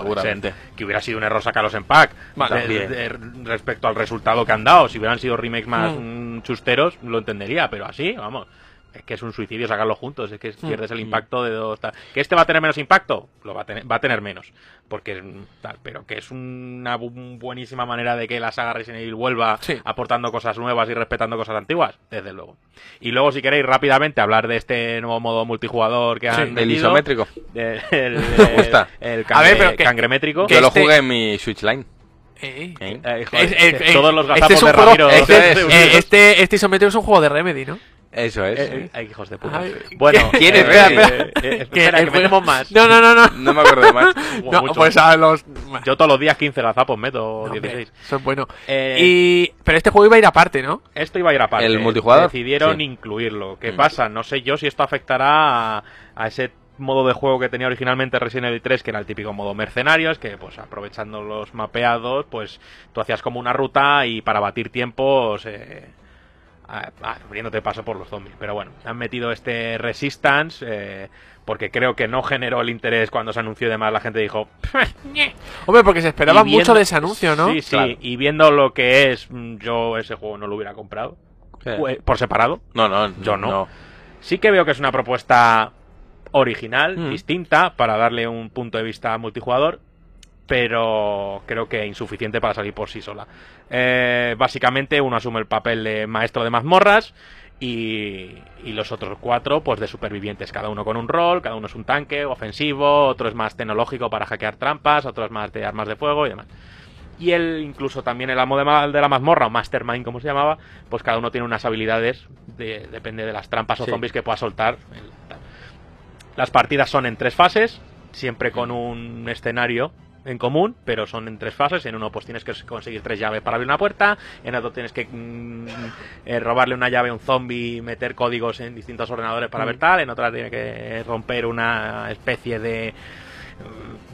A: Seguramente.
C: que hubiera sido un error sacarlos en pack
B: Vale.
C: de- de- de- respecto al resultado que han dado. Si hubieran sido remakes más
B: Mm.
C: mm, chusteros, lo entendería, pero así, vamos. Es que es un suicidio sacarlos juntos, es que
B: Mm.
C: pierdes el impacto de dos. ¿Que este va a tener menos impacto? Lo va a tener, va a tener menos. Porque es tal, pero que es una bu- buenísima manera de que la saga Resident Evil vuelva
B: Sí.
C: aportando cosas nuevas y respetando cosas antiguas, desde luego. Y luego, si queréis rápidamente hablar de este nuevo modo multijugador que han
A: El
C: metido,
A: isométrico.
C: de- el, [laughs]
A: Me gusta.
C: el, el
B: A ver,
C: cangre-
B: pero que-
C: cangremétrico.
B: que
A: Yo lo
B: este-
A: jugué en mi Switch Line.
B: Eh.
A: ¿eh?
C: Eh, joder,
B: Es-
C: que todos los
B: este
C: gazapos
B: es
C: de
B: juego-
C: Ramiro.
A: este es-
B: Eh, este, este isométrico es un juego de Remedy, ¿no?
A: Eso es.
C: Eh, eh, ay, hijos de puta.
B: Ay,
C: bueno,
A: ¿quién
C: eh,
A: es?
B: Espera, espera.
C: eh, eh,
B: Que
C: espera,
B: el
C: que metemos más.
B: No, no, no, no.
A: No me acuerdo de más. [laughs]
B: No,
C: Mucho.
B: pues a los.
C: Yo todos los días 15 gazapos meto,
B: No, hombre,
C: 16.
B: Eso es bueno.
C: Eh,
B: Y, pero este juego iba a ir aparte, ¿no?
C: Esto iba a ir aparte.
A: ¿El multijugador?
C: Decidieron
A: Sí.
C: incluirlo. ¿Qué
A: Mm.
C: pasa? No sé yo si esto afectará a, a ese modo de juego que tenía originalmente Resident Evil 3, que era el típico modo mercenarios, que pues aprovechando los mapeados, pues tú hacías como una ruta y para batir tiempos... Eh, abriéndote paso por los zombies. Pero bueno, han metido este Resistance eh, porque creo que no generó el interés cuando se anunció y demás. La gente dijo, [laughs]
B: Hombre, porque se esperaba
C: viendo-
B: mucho de ese anuncio, ¿no?
C: Sí, sí,
A: Claro.
C: y viendo lo que es, mm, yo ese juego no lo hubiera comprado.
A: Sí.
C: Pues, Por separado.
A: No, no,
C: Yo no. Sí que veo que es una propuesta original,
A: Mm.
C: distinta, para darle un punto de vista multijugador, pero creo que insuficiente para salir por sí sola. Eh, básicamente uno asume el papel de maestro de mazmorras y, y los otros cuatro pues de supervivientes, cada uno con un rol, cada uno es un tanque ofensivo, otro es más tecnológico para hackear trampas, otro es más de armas de fuego y demás. Y él, incluso también el amo de, ma- de la mazmorra, o Mastermind como se llamaba, pues cada uno tiene unas habilidades, de- depende de las trampas o
A: Sí.
C: zombies que pueda soltar. Las partidas son en tres fases, siempre con un escenario en común, pero son en tres fases. En uno pues tienes que conseguir tres llaves para abrir una puerta, en otro tienes que mm, eh, robarle una llave a un zombie meter códigos en distintos ordenadores para ver tal, en otra tiene que romper una especie de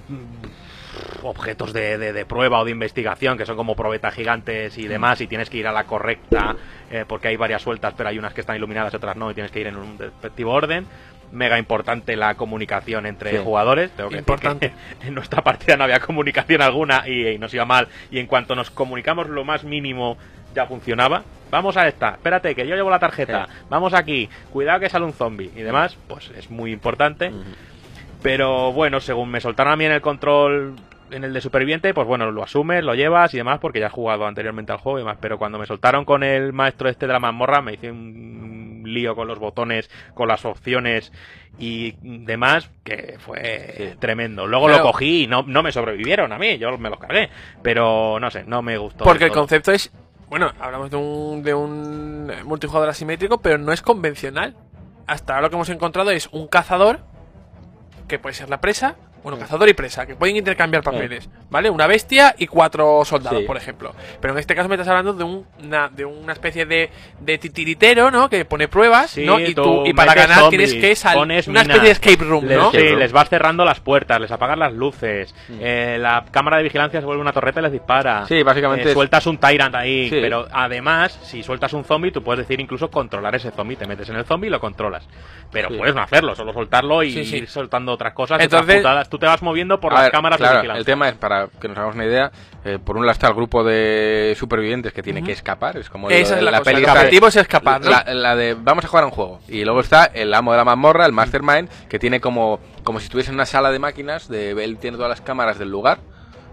C: mm, objetos de, de- de prueba o de investigación que son como probetas gigantes y demás y tienes que ir a la correcta eh, porque hay varias sueltas pero hay unas que están iluminadas y otras no y tienes que ir en un respectivo orden mega importante la comunicación entre
A: Sí.
C: jugadores. Tengo que decir
B: Importante.
C: que [laughs] en nuestra partida no había comunicación alguna y, y nos iba mal. Y en cuanto nos comunicamos lo más mínimo ya funcionaba. Vamos a esta, espérate, que yo llevo la tarjeta, vamos aquí, cuidado que sale un zombie y demás, pues es muy importante. Pero bueno, según me soltaron a mí en el control en el de superviviente, pues bueno, lo asumes, lo llevas y demás, porque ya has jugado anteriormente al juego y demás. Pero cuando me soltaron con el maestro este de la mazmorra, me hice un lío con los botones, con las opciones y demás, que fue
A: Sí.
C: tremendo. Luego
B: Claro.
C: lo cogí y no, no me sobrevivieron a mí, yo me los cargué. Pero no sé, no me gustó.
B: Porque el concepto es. Bueno, hablamos de un, de un multijugador asimétrico, pero no es convencional. Hasta ahora lo que hemos encontrado es un cazador, que puede ser la presa, bueno, cazador y presa, que pueden intercambiar papeles, ¿vale? Una bestia y cuatro soldados,
A: Sí.
B: por ejemplo. Pero en este caso me estás hablando de, un- una, de una especie de, de titiritero, ¿no? Que pone pruebas,
C: Sí,
B: ¿no? Y,
C: tú
B: y para ganar
C: zombies,
B: tienes que salir. Una especie de escape room, ¿no?
C: sí, les vas cerrando las puertas, les apagas las luces, eh, la cámara de vigilancia se vuelve una torreta y les dispara.
A: Sí, básicamente
C: Eh,
A: es-
C: sueltas un Tyrant ahí,
A: Sí.
C: pero además, si sueltas un zombie, tú puedes decir incluso controlar ese zombie, te metes en el zombie y lo controlas. Pero puedes no hacerlo, solo soltarlo y ir soltando otras cosas,
B: Entonces-
C: otras putadas. Tú te vas moviendo por
A: A
C: las
A: ver,
C: cámaras
A: claro,
C: de vigilancia.
A: El tema es, para que nos hagamos una idea, eh, por un lado está el grupo de supervivientes que tiene que escapar, es como
B: Esa
A: lo
B: es
A: de
B: la, cosa.
A: peli
B: El objetivo es escapar, ¿no?
A: la, la de vamos a jugar a un juego. Y luego está el amo de la mazmorra, el mastermind, que tiene como, como si estuviese en una sala de máquinas, de, él tiene todas las cámaras del lugar.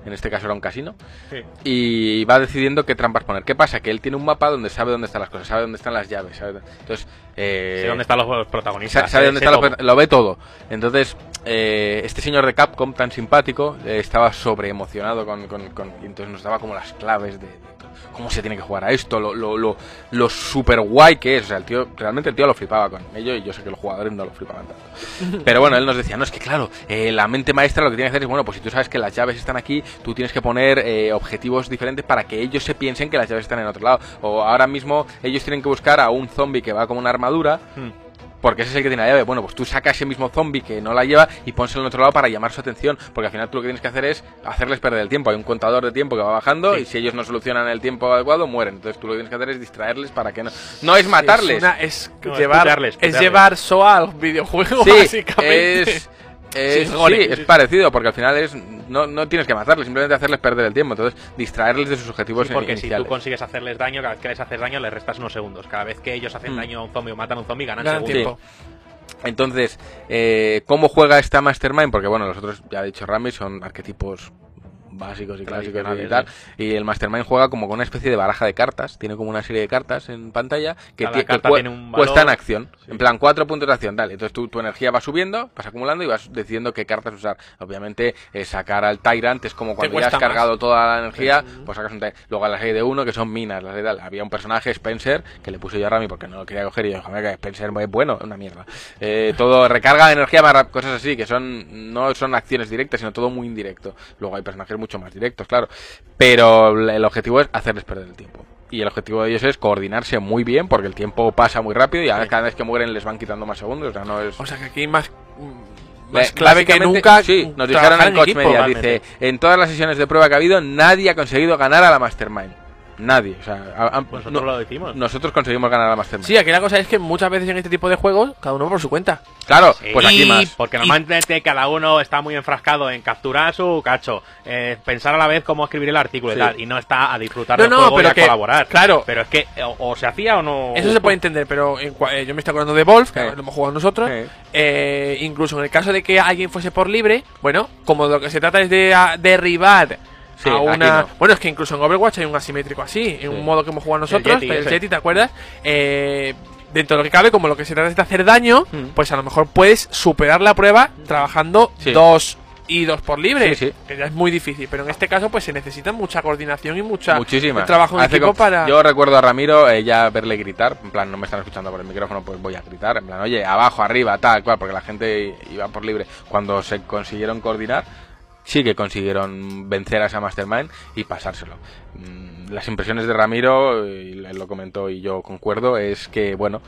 A: En este caso era un casino.
C: Sí.
A: Y va decidiendo qué trampas poner. ¿Qué pasa? Que él tiene un mapa donde sabe dónde están las cosas, sabe dónde están las llaves. sabe- Entonces, eh,
C: Sé dónde están los protagonistas.
A: Sa- sabe
C: sé-
A: dónde
C: sé
A: está
C: todo.
A: lo, ve todo. Entonces, eh, este señor de Capcom tan simpático eh, estaba sobre emocionado con, con- con- y entonces nos daba como las claves de, de cómo se tiene que jugar a esto, lo, lo, lo, lo super guay que es. O sea, el tío, realmente el tío lo flipaba con ello y yo sé que los jugadores no lo flipaban tanto. [laughs] Pero bueno, él nos decía, no, es que claro, eh, la mente maestra lo que tiene que hacer es, bueno, pues si tú sabes que las llaves están aquí, tú tienes que poner eh, objetivos diferentes para que ellos se piensen que las llaves están en otro lado. O ahora mismo ellos tienen que buscar a un zombie que va como una armadura
C: Hmm.
A: Porque ese es el que tiene la llave. Bueno, pues tú sacas ese mismo zombie que no la lleva y pónselo en otro lado para llamar su atención. Porque al final tú lo que tienes que hacer es hacerles perder el tiempo. Hay un contador de tiempo que va bajando
C: Sí.
A: y si ellos no solucionan el tiempo adecuado, mueren. Entonces tú lo que tienes que hacer es distraerles para que no. No es matarles.
B: Es, una- es
C: No, es
B: llevar, es
C: putearles.
B: llevar SOA al videojuego,
A: Sí, [laughs]
B: básicamente.
A: es. Es-
B: Sí,
A: es parecido, porque al final es no, no tienes que matarles, simplemente hacerles perder el tiempo. Entonces, distraerles de sus objetivos
C: Sí, porque si tú consigues hacerles daño, cada vez que les haces daño, les restas unos segundos. Cada vez que ellos hacen
A: Hmm.
C: daño a un zombie o matan a un zombie, ganan,
B: Ganan
C: segundos.
B: tiempo.
A: Entonces, eh, ¿cómo juega esta Mastermind? Porque bueno, los otros, ya ha dicho Rami, son arquetipos básicos y clásicos y tal. Y el Mastermind juega como con una especie de baraja de cartas. Tiene como una serie de cartas en pantalla que, que
C: tiene un valor.
A: acción.
C: Sí.
A: En plan, cuatro puntos de acción, tal. Entonces tu, tu energía va subiendo, vas acumulando y vas decidiendo qué cartas usar. Obviamente, eh, sacar al Tyrant es como cuando ya has
B: cuesta más.
A: cargado toda la energía, pues sacas un Tyrant. Luego a la serie de uno, que son minas. La serie tal. Había un personaje, Spencer, que le puse yo a Rami porque no lo quería coger y yo, joder, que Spencer es bueno, una mierda. Eh, todo recarga de energía cosas así, que son no son acciones directas, sino todo muy indirecto. Luego hay personajes mucho más directos, claro. Pero el objetivo es hacerles perder el tiempo. Y el objetivo de ellos es coordinarse muy bien, porque el tiempo pasa muy rápido y ahora cada vez que mueren les van quitando más segundos. O sea, no es.
B: O sea que aquí más, más clave que nunca.
A: Sí, nos dijeron en Coach
B: equipo.
A: Media, dice, en todas las sesiones de prueba que ha habido, nadie ha conseguido ganar a la Mastermind. Nadie. O sea,
C: Pues
A: no-
C: nosotros lo decimos.
A: nosotros conseguimos ganar a la Mastermind.
B: Sí, aquí la cosa es que muchas veces en este tipo de juegos, cada uno por su cuenta.
A: Claro,
C: Sí,
A: pues aquí
B: y-
A: más.
C: Porque
B: Y-
C: normalmente cada uno está muy enfrascado en capturar su cacho, eh, pensar a la vez cómo escribir el artículo
A: Sí.
C: y tal, y no está a disfrutar
B: No,
C: del
B: no,
C: juego
B: pero
C: y a
B: que-
C: colaborar.
B: claro.
C: Pero es que o, o se hacía o no.
B: Eso se puede entender, pero en cua- eh, yo me estoy acordando de Wolf, que
A: Sí.
B: lo hemos jugado nosotros.
A: Sí.
B: Eh, incluso en el caso de que alguien fuese por libre, bueno, como lo que se trata es de a- derribar
A: Sí,
B: a una.
A: no.
B: Bueno, es que incluso en Overwatch hay un asimétrico así, en
A: Sí.
B: un modo que hemos jugado nosotros,
C: Yeti
B: el. Yeti, ¿te acuerdas? Eh, dentro de lo que cabe, como lo que se trata es de hacer daño,
A: Mm.
B: pues a lo mejor puedes superar la prueba trabajando
A: Sí.
B: dos y dos por libre,
A: Sí, sí.
B: que ya es muy difícil, pero en este caso pues se necesita mucha coordinación y mucha
A: Muchísima.
B: trabajo en
A: Hace
B: equipo para
A: Yo recuerdo a Ramiro eh, ya verle gritar, en plan, no me están escuchando por el micrófono, pues voy a gritar, en plan, oye, abajo, arriba, tal, cual, porque la gente iba por libre. Cuando se consiguieron coordinar, sí que consiguieron vencer a esa Mastermind y pasárselo. Mm, Las impresiones de Ramiro, lo comentó y yo concuerdo, es que, bueno,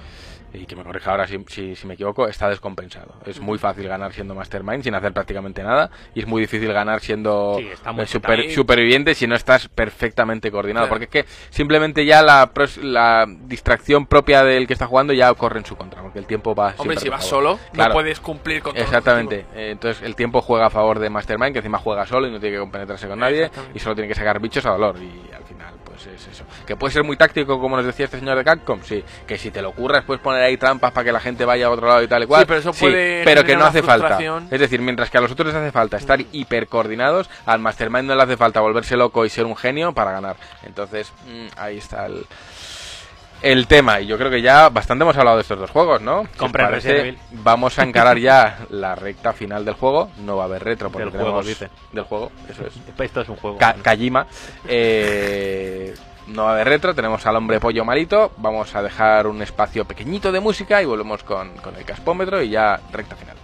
A: y que me corrija ahora si, si, si me equivoco, está descompensado. Es muy fácil ganar siendo Mastermind sin hacer prácticamente nada y es muy difícil ganar siendo
C: Sí,
A: eh, super- superviviente si no estás perfectamente coordinado.
B: Claro.
A: Porque es que simplemente ya la, la distracción propia del que está jugando ya corre en su contra, porque el tiempo va
B: Hombre, si vas solo,
A: Claro.
B: no puedes cumplir con todo
A: Exactamente. Eh, Entonces el tiempo juega a favor de Mastermind, que encima juega solo y no tiene que compenetrarse con nadie y solo tiene que sacar bichos a dolor y al final pues es eso. Que puede ser muy táctico, como nos decía este señor de Capcom, sí. Que si te lo ocurras, puedes poner ahí trampas para que la gente vaya a otro lado y tal y cual.
B: Sí, pero eso puede
A: pero que no hace falta. Es decir, mientras que a los otros les hace falta estar hiper coordinados, al Mastermind no le hace falta volverse loco y ser un genio para ganar. Entonces, mm, ahí está el, el tema. Y yo creo que ya bastante hemos hablado de estos dos juegos, ¿no? Parece,
C: Evil.
A: Vamos a encarar ya la recta final del juego. No va a haber retro porque
C: Del juego, dice.
A: Del juego, eso es. [laughs]
C: Esto es un juego.
A: Ka- Kajima. Eh, no va a haber retro, tenemos al hombre pollo malito. Vamos a dejar un espacio pequeñito de música y volvemos con, con el caspómetro y ya recta final.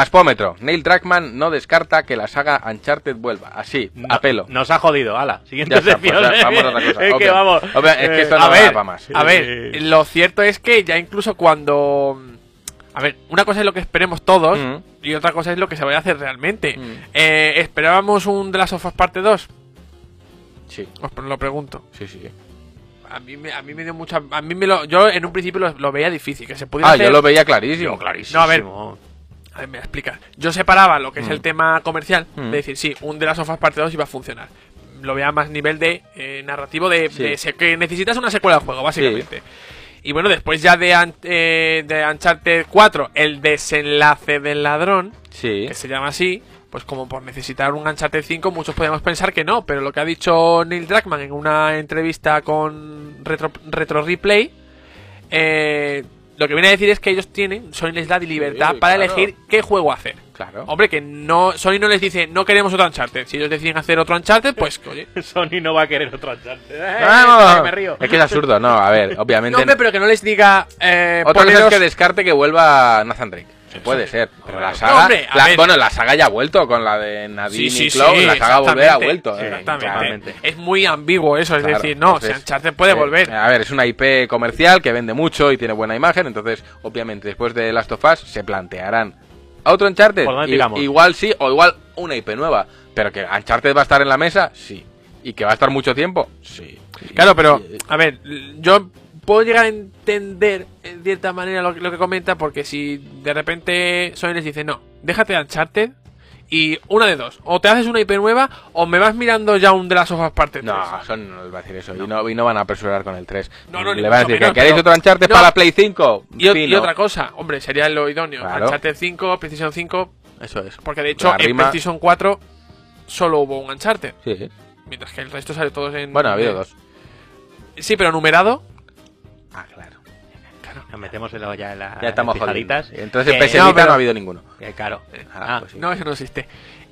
A: Caspómetro. Neil Druckmann no descarta que la saga Uncharted vuelva. Así,
C: No-
A: a pelo.
C: Nos ha jodido, ala. Siguiente
A: Ya está, pues vamos a otra cosa. [laughs]
C: es que vamos.
A: Es que esto
C: Eh,
A: no
B: a
A: da
B: ver,
A: para más.
B: a ver,
C: Eh,
B: lo cierto es que ya incluso cuando... A ver, una cosa es lo que esperemos todos
A: Mm.
B: y otra cosa es lo que se vaya a hacer realmente.
A: Mm.
B: Eh, ¿Esperábamos un The Last of Us parte 2?
A: Sí,
B: Os lo pregunto.
A: sí, sí.
B: A mí me, a mí me dio mucha... A mí me lo, yo en un principio lo, lo veía difícil, que se pudiera
A: Ah,
B: hacer...
A: yo lo veía clarísimo.
C: Yo, clarísimo.
B: No, a ver. A ver, me explica. Yo separaba lo que es
A: Mm.
B: el tema comercial,
A: Mm.
B: de decir, sí, un The Last of Us parte 2 iba a funcionar. Lo veía más nivel de eh, narrativo de,
A: Sí.
B: de que necesitas una secuela del juego, básicamente. Y bueno, después ya de, eh, de Uncharted 4, el desenlace del ladrón,
A: Sí.
B: que se llama así, pues como por necesitar un Uncharted 5, muchos podemos pensar que no, pero lo que ha dicho Neil Druckmann en una entrevista con Retro, Retro Replay, eh, lo que viene a decir es que ellos tienen, Sony les da libertad
A: Sí,
B: para
A: claro.
B: elegir qué juego hacer.
A: Claro.
B: Hombre, que no Sony no les dice, no queremos otro Uncharted. Si ellos deciden hacer otro Uncharted, pues, [laughs] oye.
C: Sony no va a querer otro Uncharted. Eh, me río.
A: Es que es absurdo, no, a ver, obviamente.
B: No, hombre, pero que no les diga, eh,
A: Otra cosa es
B: poneros-
A: que descarte que vuelva Nathan Drake. Puede ser, pero la
B: No,
A: saga.
B: hombre,
A: la- bueno, la saga ya ha vuelto con la de Nadine
B: Sí,
A: y Cloud.
B: sí,
A: la saga volver ha vuelto. Eh,
B: exactamente. Es muy ambiguo eso, es
A: Claro,
B: decir, no,
A: entonces,
B: Uncharted puede
A: eh,
B: volver.
A: A ver, es una IP comercial que vende mucho y tiene buena imagen, entonces, obviamente, después de Last of Us se plantearán a otro Uncharted.
C: ¿Por dónde
A: I-
C: tiramos?
A: igual sí, o igual una IP nueva. Pero que Uncharted va a estar en la mesa, sí. Y que va a estar mucho tiempo, sí.
B: Claro, pero,
A: Y-
B: a ver, yo puedo llegar a entender en cierta manera lo, que- lo que comenta, porque si de repente Sony les dice, no, déjate de Uncharted, y una de dos, o te haces una IP nueva, o me vas mirando ya un de las sofas parte 3.
A: No, son, no les va a decir eso. Y, no, y no van a apresurar con el 3.
B: No, no,
A: Le van a decir
B: menos,
A: que queréis otro Uncharted
B: No.
A: para la Play 5.
B: Y, y otra cosa, hombre, sería lo idóneo.
A: Claro.
B: Uncharted 5, Precision 5,
A: Eso es.
B: porque de hecho
A: La
B: en
A: rima-
B: Precision 4 solo hubo un Uncharted,
A: Sí.
B: mientras que el resto sale todos en...
A: Bueno, ha habido dos.
B: Sí, pero numerado.
A: Ah, claro.
C: Nos metemos en la, ya en la,
A: Ya estamos
C: fijaditas.
A: Entonces PSVita
B: no,
A: no, ha habido ninguno.
C: claro.
A: Ah,
C: Ah,
A: pues sí.
B: No, eso no existe.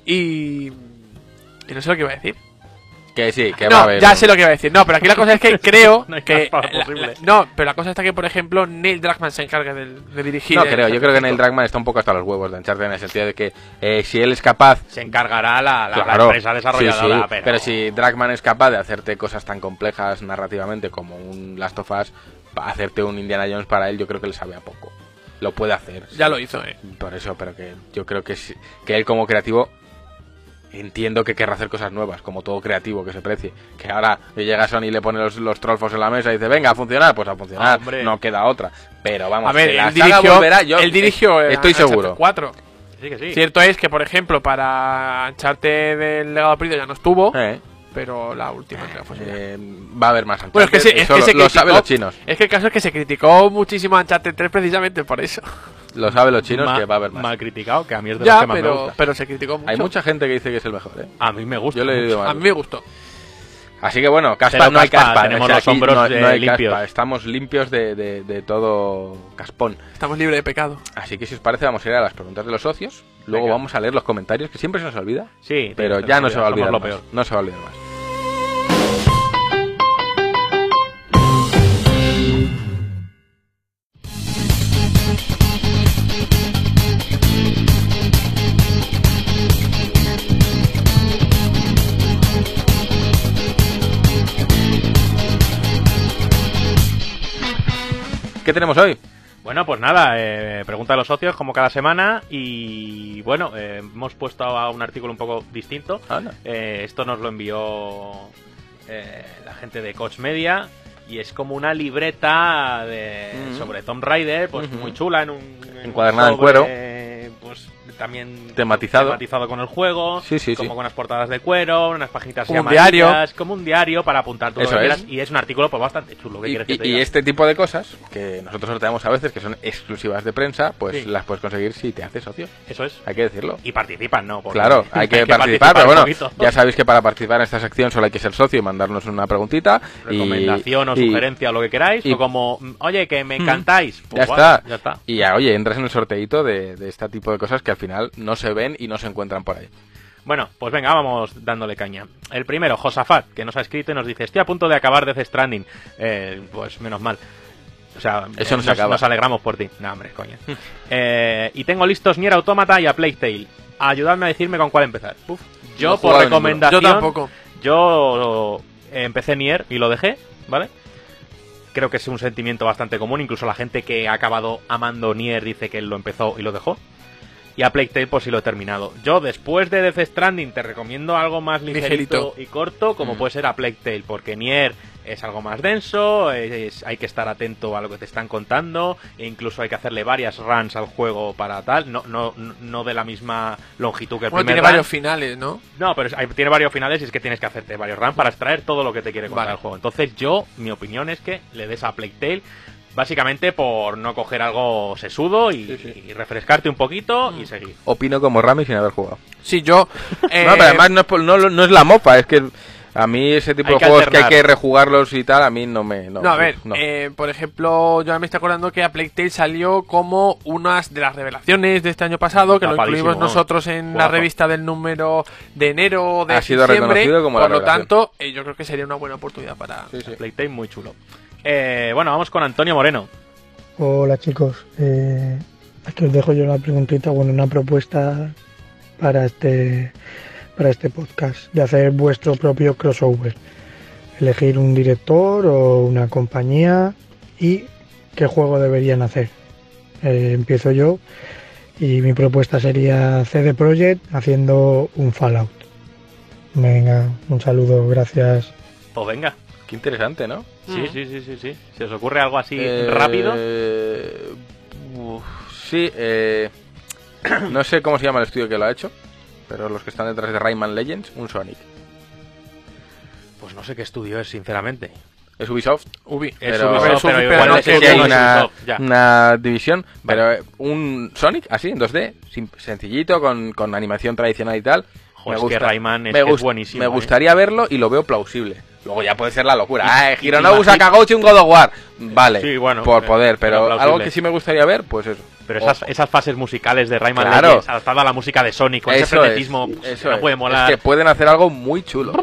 B: Y... Y no sé lo que iba a decir.
A: Que sí, que va a
B: no,
A: haber.
B: ya sé lo que iba a decir. No, pero aquí la cosa es que [laughs] creo
C: No
B: que. la- la- no, pero la cosa está que, por ejemplo, Neil Druckmann se encarga de, dirigir.
A: No creo, yo creo que Neil Druckmann está un poco hasta los huevos de Uncharted en el sentido de que eh, si él es capaz
C: se encargará la, la-
A: Claro,
C: empresa desarrolladora.
A: sí, sí,
C: pero...
A: pero... si Dragman es capaz de hacerte cosas tan complejas narrativamente como un Last of Us, hacerte un Indiana Jones para él, yo creo que le sabe a poco. Lo puede hacer.
B: Ya lo hizo, eh.
A: Por eso, pero que yo creo que, sí- que él como creativo entiendo que querrá hacer cosas nuevas, como todo creativo que se precie. Que ahora llega Sony y le pone los, los trolfos en la mesa y dice, venga, a funcionar, pues a funcionar,
C: Hombre.
A: no queda otra. Pero vamos,
B: A ver,
A: que la
B: él
A: saga volverá, yo
B: él dirigió.
A: eh, estoy seguro.
B: 4.
C: Sí, que sí.
B: Cierto es que, por ejemplo, para Uncharted del legado perdido ya no estuvo,
A: Eh,
B: pero la última fue suya.
A: eh, va a haber más
B: Bueno, es que, se, es que se
A: lo, lo saben
B: criticó-
A: los chinos.
B: Es que el caso es que se criticó muchísimo a Uncharted 3 precisamente por eso.
A: Lo saben los chinos
C: Ma-
A: que va a haber más.
C: Mal criticado, que a mí es de los
B: Ya,
C: que más me
B: pero,
C: gusta.
B: pero se criticó mucho.
A: Hay mucha gente que dice que es el mejor, ¿eh?
C: A mí me gusta.
A: Yo le he
C: mucho.
A: oído
B: A mí me gustó.
A: Así que bueno, caspa
C: Cero
A: no hay
C: caspa,
A: caspa.
C: tenemos
A: o sea,
C: los
A: aquí
C: hombros,
A: no,
C: eh,
A: no hay
C: limpios.
A: caspa, Estamos limpios de, de- de todo caspón.
B: Estamos libres de pecado.
A: Así que si os parece vamos a ir a las preguntas de los socios. Luego
C: Venga.
A: vamos a leer los comentarios, que siempre se nos olvida.
C: Sí,
A: Pero ya no se va a
C: somos
A: olvidar
C: lo
A: más.
C: peor.
A: No se va a olvidar más. ¿Qué tenemos hoy?
C: Bueno, pues nada, eh, pregunta a los socios como cada semana y bueno, eh, hemos puesto a un artículo un poco distinto. Eh, esto nos lo envió eh, la gente de Coach Media y es como una libreta de,
A: Mm.
C: sobre Tomb Raider, pues muy chula, en un en
A: Encuadernada en cuero.
C: También
A: Tematizado.
C: tematizado con el juego,
A: Sí, sí,
C: como
A: sí.
C: con unas portadas de cuero, unas pajitas
B: Como un diario.
C: como un diario para apuntar todo
A: Eso
C: lo que
A: es.
C: quieras y es un artículo pues bastante chulo. ¿qué
A: Y,
C: quieres que
A: y-
C: te
A: y este tipo de cosas que nosotros sorteamos a veces, que son exclusivas de prensa, pues las puedes conseguir si te haces socio.
C: Eso es.
A: Hay que decirlo.
C: Y participan, ¿no? Porque
A: Claro, [laughs] hay que, participar, pero bueno,
C: poquito.
A: ya sabéis que para participar en esta sección solo hay que ser socio y mandarnos una preguntita. y-
C: recomendación o sugerencia o lo que queráis, o como, oye, que me
A: Mm.
C: encantáis.
A: Ya
C: Pues vale,
A: está.
C: Ya está.
A: Y ya, oye, entras en el sorteito de, de este tipo de cosas que al final no se ven y no se encuentran por ahí.
C: Bueno, pues venga, vamos dándole caña. El primero, Josafat, que nos ha escrito y nos dice, estoy a punto de acabar Death Stranding. Eh, pues menos mal. O sea,
A: Eso
C: eh, nos,
A: acaba.
C: nos alegramos por ti. No, hombre, coño. Eh, y tengo listos Nier Automata y a Plague Tale. Ayudadme a decirme con cuál empezar. Uf, yo,
A: No
C: por recomendación...
B: Yo tampoco.
C: Yo empecé Nier y lo dejé, ¿vale? Creo que es un sentimiento bastante común, incluso la gente que ha acabado amando Nier dice que él lo empezó y lo dejó. Y a Plague Tale pues sí lo he terminado. Yo después de Death Stranding te recomiendo algo más ligerito,
B: Ligerito.
C: y corto, como
A: Mm.
C: puede ser a Plague Tale, porque Nier es algo más denso, es- hay que estar atento a lo que te están contando, e incluso hay que hacerle varias runs al juego para tal, no, no, no de la misma longitud que el
B: Bueno,
C: primer
B: tiene
C: run.
B: varios finales, ¿no?
C: No, pero es- tiene varios finales y es que tienes que hacerte varios runs para extraer todo lo que te quiere contar
B: Vale.
C: el juego. Entonces yo, mi opinión es que le des a Plague Tale básicamente por no coger algo sesudo y, y refrescarte un poquito
B: Mm.
C: y seguir.
A: Opino como Rami sin haber jugado.
B: Sí, yo. eh, [laughs]
A: No, pero además no es, por- no, no es la mofa, es que a mí ese tipo
C: Hay
A: de juegos
C: alternar.
A: que hay que rejugarlos y tal, a mí no me... No,
B: No, a ver,
A: no.
B: eh, por ejemplo, yo me estoy acordando que a Plague Tale salió como una de las revelaciones de este año pasado, que lo incluimos nosotros en la revista del número de enero de
A: Ha sido
B: diciembre.
A: reconocido como
B: por
A: la
B: lo tanto, eh, yo creo que sería una buena oportunidad para.
A: Sí, sí.
C: Plague Tale muy chulo. Eh, bueno, vamos con Antonio Moreno.
E: Hola chicos, eh, aquí os dejo yo la preguntita, bueno, una propuesta para este, para este podcast, de hacer vuestro propio crossover. Elegir un director o una compañía y qué juego deberían hacer. Eh, empiezo yo y mi propuesta sería CD Projekt haciendo un Fallout. Venga, un saludo, gracias.
C: Pues venga.
A: Qué interesante, ¿no?
C: Sí,
B: Mm.
C: sí, sí, sí, sí. ¿Se os ocurre algo así
A: Eh,
C: rápido?
A: uf, sí, eh, [clears throat] no sé cómo se llama el estudio que lo ha hecho, pero los que están detrás de Rayman Legends, un Sonic.
C: Pues no sé qué estudio es, sinceramente.
A: Es Ubisoft.
B: Ubi.
C: Es
A: Pero-
C: Ubisoft,
B: Pero es
C: pero
B: pero
A: no sé si hay una,
C: Ubisoft,
A: una división,
C: Vale.
A: pero eh, un Sonic así, en 2D, sim- sencillito, con, con animación tradicional y tal.
C: Joder, es que Rayman es-
A: me
C: es buenísimo,
A: Me
C: eh.
A: gustaría verlo y lo veo plausible. Luego ya puede ser la locura. Ah, Hironobu
C: y-
A: Sakaguchi un God of War. Vale,
C: Sí, bueno,
A: por
C: eh,
A: poder,
C: pero
A: algo que sí me gustaría ver, pues eso.
C: Pero esas, esas fases musicales de Rayman
A: Claro.
C: Legends, adaptada a la música de Sonic, con ese
A: Eso es,
C: frenetismo, pues, que no puede molar.
A: Es que pueden hacer algo muy chulo.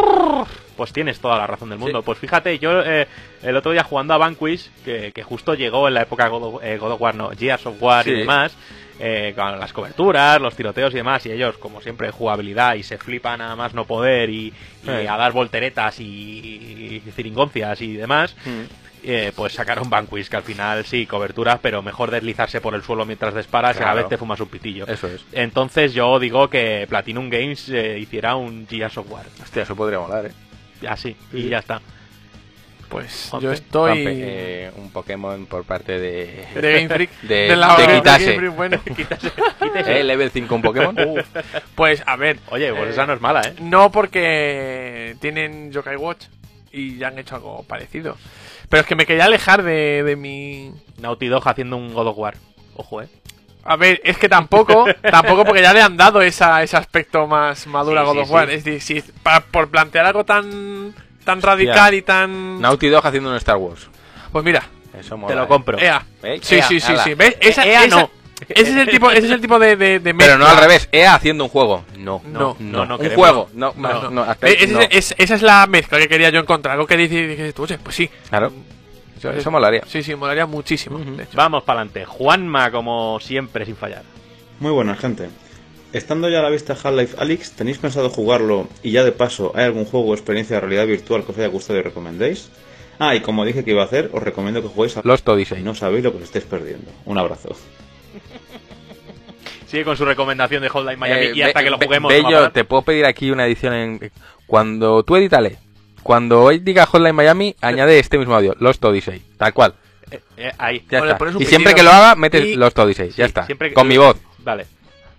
C: Pues tienes toda la razón del mundo.
A: Sí.
C: Pues fíjate, yo eh, el otro día jugando a Vanquish, que, que justo llegó en la época God of, eh, God of War, no, Gears of War y demás, eh, con las coberturas, los tiroteos y demás, y ellos, como siempre, jugabilidad y se flipan a más no poder y, y
A: Eh.
C: a dar volteretas y, y ciringoncias y demás. eh, pues sacaron Vanquish, que al final sí, coberturas, pero mejor deslizarse por el suelo mientras disparas y a la
A: Claro.
C: vez te fumas un pitillo.
A: Eso es.
C: Entonces yo digo que Platinum Games eh, hiciera un Gears of War.
A: Hostia, eso podría molar, eh.
C: Así, y ya está.
B: Pues yo estoy.
A: Eh, un Pokémon por parte de...
B: de Game Freak. [laughs]
A: de-
B: del lado
A: de
B: Game
A: Kitase.
B: Freak, bueno. [laughs]
A: Eh, level 5 un Pokémon.
B: Pues a ver.
C: Oye, pues
B: eh,
C: esa no es mala, ¿eh?
B: No porque tienen Yokai Watch y ya han hecho algo parecido. Pero es que me quería alejar de, de mi...
C: Naughty Dog haciendo un God of War. Ojo, ¿eh?
B: A ver, es que tampoco, tampoco porque ya le han dado esa, ese aspecto más maduro a God
C: sí,
B: of War.
C: sí.
B: Es decir, si, por plantear algo tan tan radical y tan...
A: Naughty Dog haciendo un Star Wars.
B: Pues mira,
A: Eso mola.
C: Te lo
A: ¿eh?
C: compro.
B: Sí,
A: EA,
B: sí, sí,
A: ala.
B: sí. ¿Ves? Esa,
C: EA
B: esa-
C: no.
B: Ese es el tipo, ese es el tipo de, de, de
A: Pero no
B: mezcla.
A: al revés, EA haciendo un juego. No,
B: No,
C: no, no
A: un
C: queremos.
A: juego. No,
B: No,
A: no,
B: no.
A: no, hasta
B: Eh,
A: ahí,
B: ese-
A: no.
B: es- esa es la mezcla que quería yo encontrar. Algo que dices, dices tú, oye, pues sí.
A: Claro. Eso, eso molaría.
B: Sí, sí, molaría muchísimo. de hecho.
C: Vamos para adelante. Juanma, como siempre, sin fallar.
F: Muy buena gente. Estando ya a la vista Half-Life Alyx, ¿tenéis pensado jugarlo y ya de paso hay algún juego o experiencia de realidad virtual que os haya gustado y recomendéis? Ah, y como dije que iba a hacer, os recomiendo que juguéis a
A: Lost
F: y
A: Odyssey.
F: no sabéis lo que os estáis perdiendo. Un abrazo.
C: Sigue con su recomendación de Hotline Miami
A: Eh,
C: y hasta
A: Be-
C: que lo juguemos.
A: Bello, te puedo pedir aquí una edición en... Cuando tú edítale, cuando hoy diga Hotline Miami, añade este mismo audio, Lost Odyssey, tal cual.
C: Eh, eh, ahí.
A: Ya está. Y siempre que lo haga, metes
B: Y-
A: Lost Odyssey, ya está.
C: siempre que-
A: Con mi voz.
C: Vale.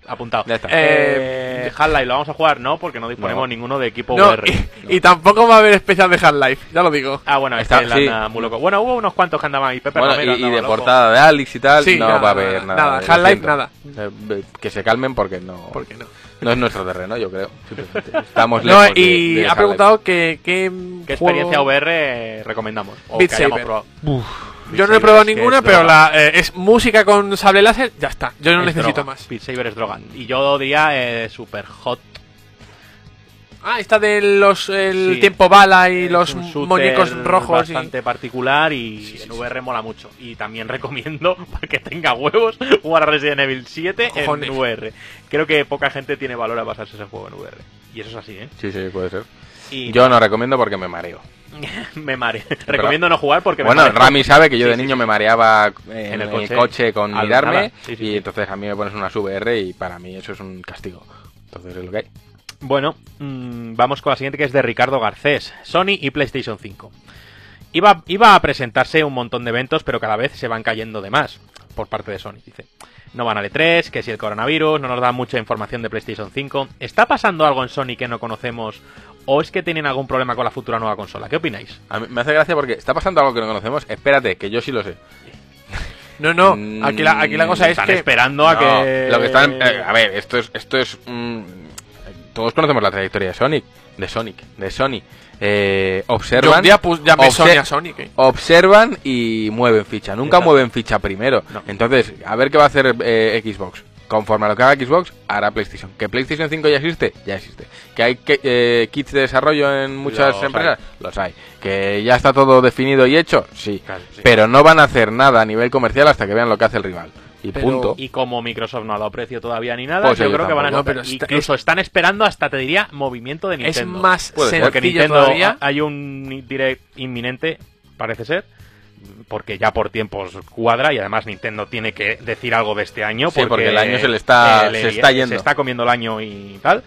C: Apuntado.
A: Ya está.
C: Eh, Half-Life, ¿lo vamos a jugar? No, porque no disponemos
A: No.
C: ninguno de equipo
B: No,
C: VR.
B: y, y tampoco va a haber especial de Half-Life, ya lo digo.
C: Ah, bueno,
A: Está-
C: está
A: sí.
C: anda muy loco. Bueno, hubo unos cuantos que andaban ahí. Pepe
A: Bueno,
C: Romero
A: y, y de
C: loco.
A: portada de Alex y tal,
B: Sí,
A: no
B: nada,
A: va a haber nada.
B: nada,
A: de-
B: Half-Life, nada.
A: Eh, Que se calmen porque no,
B: ¿Por qué no?
A: no es nuestro terreno, yo creo. [laughs] Estamos
B: No,
A: lejos de-
B: y
A: de
B: ha
A: Half-Life.
B: preguntado que, qué,
C: ¿Qué
B: juego-
C: experiencia VR recomendamos? O
B: Beat
C: que hayamos
B: Saber.
C: probado.
B: Yo no he probado ninguna,
C: es
B: pero la, eh, es música con sable láser, ya está. Yo no
C: Es
B: necesito
C: droga.
B: más.
C: Beat Saber es droga. Y yo diría eh, super hot.
B: Ah, esta de los el
C: Sí.
B: tiempo bala y
C: Es
B: los muñecos rojos. y-
C: bastante particular y en VR mola mucho. Y también [laughs] recomiendo, para que tenga huevos, jugar a Resident Evil 7
B: Cojones.
C: en VR. Creo que poca gente tiene valor a pasarse ese juego en VR. Y eso es así, ¿eh?
A: Sí, sí, puede ser.
C: Y
A: Yo no recomiendo porque me mareo. [laughs]
C: me mare. Recomiendo no jugar porque me
A: Bueno. Rami sabe que yo de
C: sí,
A: niño
C: sí.
A: me mareaba en,
C: En el
A: el
C: coche.
A: con mirarme.
C: Sí,
A: y entonces a mí me pones una VR y para mí eso es un castigo. Entonces es lo que hay.
C: Bueno, mm, vamos con la siguiente que es de Ricardo Garcés, Sony y PlayStation 5. Iba, iba a presentarse un montón de eventos, pero cada vez se van cayendo de más por parte de Sony, dice. No van al E3, que si el coronavirus, no nos da mucha información de PlayStation 5. ¿Está pasando algo en Sony que no conocemos o es que tienen algún problema con la futura nueva consola? ¿Qué opináis?
A: A mí me hace gracia porque está pasando algo que no conocemos. Espérate, que yo sí lo sé.
B: No, no,
A: Mm,
B: aquí la, aquí la cosa es
C: Están
B: que...
C: esperando a
A: No,
C: que...
A: Lo que están, eh, a ver, esto es, esto es, mm, todos conocemos la trayectoria de Sonic, de Sonic, de Sony. Eh,
B: Yo
A: observan,
B: un día a Sonic. eh.
A: observan y mueven ficha. Nunca
C: Exacto.
A: mueven ficha primero.
C: No.
A: Entonces, a ver qué va a hacer eh, Xbox. Conforme a lo que haga Xbox, hará PlayStation. ¿Que PlayStation 5 ya existe? Ya existe. ¿Que hay que- eh, kits de desarrollo en muchas
C: Los
A: empresas? Los hay. ¿Que ya está todo definido y hecho? Sí.
C: Claro, sí.
A: Pero no van a hacer nada a nivel comercial hasta que vean lo que hace el rival. Y
B: Pero-
A: punto.
C: Y como Microsoft no ha dado precio todavía ni nada,
A: Pues
C: yo creo que van a.
B: No, pero está-
C: incluso están esperando hasta te diría movimiento de
B: Es
C: Nintendo.
B: más
A: Puede ser.
C: Porque
B: sencillo
C: Nintendo
B: todavía.
C: hay un direct inminente, parece ser, porque ya por tiempos cuadra y además Nintendo tiene que decir algo de este año
A: Sí, porque el año se le
C: eh,
A: está- se está yendo.
C: se está comiendo el año y tal.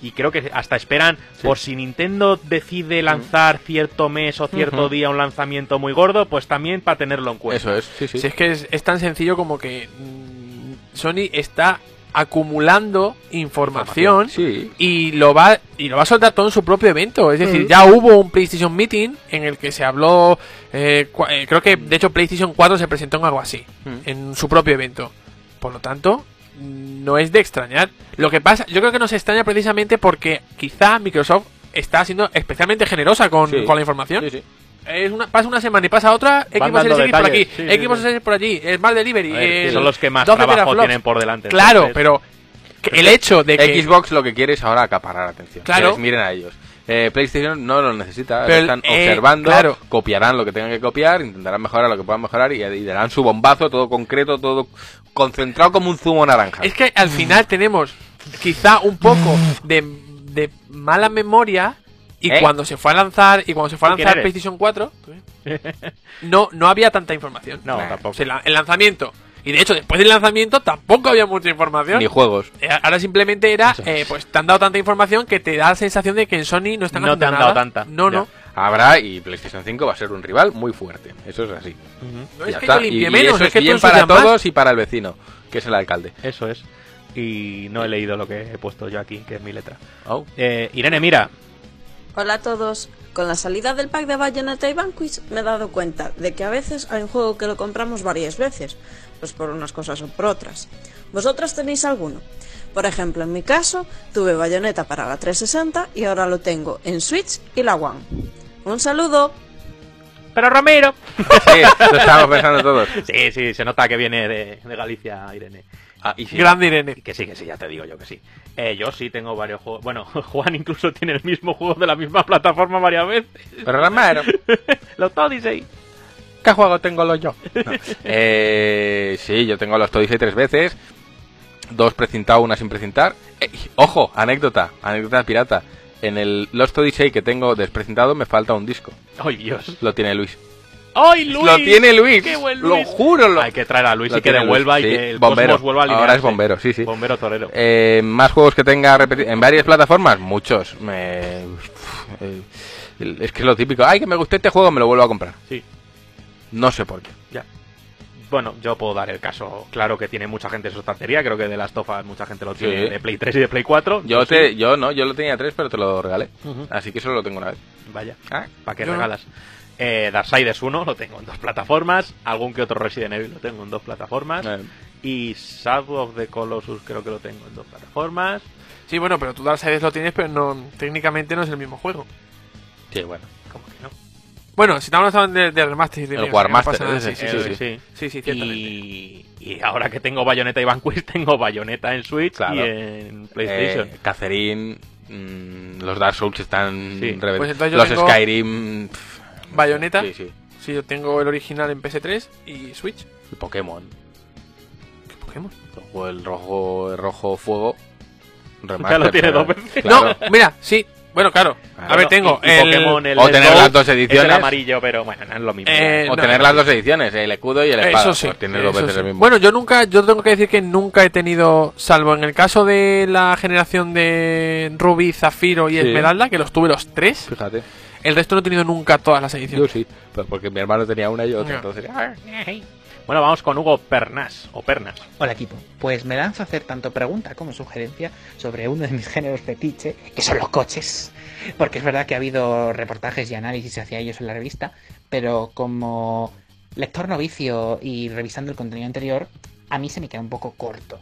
C: Y creo que hasta esperan,
A: Sí.
C: por si Nintendo decide lanzar cierto mes o cierto día un lanzamiento muy gordo, pues también para tenerlo en cuenta.
A: Eso es, sí, sí.
B: Si es que es, es tan sencillo como que mm, Sony está acumulando información
A: Sí.
B: y lo va y lo va a soltar todo en su propio evento. Es decir,
A: Mm.
B: ya hubo un PlayStation Meeting en el que se habló, eh, eh, creo que de hecho PlayStation 4 se presentó en algo así,
A: Mm.
B: en su propio evento. Por lo tanto, no es de extrañar. Lo que pasa, yo creo que nos extraña precisamente porque quizá Microsoft está siendo especialmente generosa con,
A: Sí.
B: con la información.
A: Sí, sí.
B: Es una, pasa una semana y pasa otra,
C: dando
B: X por aquí,
C: sí, sí,
B: Xbox
C: sí.
B: Series por allí, Smart Delivery.
C: A ver,
B: el
C: son los que más
B: 12
C: trabajo tienen por delante.
B: Claro,
C: entonces-
B: pero el hecho de que
A: Xbox lo que quiere es ahora acaparar atención.
B: Claro.
A: Les miren a ellos. Eh, PlayStation no lo necesita,
B: Pero el-
A: están
B: eh,
A: observando,
B: claro.
A: copiarán lo que tengan que copiar, intentarán mejorar lo que puedan mejorar y, y darán su bombazo, todo concreto, todo concentrado como un zumo naranja.
B: Es que al final tenemos quizá un poco de, de mala memoria y
A: ¿Eh?
B: cuando se fue a lanzar y cuando se fue a
C: ¿Tú quién
B: lanzar? PlayStation 4 [laughs] no no había tanta información.
C: No,
A: Nah.
C: tampoco.
B: O sea, la- el lanzamiento y de hecho después del lanzamiento tampoco había mucha información.
A: Ni juegos.
B: Eh, Ahora simplemente era, eh, pues te han dado tanta información que te da la sensación de que en Sony no están
C: No te han
B: nada.
C: dado tanta.
B: No,
C: Ya.
B: no.
A: Habrá y PlayStation 5 va a ser un rival muy fuerte. Eso es así.
B: No
A: Ya
B: es que limpie menos,
A: eso
B: es
A: es
B: que
A: bien para
B: más.
A: todos y para el vecino, que es el alcalde.
C: Eso es. Y no he leído lo que he puesto yo aquí, que es mi letra.
A: Oh.
C: Eh, Irene, mira,
G: Hola a todos. Con la salida del pack de Bayonetta y Vanquish me he dado cuenta de que a veces hay un juego que lo compramos varias veces, pues por unas cosas o por otras. ¿Vosotros tenéis alguno? Por ejemplo, en mi caso, tuve Bayonetta para la 360 y ahora lo tengo en Switch y la One. Un saludo.
C: Pero Ramiro.
A: Sí, lo estábamos pensando todos. [laughs]
C: Sí, sí, se nota que viene de, de Galicia, Irene.
A: Ah, y sí.
B: Grande Irene.
C: Que sí, que sí, ya te digo yo que sí. Eh, yo sí tengo varios juegos. Bueno, [laughs] Juan incluso tiene el mismo juego de la misma [laughs] plataforma varias veces.
A: Pero Ramiro, [laughs]
C: Los Odyssey.
A: ¿qué juego tengo lo yo? No. Eh, sí, yo tengo los Odyssey tres veces. Dos precintados, una sin precintar. Eh, ojo, anécdota, anécdota pirata. En el Lost Odyssey que tengo desprecintado me falta un disco.
C: ¡Ay, Dios!
A: Lo tiene Luis.
C: ¡Ay, Luis!
A: Lo tiene Luis.
C: ¡Qué buen
A: Lo
C: Luis!
A: juro. Lo...
C: Hay que traer a Luis
A: Lo
C: y que devuelva
A: Luis,
C: y
A: sí.
C: que el
A: Bombero.
C: cosmos vuelva a alinearse.
A: Ahora es bombero, sí, sí.
C: Bombero torero.
A: Eh, más juegos que tenga en varias plataformas, muchos. Me... eh, es que es lo típico. Ay, que me gustó este juego, me lo vuelvo a comprar.
C: Sí.
A: No sé por qué.
C: Ya. Bueno, yo puedo dar el caso. Claro que tiene mucha gente en su estantería. Creo que de las tofas mucha gente lo tiene
A: Sí.
C: de Play 3 y de Play 4.
A: Yo
C: sí.
A: te, yo no, yo lo tenía tres, pero te lo regalé. Así que solo lo tengo una vez.
C: Vaya.
A: Ah,
C: ¿Para qué
B: Yo no.
C: regalas? Eh, Darksiders 1 lo tengo en dos plataformas. Algún que otro Resident Evil lo tengo en dos plataformas.
A: eh,
C: Y Shadow of the Colossus creo que lo tengo en dos plataformas.
B: Sí, bueno, pero tú Darksiders lo tienes, pero no, técnicamente no es el mismo juego.
A: sí, bueno.
C: ¿Cómo que no?
B: Bueno, si estamos hablando de, de remaster y de
A: El
B: remakes,
A: Warmaster,
B: no sí,
A: sí,
B: sí,
A: sí,
B: sí, sí, sí, ciertamente.
C: Y, y ahora que tengo Bayonetta y Vanquish, [laughs] tengo Bayonetta en Switch
A: Claro.
C: y en PlayStation.
A: Eh, Catherine, mm, los Dark Souls están
C: Sí.
B: Pues
A: Los
B: tengo
A: Skyrim. pff,
B: Bayonetta.
A: Sí, sí.
B: Sí, yo tengo el original en PS3 y Switch.
A: Y Pokémon.
B: ¿Qué Pokémon?
A: Luego el rojo, el rojo fuego.
C: Ya
A: remaster,
C: lo tiene
A: pero-
C: dos veces.
A: claro.
B: No, mira, sí. Bueno, claro.
A: Claro.
B: A ver, tengo
C: Y- y
B: el...
C: Pokémon, el
A: o tener
C: Go,
A: las dos
C: es el
A: ediciones.
C: amarillo, pero bueno, no es lo mismo.
B: Eh,
A: O
B: no,
A: tener
B: no.
A: las dos ediciones, el escudo y el espada.
B: Eso sí.
A: pues tienes dos veces
B: sí.
A: el mismo.
B: Bueno, yo nunca, yo tengo que decir que nunca he tenido, salvo en el caso de la generación de Rubí, Zafiro y
A: Sí.
B: Esmeralda, que los tuve los tres,
A: Fíjate.
B: El resto no he tenido nunca todas las
A: Yo
B: ediciones.
A: sí. Pero porque mi hermano tenía una y otra.
B: Ya.
A: Entonces,
C: Bueno, vamos con Hugo Pernas, o Pernas.
H: Hola equipo, pues me lanzo a hacer tanto pregunta como sugerencia sobre uno de mis géneros fetiche, que son los coches. Porque es verdad que ha habido reportajes y análisis hacia ellos en la revista, pero como lector novicio y revisando el contenido anterior, a mí se me queda un poco corto.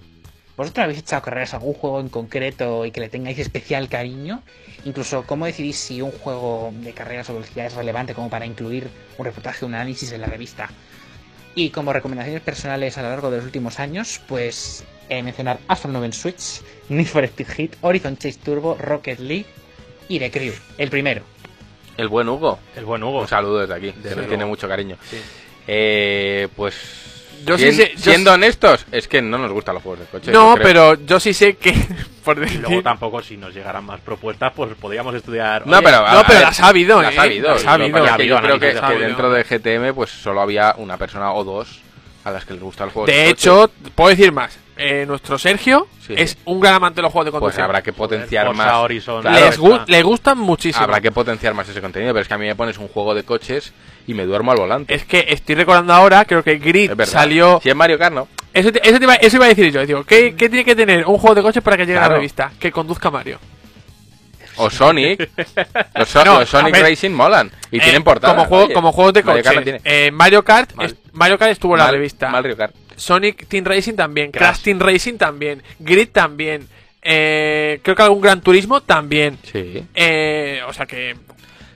H: ¿Vosotros habéis echado carreras a algún juego en concreto y que le tengáis especial cariño? Incluso, ¿cómo decidís si un juego de carreras o velocidad es relevante como para incluir un reportaje o un análisis en la revista? Y como recomendaciones personales a lo largo de los últimos años, pues eh, mencionar Asphalt 9 en Switch, Need for Speed Hit, Horizon Chase Turbo, Rocket League y The Crew, el primero.
A: el buen Hugo.
C: El buen Hugo.
A: Un saludo desde aquí. Tiene mucho cariño.
C: Sí.
A: Eh, pues.
B: Yo sí sé- yo
A: siendo honestos, es que no nos gustan los juegos de coche.
B: no,
A: yo
B: pero yo sí sé que, [laughs] por
C: Y
B: decir...
C: luego tampoco, si nos llegaran más propuestas, pues podríamos estudiar.
A: No, pero, a-
B: no, pero las ha habido,
A: las
B: ¿eh?
A: ha habido.
B: Las ha
A: Lo que
B: habido.
A: pasa es
C: Ha
A: que
C: habido
A: yo creo que, que dentro de GTM, pues solo había una persona o dos a las que les gusta el juego.
B: De hecho, puedo decir más. Eh, nuestro Sergio
A: Sí.
B: es un gran amante de los juegos de
A: pues
B: conducción.
A: habrá que potenciar
C: Forza
A: más.
C: Horizon,
A: Claro,
B: Les gu- le gustan muchísimo.
A: Habrá que potenciar más ese contenido, pero es que a mí me pones un juego de coches y me duermo al volante.
B: Es que estoy recordando ahora, creo que Grid salió.
A: Si es Mario Kart, no.
B: Eso, te- eso, te iba, eso iba a decir yo. Digo, ¿qué, qué tiene que tener un juego de coches para que llegue a la revista? Que conduzca Mario.
A: O Sonic. Los, so- [laughs]
B: No,
A: los Sonic
B: ver.
A: Racing molan. Y
B: Eh,
A: tienen portada.
B: Como, juego,
A: oye.
B: como juegos de
A: Mario
B: coches.
A: Kart la tiene.
B: Eh, Mario Kart
A: Mal.
B: Mario Kart estuvo en la revista.
A: Mario Kart.
B: Sonic Team Racing también.
C: Crash.
B: Crash Team Racing también. Grid también. Eh, creo que algún Gran Turismo también.
A: Sí.
B: Eh, o sea que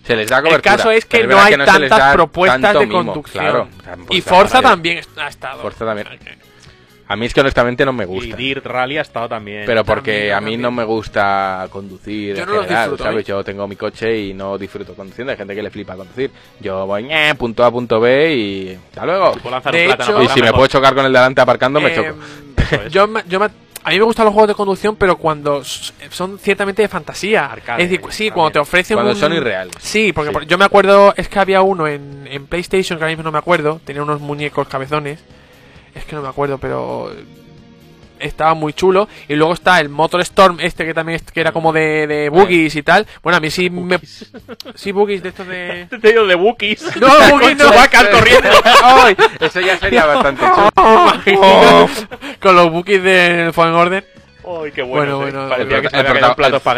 A: Se les da
B: el
A: cobertura.
B: caso es que
A: pero
B: no hay
A: se les
B: tantas propuestas de
A: mimo,
B: conducción.
A: Claro.
B: y
A: Forza
B: Forza también ha estado.
A: Forza también. A mí es que honestamente no me
C: Y
A: gusta.
C: Dirt Rally ha estado también.
A: Pero porque
B: También,
A: a mí
B: también.
A: no me gusta conducir
B: Yo
A: en
B: no los
A: general,
B: disfruto,
A: ¿sabes?
B: ¿eh?
A: Yo tengo mi coche y no disfruto conduciendo. Hay gente que le flipa conducir. Yo voy eh, punto A, punto B y hasta luego.
C: Puedo lanzar
B: De
C: un plátano
B: hecho-
A: Y si me puedo chocar con el delante aparcando, me
B: Eh,
A: choco. [laughs]
C: Es.
B: yo, me- yo me- a mí me gustan los juegos de conducción, pero cuando son ciertamente de fantasía.
C: Arcade,
B: es decir, sí,
C: también.
B: cuando te ofrecen
A: Cuando
B: un...
A: son irreales.
B: Sí, porque
A: Sí.
B: por- yo me acuerdo, es que había uno en, en PlayStation, que ahora mismo no me acuerdo, tenía unos muñecos cabezones. Es que no me acuerdo, pero estaba muy chulo. Y luego está el Motor Storm, este que también que era como de, de boogies y tal. Bueno, a mí sí me... Sí, boogies de estos de...
C: Te [laughs] digo de Wookiees.
B: No, [laughs] boogies no.
C: Corriendo. [laughs]
A: ¡Ay! Eso ya sería bastante chulo.
B: Con los bookies del Fallen Order.
C: Uy, qué bueno.
B: Bueno,
C: sí.
B: bueno,
C: Parecía
A: El,
C: que se
A: el el-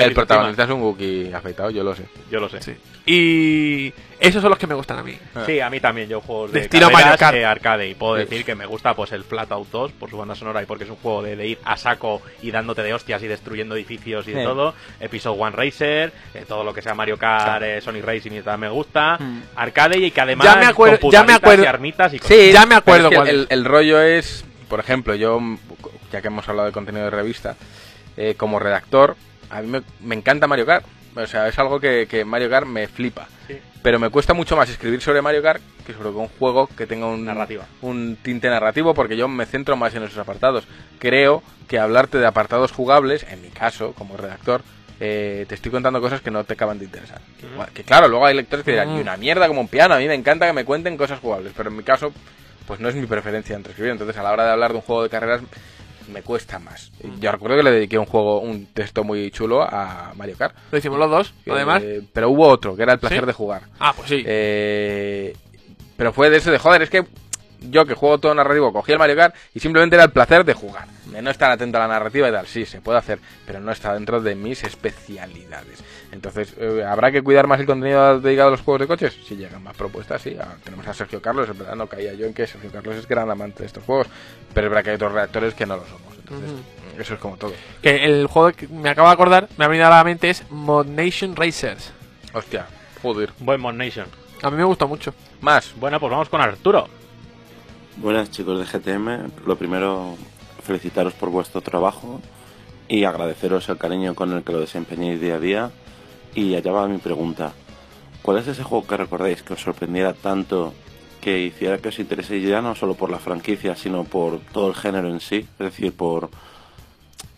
C: encima.
A: protagonista es un Wookiee afeitado, yo lo sé.
C: Yo lo sé.
B: Sí. Y esos son los que me gustan a mí.
C: Sí, a mí también, yo juegos
B: De
C: de,
B: estilo
C: carreras,
B: Mario Kart.
C: eh, arcade y puedo
A: Sí.
C: decir que me gusta pues el Flatout 2 por su banda sonora y porque es un juego de, de ir a saco y dándote de hostias y destruyendo edificios y de
A: Sí.
C: todo. Episode One Racer, eh, todo lo que sea Mario Kart, eh, Sonic Racing y tal me gusta. Arcade y que además
B: Ya me acuerdo-
C: con
B: ya me acuerdo-
C: y armitas y cosas.
A: Sí,
B: Ya me acuerdo
A: es que el, el rollo es, por ejemplo, yo, mm, ya que hemos hablado de contenido de revista, eh, como redactor, a mí me, me encanta Mario Kart. O sea, es algo que, que Mario Kart me flipa.
C: Sí.
A: Pero me cuesta mucho más escribir sobre Mario Kart que sobre un juego que tenga un,
C: Narrativa.
A: un tinte narrativo, porque yo me centro más en esos apartados. Creo que hablarte de apartados jugables, en mi caso, como redactor, eh, te estoy contando cosas que no te acaban de interesar. Que, que claro, luego hay lectores que dirán, y una mierda como un piano, a mí me encanta que me cuenten cosas jugables, pero en mi caso, pues no es mi preferencia entre escribir. Entonces, a la hora de hablar de un juego de carreras, me cuesta más. Yo recuerdo que le dediqué un juego, un texto muy chulo a Mario Kart.
B: Lo hicimos los dos,
A: que-
B: además.
A: pero hubo otro, que era el placer
B: ¿Sí?
A: de jugar.
B: Ah, pues sí.
A: Eh, pero fue de ese de joder, es que yo que juego todo narrativo, cogí el Mario Kart y simplemente era el placer de jugar. De no estar atento a la narrativa y tal, sí, se puede hacer, pero no está dentro de mis especialidades. Entonces, eh, ¿habrá que cuidar más el contenido dedicado a los juegos de coches? Si llegan más propuestas, sí. Ah, tenemos a Sergio Carlos, en verdad no caía yo en que Sergio Carlos es gran amante de estos juegos, pero es verdad que hay otros redactores que no lo somos. Entonces, eso es como todo.
B: Que el juego que me acabo de acordar, me ha venido a la mente, es Mod Nation Racers.
A: Hostia, joder.
C: Buen Mod Nation.
B: A mí me gustó mucho.
A: Más.
C: Bueno, pues vamos con Arturo.
I: Buenas chicos de GTM, lo primero felicitaros por vuestro trabajo y agradeceros el cariño con el que lo desempeñéis día a día y allá va mi pregunta. ¿Cuál es ese juego que recordáis que os sorprendiera tanto que hiciera que os intereséis ya no solo por la franquicia sino por todo el género en sí? Es decir, por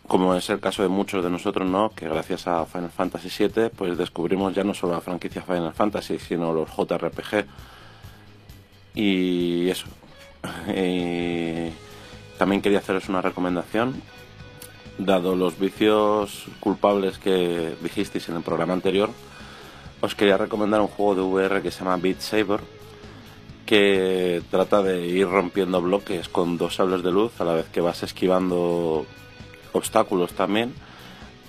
I: como es el caso de muchos de nosotros, ¿no? Que gracias a Final Fantasy VII pues descubrimos ya no solo la franquicia Final Fantasy sino los JRPG y eso. Y también quería haceros una recomendación. Dado los vicios culpables que dijisteis en el programa anterior, os quería recomendar un juego de VR que se llama Beat Saber, que trata de ir rompiendo bloques con dos sables de luz a la vez que vas esquivando obstáculos también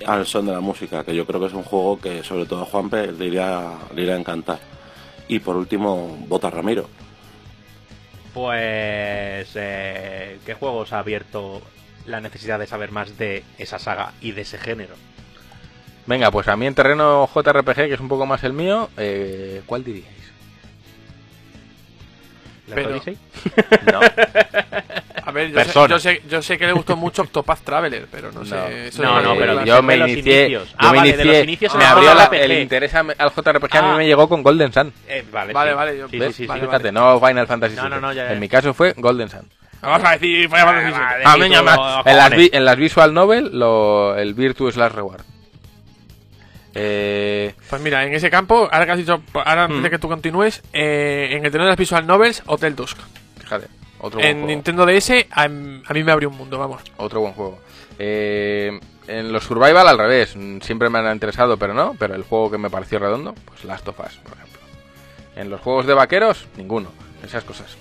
I: al son de la música, que yo creo que es un juego que sobre todo a Juanpe le iría, le iría a encantar. Y por último, Bota Ramiro.
C: Pues, eh, ¿qué juegos ha abierto la necesidad de saber más de esa saga y de ese género?
A: Venga, pues a mí en terreno JRPG, que es un poco más el mío, eh, ¿cuál diríais?
C: ¿Left
B: Pero-
C: Odyssey? [laughs]
A: No.
B: A ver, yo sé, yo, sé, yo sé que le gustó mucho Octopath Traveler, pero no, sé. eso
C: No, no, pero
B: la-
A: yo me inicié, yo
C: Ah,
A: me
C: vale, de los
A: inicié,
C: inicios
A: me abrió la- el interés a- al JRPG a mí
C: Ah.
A: me llegó con Golden Sun.
C: Eh, vale,
B: Vale,
C: sí.
B: vale, yo-
C: Sí,
A: ¿Ves?
C: sí, sí,
B: vale.
A: Fíjate, no Final Fantasy
C: No,
A: VII.
C: no, no, ya, ya.
A: En mi caso fue Golden Sun.
B: Vamos a decir Final Fantasy VII.
C: vale.
A: A
C: y
A: mí
C: tú,
A: ya más- en, las, en las Visual Novel, lo, el Virtuous Last Reward. Eh,
B: Pues mira, en ese campo, ahora que has dicho, ahora antes de que tú continúes, eh, en el terreno de las Visual Novels, Hotel Dusk.
A: fíjate, otro buen
B: En
A: juego.
B: Nintendo DS, a, a mí me abrió un mundo, vamos.
A: Otro buen juego. Eh, en los Survival al revés, mm, siempre me han interesado, pero no. Pero el juego que me pareció redondo, pues Last of Us, por ejemplo. En los juegos de vaqueros, ninguno. Esas cosas.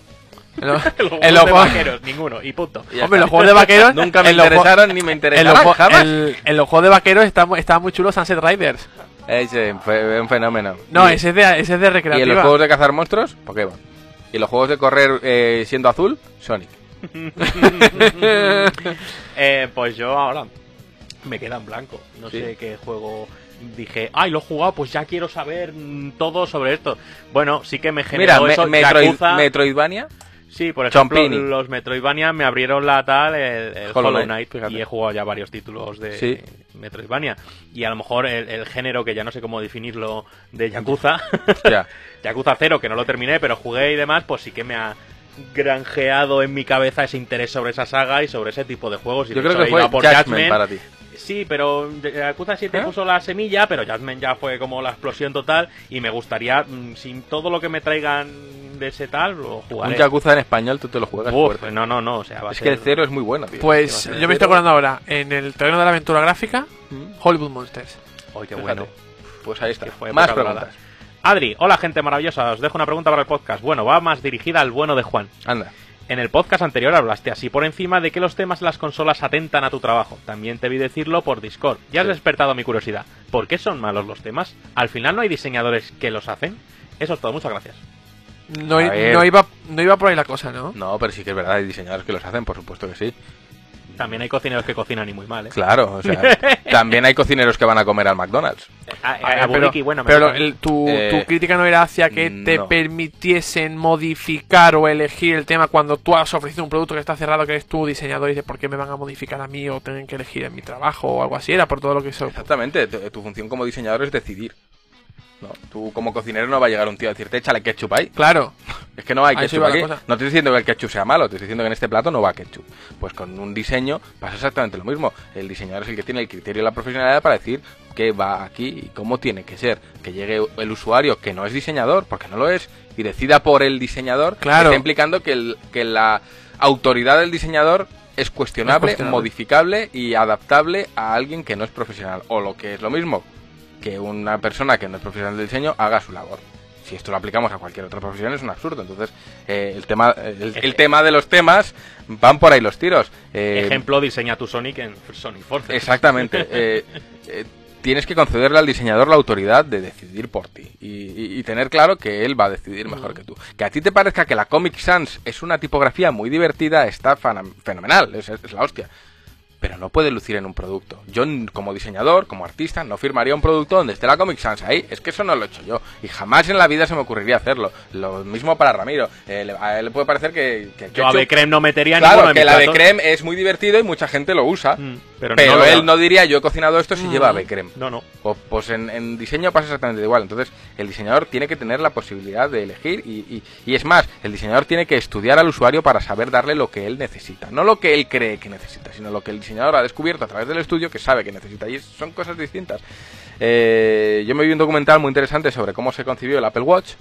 B: En los, [laughs]
C: Los
B: en
C: juegos
B: los
C: de vaqueros, ninguno, y punto.
A: Y
B: Hombre, los juegos de vaqueros. [laughs]
A: Nunca me
B: en
A: interesaron ni me
B: en los,
A: interesarán
B: ju-
A: jamás.
B: en- en los juegos de vaqueros está muy chulo Sunset Riders.
A: Ese fue un fenómeno.
B: No,
A: Y-
B: ese es de, ese es de
A: Y
B: recreativa.
A: en los juegos de cazar monstruos, Pokémon. Y en los juegos de correr eh, siendo azul, Sonic. [laughs]
C: Eh, pues yo ahora me queda en blanco. No
A: Sí.
C: sé qué juego dije, ay, lo he jugado, pues ya quiero saber mm, todo sobre esto. Bueno, sí que me generó
A: Mira, me-
C: eso.
A: Metroid-
C: Yakuza-
A: Metroidvania.
C: Sí, por ejemplo,
A: Chompini.
C: los Metroidvania me abrieron la tal, el, el
A: Hollow
C: Hollow
A: Knight,
C: Knight,
A: fíjate.
C: y he jugado ya varios títulos de
A: Sí.
C: Metroidvania. Y a lo mejor el, el género, que ya no sé cómo definirlo, de Yakuza, [laughs]
A: Hostia. [laughs]
C: Yakuza 0, que no lo terminé, pero jugué y demás, pues sí que me ha granjeado en mi cabeza ese interés sobre esa saga y sobre ese tipo de juegos. Y
A: Yo creo
C: hecho
A: que fue
C: por
A: Judgment
C: Judgment.
A: para ti.
C: Sí, pero Yakuza 7
A: ¿Eh?
C: puso la semilla, pero Jasmine ya fue como la explosión total y me gustaría, mm, sin todo lo que me traigan de ese tal, lo
A: Un
C: jugaré.
A: Yakuza en español tú te lo juegas
C: Uf,
A: fuerte.
C: no, no, no, o sea, va a
A: Es que el cero es muy bueno, tío.
B: Pues yo me estoy acordando ahora, en el terreno de la aventura gráfica, Hollywood Monsters.
C: Ay, qué
A: Fíjate.
C: bueno.
A: Pues ahí está. Más preguntas.
C: Adri, hola gente maravillosa, os dejo una pregunta para el podcast. Bueno, va más dirigida al bueno de Juan.
A: Anda.
C: En el podcast anterior hablaste así por encima de que los temas de las consolas atentan a tu trabajo. También te vi decirlo por Discord. Ya has
A: Sí.
C: despertado mi curiosidad. ¿Por qué son malos los temas? ¿Al final no hay diseñadores que los hacen? Eso es todo, muchas gracias.
B: No, no iba, no iba por ahí la cosa, ¿no?
A: No, pero sí que es verdad, hay diseñadores que los hacen, por supuesto que sí.
C: También hay cocineros que cocinan y muy mal, ¿eh?
A: Claro, o sea, [laughs] también hay cocineros que van a comer al McDonald's.
C: A, a-
B: Ah,
C: a
B: pero
C: Buriki, bueno, me
B: pero el- tu,
A: Eh,
B: tu crítica no era hacia que te
A: no.
B: permitiesen modificar o elegir el tema cuando tú has ofrecido un producto que está cerrado, que eres tú diseñador y dices, ¿por qué me van a modificar a mí o tienen que elegir en mi trabajo o algo así? Era por todo lo que eso.
A: Exactamente, tu, tu función como diseñador es decidir. No, tú como cocinero no va a llegar un tío a decirte échale ketchup ahí.
B: Claro,
A: Es que no hay ketchup aquí. No te estoy diciendo que el ketchup sea malo, te estoy diciendo que en este plato no va ketchup. Pues con un diseño pasa exactamente lo mismo. El diseñador es el que tiene el criterio y la profesionalidad para decir qué va aquí y cómo tiene que ser. Que llegue el usuario que no es diseñador, porque no lo es, y decida por el diseñador,
B: Claro.
A: está implicando que, el- que la autoridad del diseñador es cuestionable,
B: Es cuestionable.
A: modificable y adaptable a alguien que no es profesional. O lo que es lo mismo, que una persona que no es profesional del diseño haga su labor. Si esto lo aplicamos a cualquier otra profesión es un absurdo. Entonces, eh, el tema el, el tema de los temas van por ahí los tiros. Eh,
C: Ejemplo, diseña tu Sonic en Sonic Force.
A: Exactamente. [laughs] eh, eh, tienes que concederle al diseñador la autoridad de decidir por ti y, y- y tener claro que él va a decidir mejor que tú. Que a ti te parezca que la Comic Sans es una tipografía muy divertida está fenomenal, es, es la hostia. Pero no puede lucir en un producto. Yo, como diseñador, como artista, no firmaría un producto donde esté la Comic Sans ahí. Es que eso no lo he hecho yo. Y jamás en la vida se me ocurriría hacerlo. Lo mismo para Ramiro. Eh, le- a él le puede parecer que... que
C: Yo a Becrem no metería
A: Claro,
C: ninguno en
A: que
C: mi
A: la creme es muy divertido y mucha gente lo usa.
C: Mm, pero
A: Pero,
C: no
A: él no diría yo he cocinado esto si
B: Mm.
A: lleva creme.
C: No, no.
A: Pues, pues en, en diseño pasa exactamente igual. Entonces, el diseñador tiene que tener la posibilidad de elegir y, y- y es más, el diseñador tiene que estudiar al usuario para saber darle lo que él necesita. No lo que él cree que necesita, sino lo que el diseñador ha descubierto a través del estudio que sabe que necesita. Y es- son cosas distintas. Eh, yo me vi un documental muy interesante sobre cómo se concibió el Apple Watch.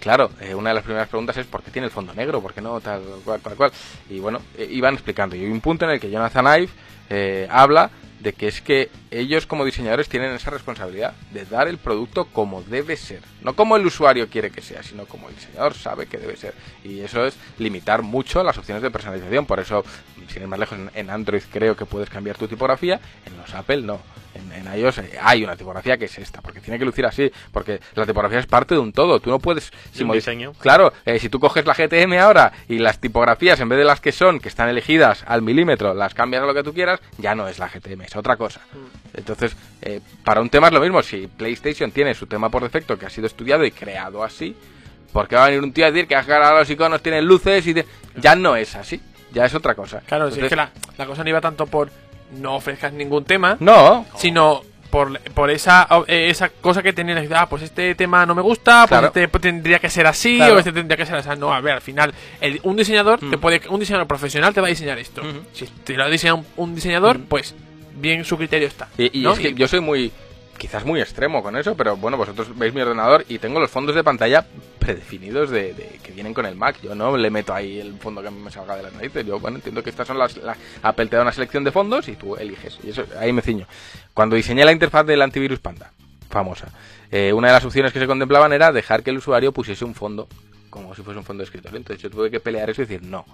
A: Claro, eh, una de las primeras preguntas es ¿por qué tiene el fondo negro? ¿Por qué no tal cual, cual, cual? Y bueno, eh, iban explicando. Y hay un punto en el que Jonathan Ive eh, habla de que es que ellos como diseñadores tienen esa responsabilidad de dar el producto como debe ser. No como el usuario quiere que sea, sino como el diseñador sabe que debe ser. Y eso es limitar mucho las opciones de personalización. Por eso, sin ir más lejos, en- Android creo que puedes cambiar tu tipografía, en los Apple no. En, en iOS hay una tipografía que es esta, porque tiene que lucir así, porque la tipografía es parte de un todo. Tú no puedes...
C: De un diseño.
A: Claro, eh, si tú coges la GTM ahora y las tipografías, en vez de las que son, que están elegidas al milímetro, las cambias a lo que tú quieras, ya no es la GTM, es otra cosa. Entonces, eh, para un tema es lo mismo. Si PlayStation tiene su tema por defecto que ha sido estudiado y creado así, ¿por qué va a venir un tío a decir que ahora los iconos tienen luces y ya no es así? Ya es otra cosa.
B: claro, si es que la, la cosa no iba tanto por no ofrezcas ningún tema,
A: No,
B: sino por, por esa, eh, esa cosa que tenían. Ah, pues este tema no me gusta, pues
A: Claro.
B: este pues tendría que ser así,
A: Claro.
B: o este tendría que ser así. No, a ver, al final, el- un diseñador te
A: Mm.
B: puede, un diseñador profesional te va a diseñar esto.
A: Ujú.
B: Si te lo ha diseñado un, un diseñador,
A: Mm.
B: pues bien su criterio está.
A: Y, y
B: ¿no?
A: es que yo soy muy, quizás muy extremo con eso, pero bueno, vosotros veis mi ordenador y tengo los fondos de pantalla predefinidos de, de- que vienen con el Mac. Yo no le meto ahí el fondo que a mí me salga de las narices. Yo, bueno, entiendo que estas son las, la- Apple te da una selección de fondos y tú eliges. Y eso, ahí me ciño. Cuando diseñé la interfaz del antivirus Panda, famosa, eh, una de las opciones que se contemplaban era dejar que el usuario pusiese un fondo, como si fuese un fondo de escritorio. Entonces yo tuve que pelear eso y decir, no,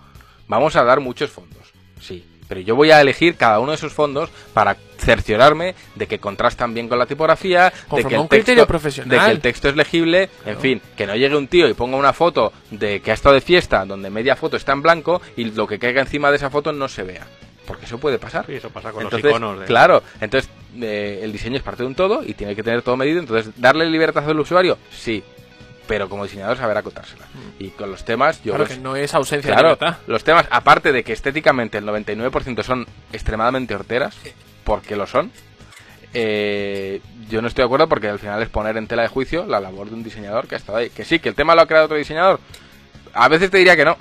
A: vamos a dar muchos fondos. Sí, pero yo voy a elegir cada uno de esos fondos para cerciorarme de que contrastan bien con la tipografía, de que, el
B: un
A: texto,
B: profesional.
A: de que el texto es legible, en fin, que no llegue un tío y ponga una foto de que ha estado de fiesta donde media foto está en blanco y lo que caiga encima de esa foto no se vea. Porque eso puede pasar.
C: Sí, eso pasa con
A: Entonces,
C: los iconos. de-
A: Claro, entonces eh, el diseño es parte de un todo y tiene que tener todo medido. Entonces, ¿darle libertad al usuario? Sí, pero como diseñador saber acotársela. Y con los temas, yo
B: claro
A: los-
B: que no es ausencia
A: Claro,
B: de libertad.
A: los temas, aparte de que estéticamente el 99% son extremadamente horteras, porque lo son, eh, yo no estoy de acuerdo porque al final es poner en tela de juicio la labor de un diseñador que ha estado ahí. Que sí, que el tema lo ha creado otro diseñador. A veces te diría que no,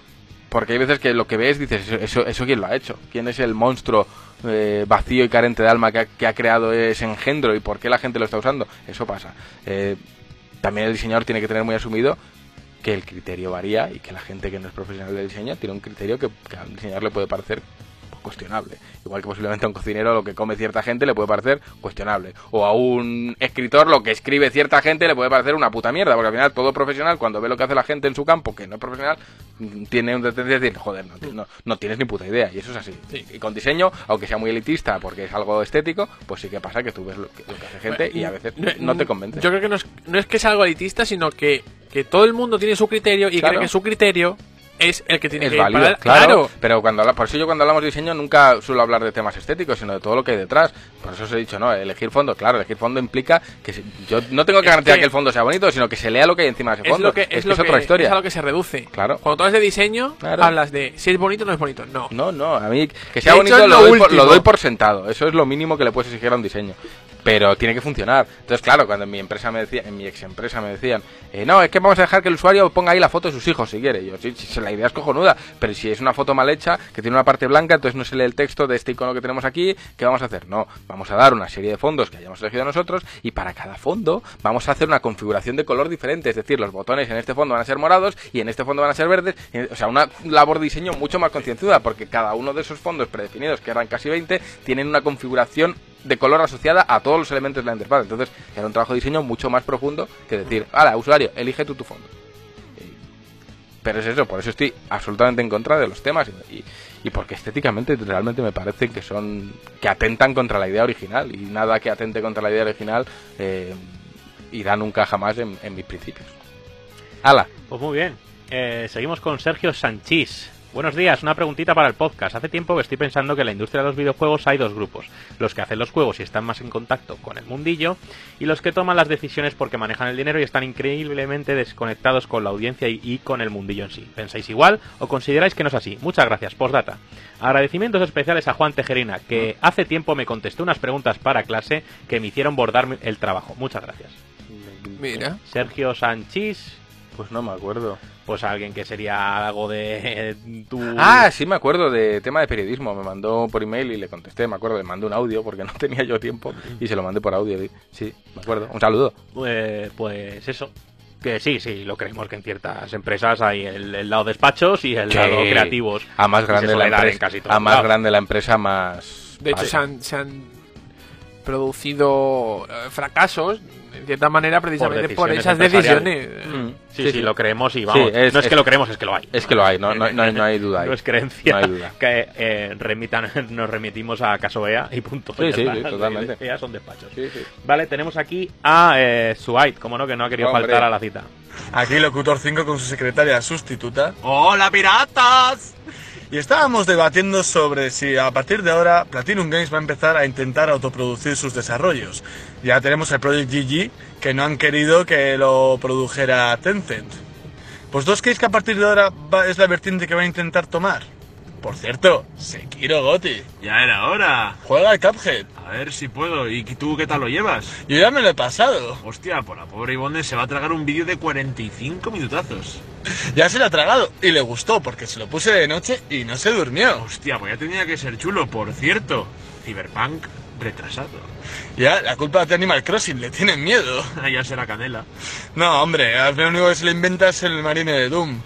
A: porque hay veces que lo que ves dices, eso, eso, eso quién lo ha hecho, quién es el monstruo eh, vacío y carente de alma que ha, que ha creado ese engendro y por qué la gente lo está usando. Eso pasa. Eh, también el diseñador tiene que tener muy asumido que el criterio varía y que la gente que no es profesional de diseño tiene un criterio que, que al diseñador le puede parecer cuestionable. Igual que posiblemente a un cocinero lo que come cierta gente le puede parecer cuestionable. O a un escritor lo que escribe cierta gente le puede parecer una puta mierda, porque al final todo profesional, cuando ve lo que hace la gente en su campo, que no es profesional, mm, tiene una tendencia a decir, joder, no, no, no tienes ni puta idea. Y eso es así. Y con diseño, aunque sea muy elitista porque es algo estético, pues sí que pasa que tú ves lo que, lo que hace gente y a veces no te convence.
B: Yo creo que no es, no es que sea algo elitista, sino que, que todo el mundo tiene su criterio y
A: Claro.
B: cree que su criterio es el que tiene
A: es
B: que ir
A: válido,
B: para-
A: claro, Pero cuando habla, por eso yo cuando hablamos de diseño nunca suelo hablar de temas estéticos, sino de todo lo que hay detrás. Por eso os he dicho, no, elegir fondo, claro, elegir fondo implica que si- yo no tengo que
B: Es
A: garantizar
B: que-
A: que, el fondo sea bonito, sino que se lea lo que hay encima de ese
B: Es
A: fondo.
B: lo que es, lo
A: otra historia.
B: es a lo que se reduce.
A: Claro.
B: Cuando tú hablas de diseño,
A: Claro.
B: hablas de si es bonito o no es bonito. No.
A: No, no, a mí que sea bonito
B: es
A: lo,
B: lo
A: doy por, lo doy por sentado. Eso es lo mínimo que le puedes exigir a un diseño. Pero tiene que funcionar. Entonces, claro, cuando en mi empresa me decía, en mi ex empresa me decían, eh, no, es que vamos a dejar que el usuario ponga ahí la foto de sus hijos si quiere. Yo, sí, la idea es cojonuda. Pero si es una foto mal hecha, que tiene una parte blanca, entonces no se lee el texto de este icono que tenemos aquí, ¿qué vamos a hacer? No, vamos a dar una serie de fondos que hayamos elegido nosotros y para cada fondo vamos a hacer una configuración de color diferente. Es decir, los botones en este fondo van a ser morados y en este fondo van a ser verdes. O sea, una labor de diseño mucho más concienzuda porque cada uno de esos fondos predefinidos, que eran casi 20, tienen una configuración de color asociada a todos los elementos de la interfaz. Entonces, era un trabajo de diseño mucho más profundo que decir, hala, usuario, elige tú tu fondo. Pero es eso, por eso estoy absolutamente en contra de los temas y, y- porque estéticamente realmente me parece que son que atentan contra la idea original y nada que atente contra la idea original eh, irá nunca jamás en, mis principios. ¡Hala!
C: Pues muy bien. Eh, seguimos con Sergio Sanchís. Buenos días, una preguntita para el podcast. Hace tiempo que estoy pensando que en la industria de los videojuegos hay dos grupos. Los que hacen los juegos y están más en contacto con el mundillo y los que toman las decisiones porque manejan el dinero y están increíblemente desconectados con la audiencia y, y con el mundillo en sí. ¿Pensáis igual o consideráis que no es así? Muchas gracias. Postdata. Agradecimientos especiales a Juan Tejerina, que hace tiempo me contestó unas preguntas para clase que me hicieron bordar el trabajo. Muchas gracias.
B: Mira.
C: Sergio Sanchís,
A: Pues no me acuerdo.
C: pues alguien que sería algo de eh, tu...
A: Ah, sí me acuerdo de tema de periodismo. Me mandó por email y le contesté, me acuerdo, le mandé un audio porque [laughs] no tenía yo tiempo y se lo mandé por audio. Sí, me acuerdo. Un saludo.
C: Eh, pues eso. Que sí, sí, lo creemos que en ciertas empresas hay el, el lado despachos y el
A: Sí.
C: lado creativos.
A: A más grande la empresa, a más grande la empresa más.
B: De hecho,
A: vale.
B: se han, se han producido eh, fracasos, en cierta manera, precisamente por, esas
C: decisiones.
A: Mm.
C: Sí, sí, lo creemos y vamos.
A: Sí, es-
C: no es,
A: es-
C: que lo creemos, es que lo hay.
A: Es que lo hay, no, no, no hay, no hay duda. [laughs] ahí.
C: No es creencia.
A: No hay duda.
C: Que eh, remitan, [laughs] nos remitimos a caso EA y punto.
A: Sí,
C: Ya
A: sí, totalmente. [laughs]
C: EA son despachos.
A: Sí, sí.
C: Vale, tenemos aquí a eh, Suait, como no, que no ha querido
A: Hombre.
C: faltar a la cita.
J: Aquí Locutor 5 con su secretaria sustituta. ¡Hola, piratas! Y estábamos debatiendo sobre si a partir de ahora Platinum Games va a empezar a intentar autoproducir sus desarrollos. Ya tenemos el Project GG, que no han querido que lo produjera Tencent. Pues dos creéis que a partir de ahora va- es la vertiente que va a intentar tomar. Por cierto, Sekiro Goti.
K: Ya era hora.
J: Juega al Cuphead.
K: A ver si puedo. ¿Y tú qué tal lo llevas?
J: Yo ya me lo he pasado.
K: Hostia, por la pobre Ivonne se va a tragar un vídeo de 45 minutazos. [laughs]
J: Ya se lo ha tragado y le gustó porque se lo puse de noche y no se durmió.
K: Hostia, pues ya tenía que ser chulo, por cierto. Cyberpunk retrasado.
J: Ya, la culpa de Animal Crossing, le tienen miedo. [laughs]
K: ya será canela.
J: No, hombre, al lo único que se le inventa es el marine de Doom.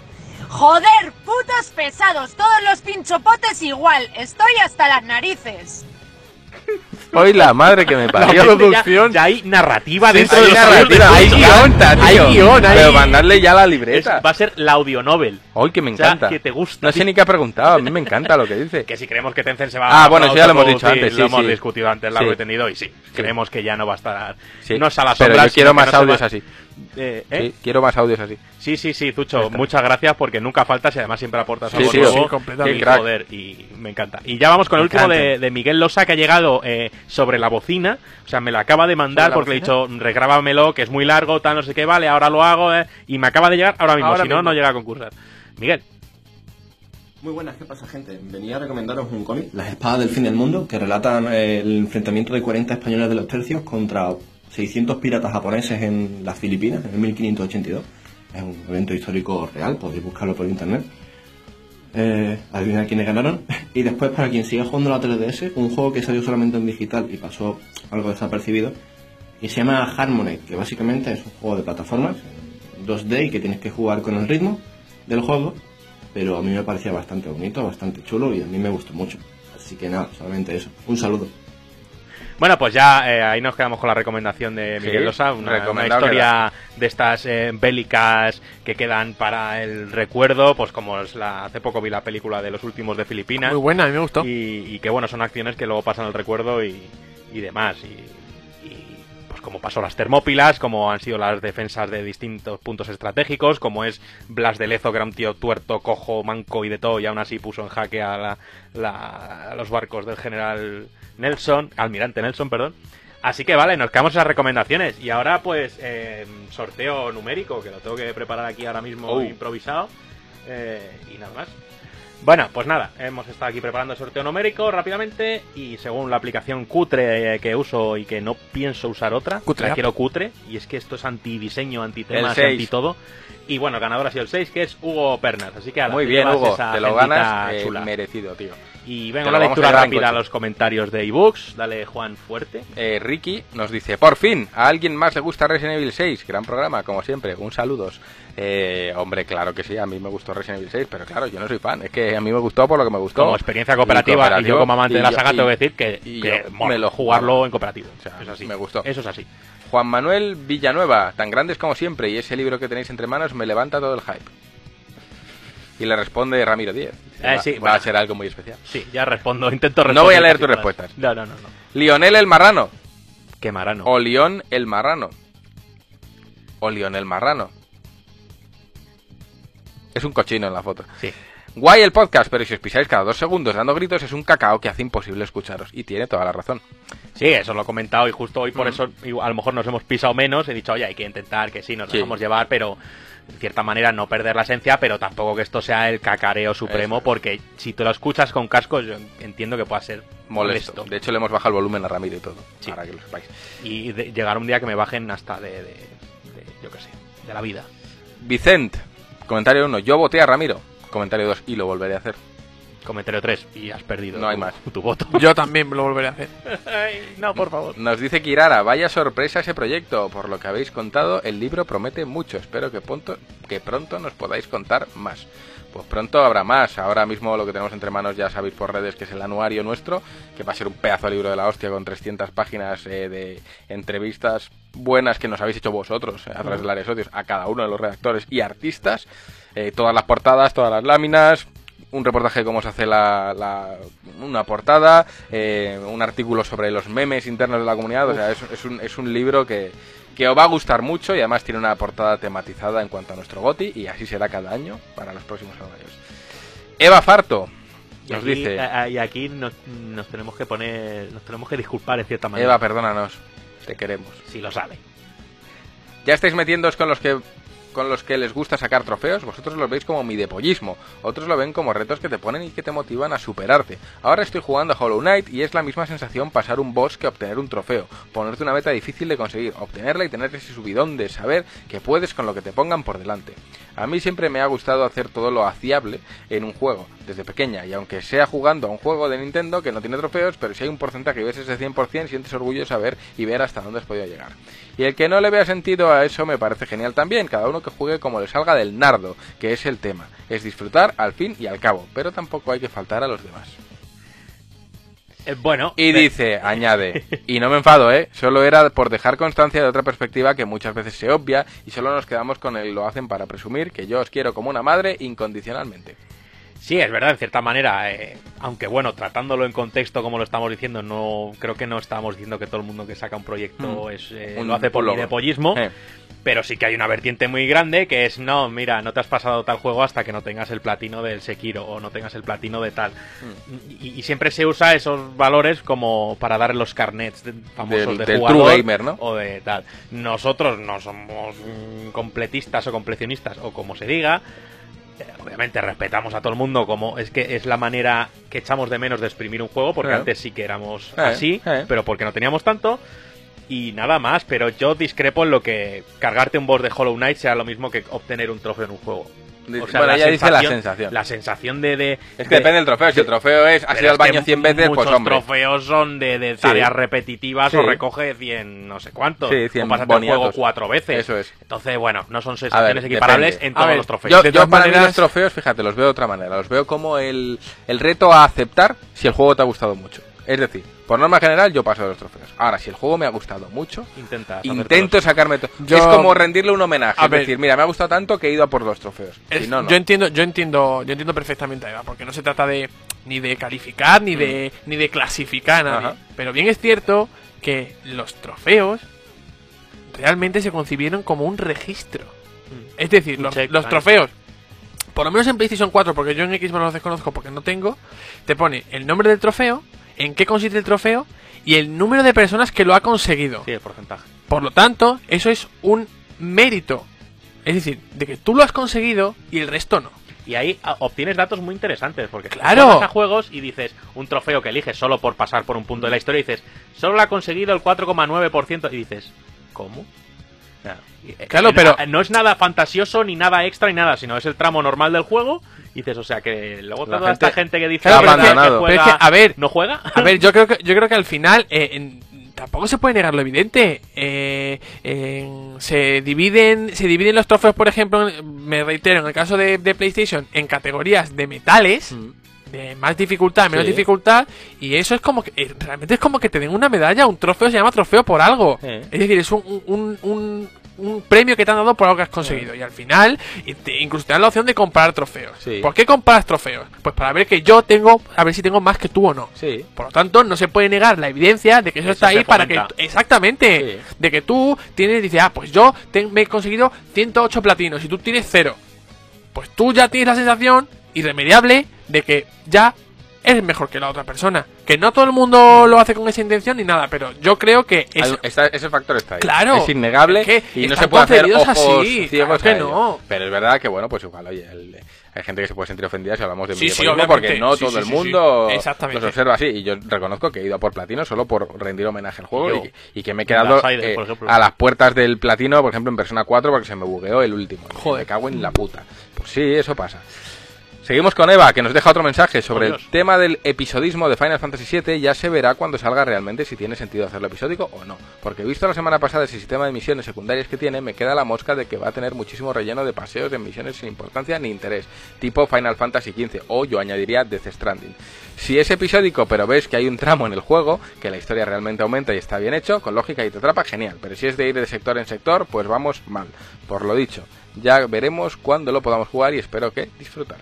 L: Joder, putos pesados, todos los pinchopotes igual, estoy hasta las narices.
A: Hoy la madre que me [laughs]
C: La
A: parió.
C: gente ya, ya hay narrativa
A: Sí,
C: dentro
A: sí,
C: de los
A: narrativa, hay guion, tío.
C: Hay guion, hay-
A: Pero mandarle ya la
C: Es-
A: libreta.
C: va a ser la audionovel.
A: Hoy que me
C: O sea,
A: encanta.
C: que te gusta.
A: No sé ni qué ha preguntado, a mí me encanta lo que dice. [laughs]
C: Que si creemos que Tencent se va
A: Ah,
C: a
A: bueno, eso ya lo hemos dicho antes, sí,
C: lo hemos
A: sí.
C: discutido antes largo y tendido y sí, creemos que ya no va a estar.
A: Sí,
C: No es a la
A: pero
C: sombra,
A: yo quiero más audios
C: va-
A: así.
C: Eh, ¿eh?
A: Sí, quiero más audios así.
C: Sí, sí, sí, Tucho, muchas gracias porque nunca faltas y además siempre aportas
A: Sí,
C: algo
A: sí,
C: nuevo.
A: sí,
C: joder, y me encanta. Y ya vamos con el último de, Miguel Losa que ha llegado eh, sobre la bocina. O sea, me la acaba de mandar
A: ¿Sobre la
C: porque le he dicho, regrábamelo, que es muy largo, tal, no sé qué, vale, ahora lo hago. eh, y me acaba de llegar ahora mismo,
B: Ahora
C: si no,
B: mismo.
C: no llega a concursar. Miguel.
M: Muy buenas, ¿qué pasa gente? Venía a recomendaros un cómic, Las espadas del fin del mundo, que relatan el enfrentamiento de 40 españoles de los tercios contra 600 piratas japoneses en las Filipinas en el 1582. Es un evento histórico real, podéis buscarlo por internet. Eh, adivinar quiénes ganaron. [laughs] Y después, para quien siga jugando la 3DS, un juego que salió solamente en digital y pasó algo desapercibido, y se llama Harmony, que básicamente es un juego de plataformas en 2D y que tienes que jugar con el ritmo del juego, pero a mí me parecía bastante bonito, bastante chulo y a mí me gustó mucho. Así que nada, solamente eso. Un saludo.
C: Bueno, pues ya eh, ahí nos quedamos con la recomendación de Miguel
A: Sí,
C: Losa, una, historia de estas eh, bélicas que quedan para el recuerdo, pues como es la, hace poco vi la película de los últimos de Filipinas.
B: Muy buena, a mí me gustó.
C: Y, y que bueno, son acciones que luego pasan al recuerdo y, y demás. Y, pues como pasó las Termópilas, como han sido las defensas de distintos puntos estratégicos, como es Blas de Lezo, que era un tío tuerto, cojo, manco y de todo, y aún así puso en jaque a, la- la- a los barcos del general Nelson, almirante Nelson, perdón. Así que vale, nos quedamos esas recomendaciones. Y ahora pues eh, sorteo numérico, que lo tengo que preparar aquí ahora mismo
A: Oh.
C: improvisado. Eh, y nada más. Bueno, pues nada, hemos estado aquí preparando el sorteo numérico rápidamente y según la aplicación cutre eh, que uso y que no pienso usar otra,
B: Cutre
C: la quiero cutre y es que esto es anti-diseño, anti-temas, anti-todo. Y bueno, el ganador ha sido el 6, que es Hugo Pernas. Así que ala,
A: Muy bien, Hugo,
C: esa
A: te lo ganas eh, merecido, tío.
C: Y
A: Te
C: vengo
A: lo
C: a la
A: vamos a
C: lectura rápida a los comentarios de ebooks. Dale, Juan, fuerte.
A: Eh, Ricky nos dice, por fin, a alguien más le gusta Resident Evil 6, gran programa, como siempre, un saludos. Eh, hombre, claro que sí, a mí me gustó Resident Evil 6, pero claro, yo no soy fan, es que a mí me gustó por lo que me gustó.
C: Como experiencia cooperativa, y, yo como amante de la
A: yo-
C: saga,
A: y-
C: tengo que decir que,
A: y
C: que
A: yo
C: mola
A: me lo
C: jugarlo en cooperativo.
A: O sea,
C: es así.
A: me gustó.
C: Eso es así.
A: Juan Manuel Villanueva, tan grandes como siempre, y ese libro que tenéis entre manos me levanta todo el hype. Y le responde Ramiro Díez.
C: Eh,
A: va,
C: sí,
A: va
C: bueno.
A: a ser algo muy especial.
C: Sí, ya respondo, [laughs] intento responder.
A: No voy a leer tus respuestas.
C: No, no, no. no.
A: Lionel el Marrano.
C: Qué marano.
A: O León el Marrano. O León el Marrano. Es un cochino en la foto.
C: Sí.
A: Guay el podcast, pero si os pisáis cada dos segundos dando gritos es un cacao que hace imposible escucharos. Y tiene toda la razón.
C: Sí, eso lo he comentado y justo hoy por
A: Mm.
C: eso a lo mejor nos hemos pisado menos. He dicho, oye, hay que intentar que sí, nos
A: Sí.
C: dejamos llevar, pero de cierta manera no perder la esencia, pero tampoco que esto sea el cacareo supremo,
A: es.
C: porque si te lo escuchas con cascos, yo entiendo que pueda ser
A: Molesto.
C: molesto.
A: De hecho, le hemos bajado el volumen a Ramiro y todo.
C: Sí.
A: Para que lo sepáis.
C: Y de- llegar un día que me bajen hasta de, de- de- yo qué sé, de la vida.
A: Vicent, comentario 1. Yo voté a Ramiro. Comentario 2. Y lo volveré a hacer.
C: Comentario 3 y has perdido
A: No hay
C: tu-
A: más.
C: tu voto. [laughs]
B: Yo también lo volveré a hacer.
C: Ay, no, por favor.
A: Nos dice Kirara, vaya sorpresa ese proyecto. Por lo que habéis contado, el libro promete mucho. Espero que pronto, que pronto nos podáis contar más. Pues pronto habrá más. Ahora mismo lo que tenemos entre manos ya sabéis por redes que es el anuario nuestro, que va a ser un pedazo de libro de la hostia con 300 páginas eh, de entrevistas buenas que nos habéis hecho vosotros eh, a través del área de socios a cada uno de los redactores y artistas. Eh, todas las portadas, todas las láminas, un reportaje de cómo se hace la, la- una portada, eh, un artículo sobre los memes internos de la comunidad. O sea, es, es un, es un libro que, que os va a gustar mucho y además tiene una portada tematizada en cuanto a nuestro GOTI y así será cada año para los próximos años. Eva Farto
C: Y
A: nos
C: aquí,
A: dice...
C: a- y aquí nos, nos tenemos que poner, nos tenemos que disculpar en cierta manera.
A: Eva, perdónanos, te queremos.
C: Si lo sabe.
A: ¿Ya estáis metiéndoos con los que con los que les gusta sacar trofeos? Vosotros los veis como mi depollismo, otros lo ven como retos que te ponen y que te motivan a superarte. Ahora estoy jugando a Hollow Knight y es la misma sensación pasar un boss que obtener un trofeo, ponerte una meta difícil de conseguir, obtenerla y tener ese subidón de saber que puedes con lo que te pongan por delante. A mí siempre me ha gustado hacer todo lo haciable en un juego, desde pequeña, y aunque sea jugando a un juego de Nintendo que no tiene trofeos, pero si hay un porcentaje y ves ese 100%, sientes orgullo de saber y ver hasta dónde has podido llegar. Y el que no le vea sentido a eso me parece genial también, cada uno juegue como le salga del nardo, que es el tema, es disfrutar al fin y al cabo, pero tampoco hay que faltar a los demás.
C: Eh, bueno.
A: Y dice, [laughs] añade, y no me enfado, ¿eh? Solo era por dejar constancia de otra perspectiva que muchas veces se obvia y solo nos quedamos con el lo hacen para presumir que yo os quiero como una madre incondicionalmente.
C: Sí, es verdad, en cierta manera. eh, aunque bueno, tratándolo en contexto como lo estamos diciendo, no creo que no estamos diciendo que todo el mundo que saca un proyecto
A: Hmm.
C: es, eh,
A: Un
C: lo hace por
A: logro.
C: midepollismo.
A: Eh.
C: Pero sí que hay una vertiente muy grande que es, no, mira, no te has pasado tal juego hasta que no tengas el platino del Sekiro o no tengas el platino de tal.
A: Hmm.
C: Y, y siempre se usa esos valores como para dar los carnets de- famosos
A: Del-
C: de
A: del
C: jugador
A: true gamer, ¿no?
C: o de tal. Nosotros no somos mm, completistas o completionistas o como se diga. Obviamente respetamos a todo el mundo como es que es la manera que echamos de menos de exprimir un juego porque
A: Eh.
C: antes sí que éramos
A: Eh,
C: así,
A: eh.
C: pero porque no teníamos tanto y nada más, pero yo discrepo en lo que cargarte un boss de Hollow Knight sea lo mismo que obtener un trofeo en un juego. O sea,
A: bueno,
C: la
A: ella dice la
C: sensación-. La sensación de... de-
A: Es que
C: de-
A: depende del trofeo. Si el trofeo es has
C: Pero
A: ido al baño 100 veces, pues hombre.
C: trofeos son de, de
A: Sí.
C: tareas repetitivas
A: Sí.
C: o recoge 100 no sé cuántos.
A: Sí, 100
C: o pasarte el juego cuatro veces.
A: Eso es.
C: Entonces, bueno, no son
A: A ver,
C: sensaciones equiparables
A: depende.
C: en todos
B: ver,
C: los trofeos.
A: Yo,
B: De
A: yo para mí los trofeos, fíjate, los veo de otra manera. Los veo como el, el reto a aceptar si el juego te ha gustado mucho. Es decir, por norma general yo paso de los trofeos. Ahora, si el juego me ha gustado mucho,
C: Intentas
A: intento sacarme... to-
B: Yo-
A: Es como rendirle un homenaje.
B: A
A: es
B: ver.
A: decir, mira, me ha gustado tanto que he ido a por los trofeos.
B: Es-
A: Si no, no.
B: Yo entiendo, yo entiendo, yo entiendo perfectamente a Eva, porque no se trata de ni de calificar ni de ni de clasificar a nadie.
A: Ajá.
B: Pero bien es cierto que los trofeos realmente se concibieron como un registro. Es decir, los, los trofeos, por lo menos en PlayStation 4, porque yo en Xbox los desconozco porque no tengo, te pone el nombre del trofeo, en qué consiste el trofeo y el número de personas que lo ha conseguido.
C: Sí, el porcentaje.
B: Por lo tanto, eso es un mérito. Es decir, de que tú lo has conseguido y el resto no.
C: Y ahí ah, obtienes datos muy interesantes, porque
B: Claro.
C: juegas a juegos y dices un trofeo que eliges solo por pasar por un punto de la historia, y dices, solo lo ha conseguido el 4,9%, y dices, ¿cómo? Claro, eh,
B: Claro,
C: eh,
B: pero-
C: no- es nada fantasioso, ni nada extra, ni nada, sino es el tramo normal del juego, y dices, o sea, que luego
A: La
C: toda
A: gente
C: esta gente que dice
B: Claro,
C: que,
B: pero es que-
A: abandonado.
B: pero es
C: juega,
B: que, a ver,
C: ¿no juega?
B: A ver, [laughs] yo creo que, yo creo que al final eh, en- tampoco se puede negar lo evidente. Eh, se dividen se dividen los trofeos, por ejemplo, me reitero, en el caso de, de PlayStation, en categorías de metales. De más dificultad, menos
A: Sí.
B: dificultad, y eso es como que eh, realmente es como que te den una medalla, un trofeo se llama trofeo por algo.
C: Sí.
B: Es decir, es un, un, un, un premio que te han dado por algo que has conseguido. Y al final, incluso te dan la opción de comprar trofeos.
A: Sí.
B: ¿Por qué compras trofeos? Pues para ver que yo tengo, a ver si tengo más que tú o no.
A: Sí.
B: Por lo tanto, no se puede negar la evidencia de que eso,
C: Eso
B: está ahí para que... Exactamente. De que tú tienes, dices, ah, pues yo te- me he conseguido 108 platinos y tú tienes cero. Pues tú ya tienes la sensación irremediable de que ya eres mejor que la otra persona. Que no todo el mundo lo hace con esa intención ni nada, pero yo creo que es...
A: está- ese factor está ahí.
B: Claro.
A: Es innegable
B: Es que
A: y no se puede hacer ojos
B: así,
A: ciegos
B: claro que no.
A: Pero es verdad que, bueno, pues igual, oye, el- hay gente que se puede sentir ofendida si hablamos de
B: Sí, sí,
A: porque no
B: Sí,
A: todo
B: sí,
A: el
B: sí,
A: mundo los observa así. Y yo reconozco que he ido a por platino solo por rendir homenaje al juego y, que- y que me he quedado eh, a las puertas del platino, por ejemplo, en Persona 4 porque se me bugueó el último.
B: Joder.
A: Me cago en la puta. Pues sí, eso pasa. Seguimos con Eva, que nos deja otro mensaje sobre
C: Oh,
A: el tema del episodismo de Final Fantasy VII. Ya se verá cuando salga realmente si tiene sentido hacerlo episódico o no. Porque visto la semana pasada ese sistema de misiones secundarias que tiene, me queda la mosca de que va a tener muchísimo relleno de paseos de misiones sin importancia ni interés, tipo Final Fantasy XV o yo añadiría Death Stranding. Si es episódico, pero ves que hay un tramo en el juego, que la historia realmente aumenta y está bien hecho, con lógica y te atrapa, genial. Pero si es de ir de sector en sector, pues vamos mal. Por lo dicho, ya veremos cuándo lo podamos jugar y espero que disfrutar.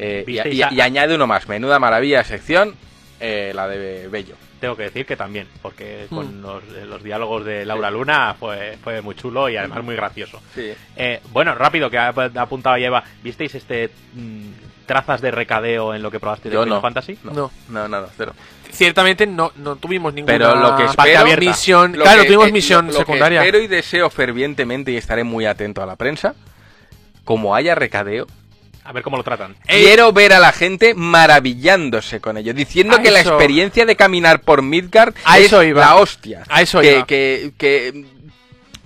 A: Eh, y,
C: ¿Visteis
A: y-
C: a-
A: y añade uno más, menuda maravilla sección, eh, la de Bello.
C: Tengo que decir que también, porque
B: Hmm.
C: con los, eh, los diálogos de Laura Luna fue, fue muy chulo y además muy gracioso.
A: Sí.
C: Eh, bueno, rápido, que ha apuntado Eva. ¿Visteis este mm, trazas de recadeo en lo que probaste de
A: Yo
C: Final
A: no.
C: Fantasy?
B: No.
A: No, nada, cero.
B: Ciertamente no, no tuvimos ninguna
A: Pero lo que
B: parte
A: espero,
B: abierta. misión.
A: lo
B: claro,
A: que-
B: tuvimos misión
A: lo- lo que
B: secundaria.
A: espero y deseo fervientemente y estaré muy atento a la prensa. Como haya recadeo,
C: A ver cómo lo tratan.
A: Quiero ver a la gente maravillándose con ello, diciendo
B: A
A: que la experiencia de caminar por Midgard
B: A
A: es
B: eso iba.
A: la hostia.
B: A eso
A: que,
B: iba.
A: que, que,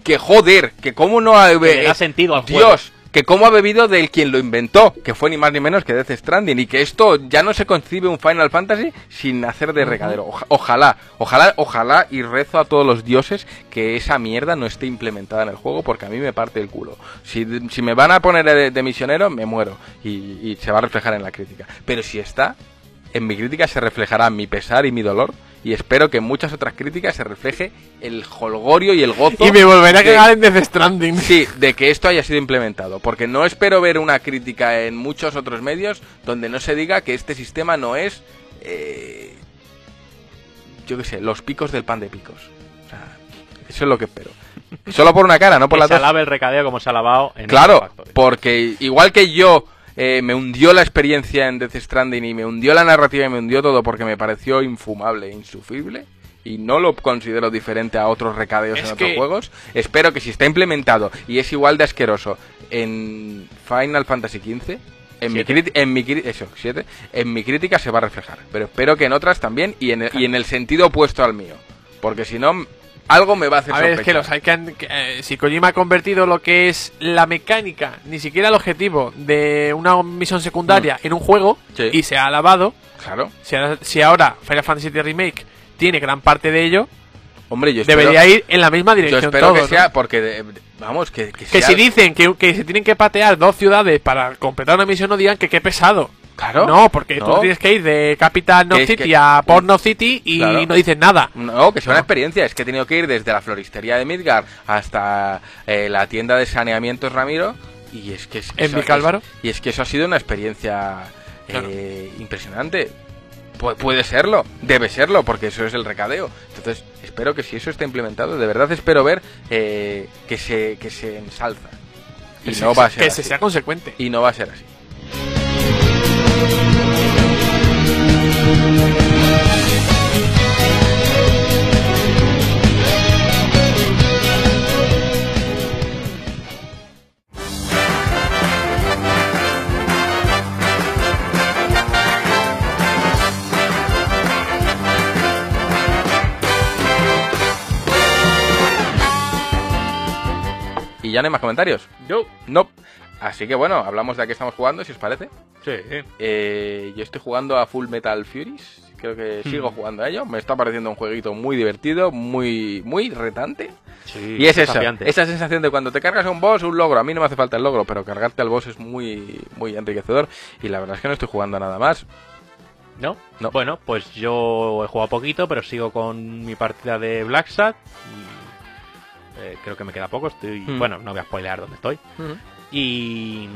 A: que joder, que cómo no ha...
C: Que le da sentido al juego.
A: Dios, que cómo ha bebido del quien lo inventó, que fue ni más ni menos que Death Stranding, y que esto ya no se concibe un Final Fantasy sin hacer de recadero. Oja- ojalá, ojalá, ojalá, y rezo a todos los dioses que esa mierda no esté implementada en el juego, porque a mí me parte el culo. Si, si me van a poner de, de misionero, me muero, y, y se va a reflejar en la crítica. Pero si está, en mi crítica se reflejará mi pesar y mi dolor, y espero que en muchas otras críticas se refleje el holgorio y el gozo.
B: Y me volverá a cagar en Death Stranding.
A: Sí, de que esto haya sido implementado. Porque no espero ver una crítica en muchos otros medios donde no se diga que este sistema no es. eh, yo qué sé, los picos del pan de picos. O sea, eso es lo que espero. Solo por una cara, no por
C: que
A: las
C: se alabe el recadeo como se ha alabado en
A: Claro, porque igual que yo eh, me hundió la experiencia en Death Stranding y me hundió la narrativa y me hundió todo porque me pareció infumable e insufrible y no lo considero diferente a otros recadeos
B: Es
A: en otros
B: que-
A: juegos, espero que si está implementado y es igual de asqueroso en Final Fantasy XV, en mi,
C: Siete.
A: en, mi, eso, siete, en mi crítica se va a reflejar, pero espero que en otras también y en el, y en el sentido opuesto al mío, porque si no algo me va a hacer
B: A ver, es que los hay que, han- que, eh, si Kojima ha convertido lo que es la mecánica, ni siquiera el objetivo de una misión secundaria en un juego
A: Mm. Sí.
B: y se ha alabado,
A: Claro.
B: si ahora, si ahora Final Fantasy VII Remake tiene gran parte de ello,
A: Hombre, yo espero,
B: debería ir en la misma
A: yo
B: dirección
A: espero
B: todo,
A: que
B: ¿no?
A: sea, porque, de- vamos, que, que
B: si dicen que, que se tienen que patear dos ciudades para completar una misión, no digan que qué pesado.
A: Claro.
B: No, porque
A: No.
B: tú tienes que ir de Capital
A: es
B: City
A: que-
B: a Port North City y
A: Claro.
B: no dices nada.
A: No, que sea una experiencia. Es que he tenido que ir desde la floristería de Midgar hasta eh, la tienda de saneamientos Ramiro. Y es que es,
B: ¿En
A: eso-
B: Vicálvaro?
A: es- y es que eso ha sido una experiencia eh, impresionante. Pu- puede serlo, debe serlo, porque eso es el recadeo. Entonces, espero que si eso está implementado, de verdad espero ver eh, que, se, que se ensalza. Y
B: Que
A: no
B: se-
A: va a ser
B: que
A: así.
B: se sea consecuente.
A: Y no va a ser así. ¿Y ya no hay más comentarios?
C: Yo.
A: No. Así que bueno, hablamos de a qué estamos jugando, si os parece.
C: Sí.
A: Eh, yo estoy jugando a Full Metal Furies. Creo que
C: Hmm.
A: sigo jugando a ello. Me está pareciendo un jueguito muy divertido, muy, muy retante.
C: Sí,
A: y es eso, esa sensación de cuando te cargas a un boss, un logro. A mí no me hace falta el logro, pero cargarte al boss es muy, muy enriquecedor. Y la verdad es que no estoy jugando a nada más.
C: ¿No?
A: No.
C: Bueno, pues yo he jugado poquito, pero sigo con mi partida de Black Sat. Y, eh, creo que me queda poco. Estoy,
A: Hmm.
C: Bueno, no voy a spoilear dónde estoy. Y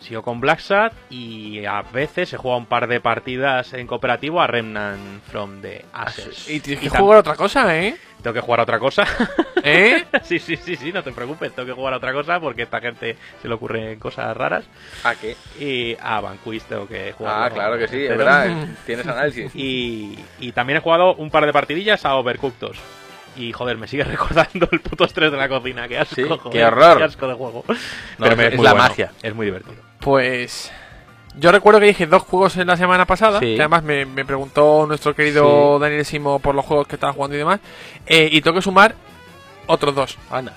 C: sigo con Black Sat y a veces he jugado un par de partidas en cooperativo a Remnant from the Ashes.
B: Y tienes que jugar a otra cosa, ¿eh?
C: Tengo que jugar a otra cosa. [laughs]
B: ¿Eh? [laughs]
C: sí, sí, sí, sí, no te preocupes. Tengo que jugar a otra cosa porque a esta gente se le ocurren cosas raras.
A: ¿A qué?
C: Y a Vanquish tengo que jugar.
A: Ah, claro que sí, es
C: Pero-
A: verdad. Tienes análisis. [laughs]
C: Y, y también he jugado un par de partidillas a Overcooked 2. Y joder, me sigue [laughs] recordando el puto estrés de la cocina. Qué asco,
A: Sí,
C: joder,
A: qué horror.
C: Qué asco de juego.
A: No, es-
C: me-
A: es
C: muy
A: la
C: bueno,
A: magia.
C: Es muy divertido.
B: Pues yo recuerdo que dije dos juegos en la semana pasada,
A: Sí.
B: que además me, me preguntó nuestro querido
A: Sí.
B: Daniel Simo por los juegos que estaba jugando y demás, eh, y tengo que sumar otros dos.
A: Anda.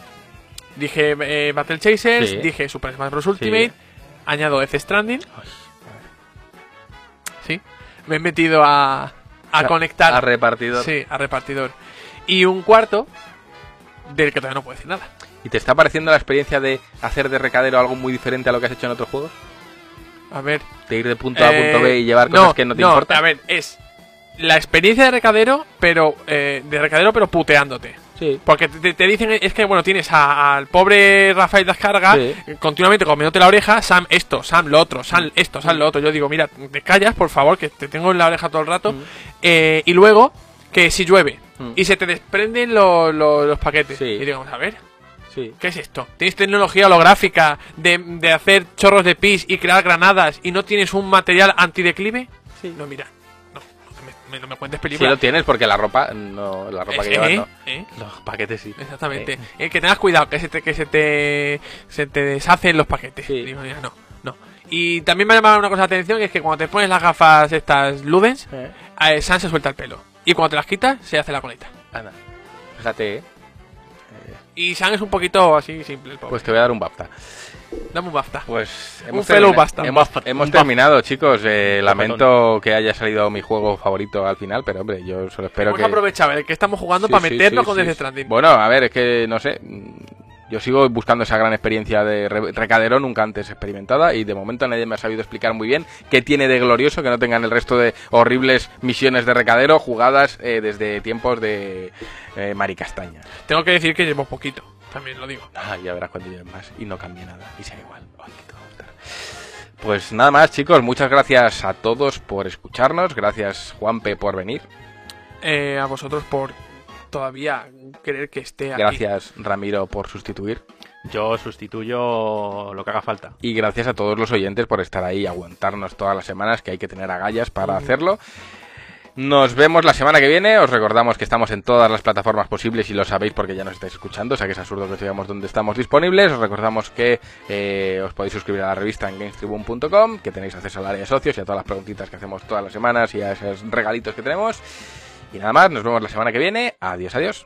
B: Dije eh, Battle Chasers,
A: Sí.
B: dije Super Smash Bros. Ultimate, añado Death Stranding. Sí, me he metido a, a
A: A-
B: conectar.
A: a repartidor.
B: Sí, a repartidor. Y un cuarto del que todavía no puedo decir nada.
A: ¿Y te está pareciendo la experiencia de hacer de recadero algo muy diferente a lo que has hecho en otros juegos?
B: A ver.
A: De ir de punto A a punto
B: Eh,
A: B y llevar cosas que no te importan.
B: A ver, es la experiencia de recadero, pero eh, de recadero, pero puteándote.
A: Sí.
B: Porque te, te dicen, es que bueno, tienes al pobre Rafael Descarga
A: Sí.
B: eh, continuamente comiéndote la oreja, Sam esto, Sam lo otro, Sam esto, Sam lo otro. Yo digo, mira, te callas, por favor, que te tengo en la oreja todo el rato. Eh, y luego, que si llueve
A: Mm.
B: y se te desprenden lo- lo- los paquetes.
A: Sí.
B: Y digo, a ver,
A: Sí.
B: ¿Qué es esto? ¿Tienes tecnología holográfica de, de hacer chorros de pis y crear granadas y no tienes un material antideclive? Sí. No, mira. No, no me, me- no me cuentes
A: Sí
B: películas.
A: lo tienes porque la ropa, no, la ropa
B: Es-
A: que llevas
B: ¿eh?
A: no.
B: ¿eh?
A: Los paquetes sí.
B: Exactamente.
A: Eh.
B: Eh, que tengas cuidado, que se te, que se te, se te deshacen los paquetes.
A: Sí.
B: Digo, mira, no, no. Y también me ha llamado una cosa la atención, que es que cuando te pones las gafas estas Ludens,
A: Eh.
B: eh, Sam se suelta el pelo. Y cuando te las quitas, se hace la coleta.
A: Anda. Fíjate, ¿eh?
B: Y Sam es un poquito así simple, el pobre.
A: Pues te voy a dar un BAFTA.
B: Dame un BAFTA.
A: Pues
B: Un
A: hemos,
B: fellow
A: termina-
B: BAFTA.
A: hemos,
B: BAFTA.
A: hemos
B: Un
A: terminado, chicos. Eh,
B: Un
A: lamento que haya salido mi juego favorito al final, pero hombre, yo solo espero
B: Hemos
A: que...
B: aprovechado el que estamos jugando
A: Sí,
B: para meternos
A: sí,
B: con
A: sí,
B: Death
A: sí.
B: Stranding.
A: Bueno, a ver, es que no sé. Yo sigo buscando esa gran experiencia de re- recadero nunca antes experimentada y de momento nadie me ha sabido explicar muy bien qué tiene de glorioso que no tengan el resto de horribles misiones de recadero jugadas eh, desde tiempos de eh, Maricastaña.
B: Tengo que decir que llevo poquito, también lo digo.
A: Ah, ya verás cuando lleven más y no cambie nada y sea igual. Pues nada más, chicos, muchas gracias a todos por escucharnos, gracias Juanpe por venir,
B: Eh, a vosotros por todavía querer que esté aquí.
A: gracias Ramiro por sustituir.
C: Yo sustituyo lo que haga falta.
A: Y gracias a todos los oyentes por estar ahí y aguantarnos todas las semanas, que hay que tener agallas para hacerlo. Nos vemos la semana que viene. Os recordamos que estamos en todas las plataformas posibles y lo sabéis porque ya nos estáis escuchando. O sea que es absurdo que os digamos dónde estamos disponibles. Os recordamos que eh, os podéis suscribir a la revista en gamestribune.com, que tenéis acceso al área de socios y a todas las preguntitas que hacemos todas las semanas y a esos regalitos que tenemos. Y nada más, nos vemos la semana que viene. Adiós, adiós.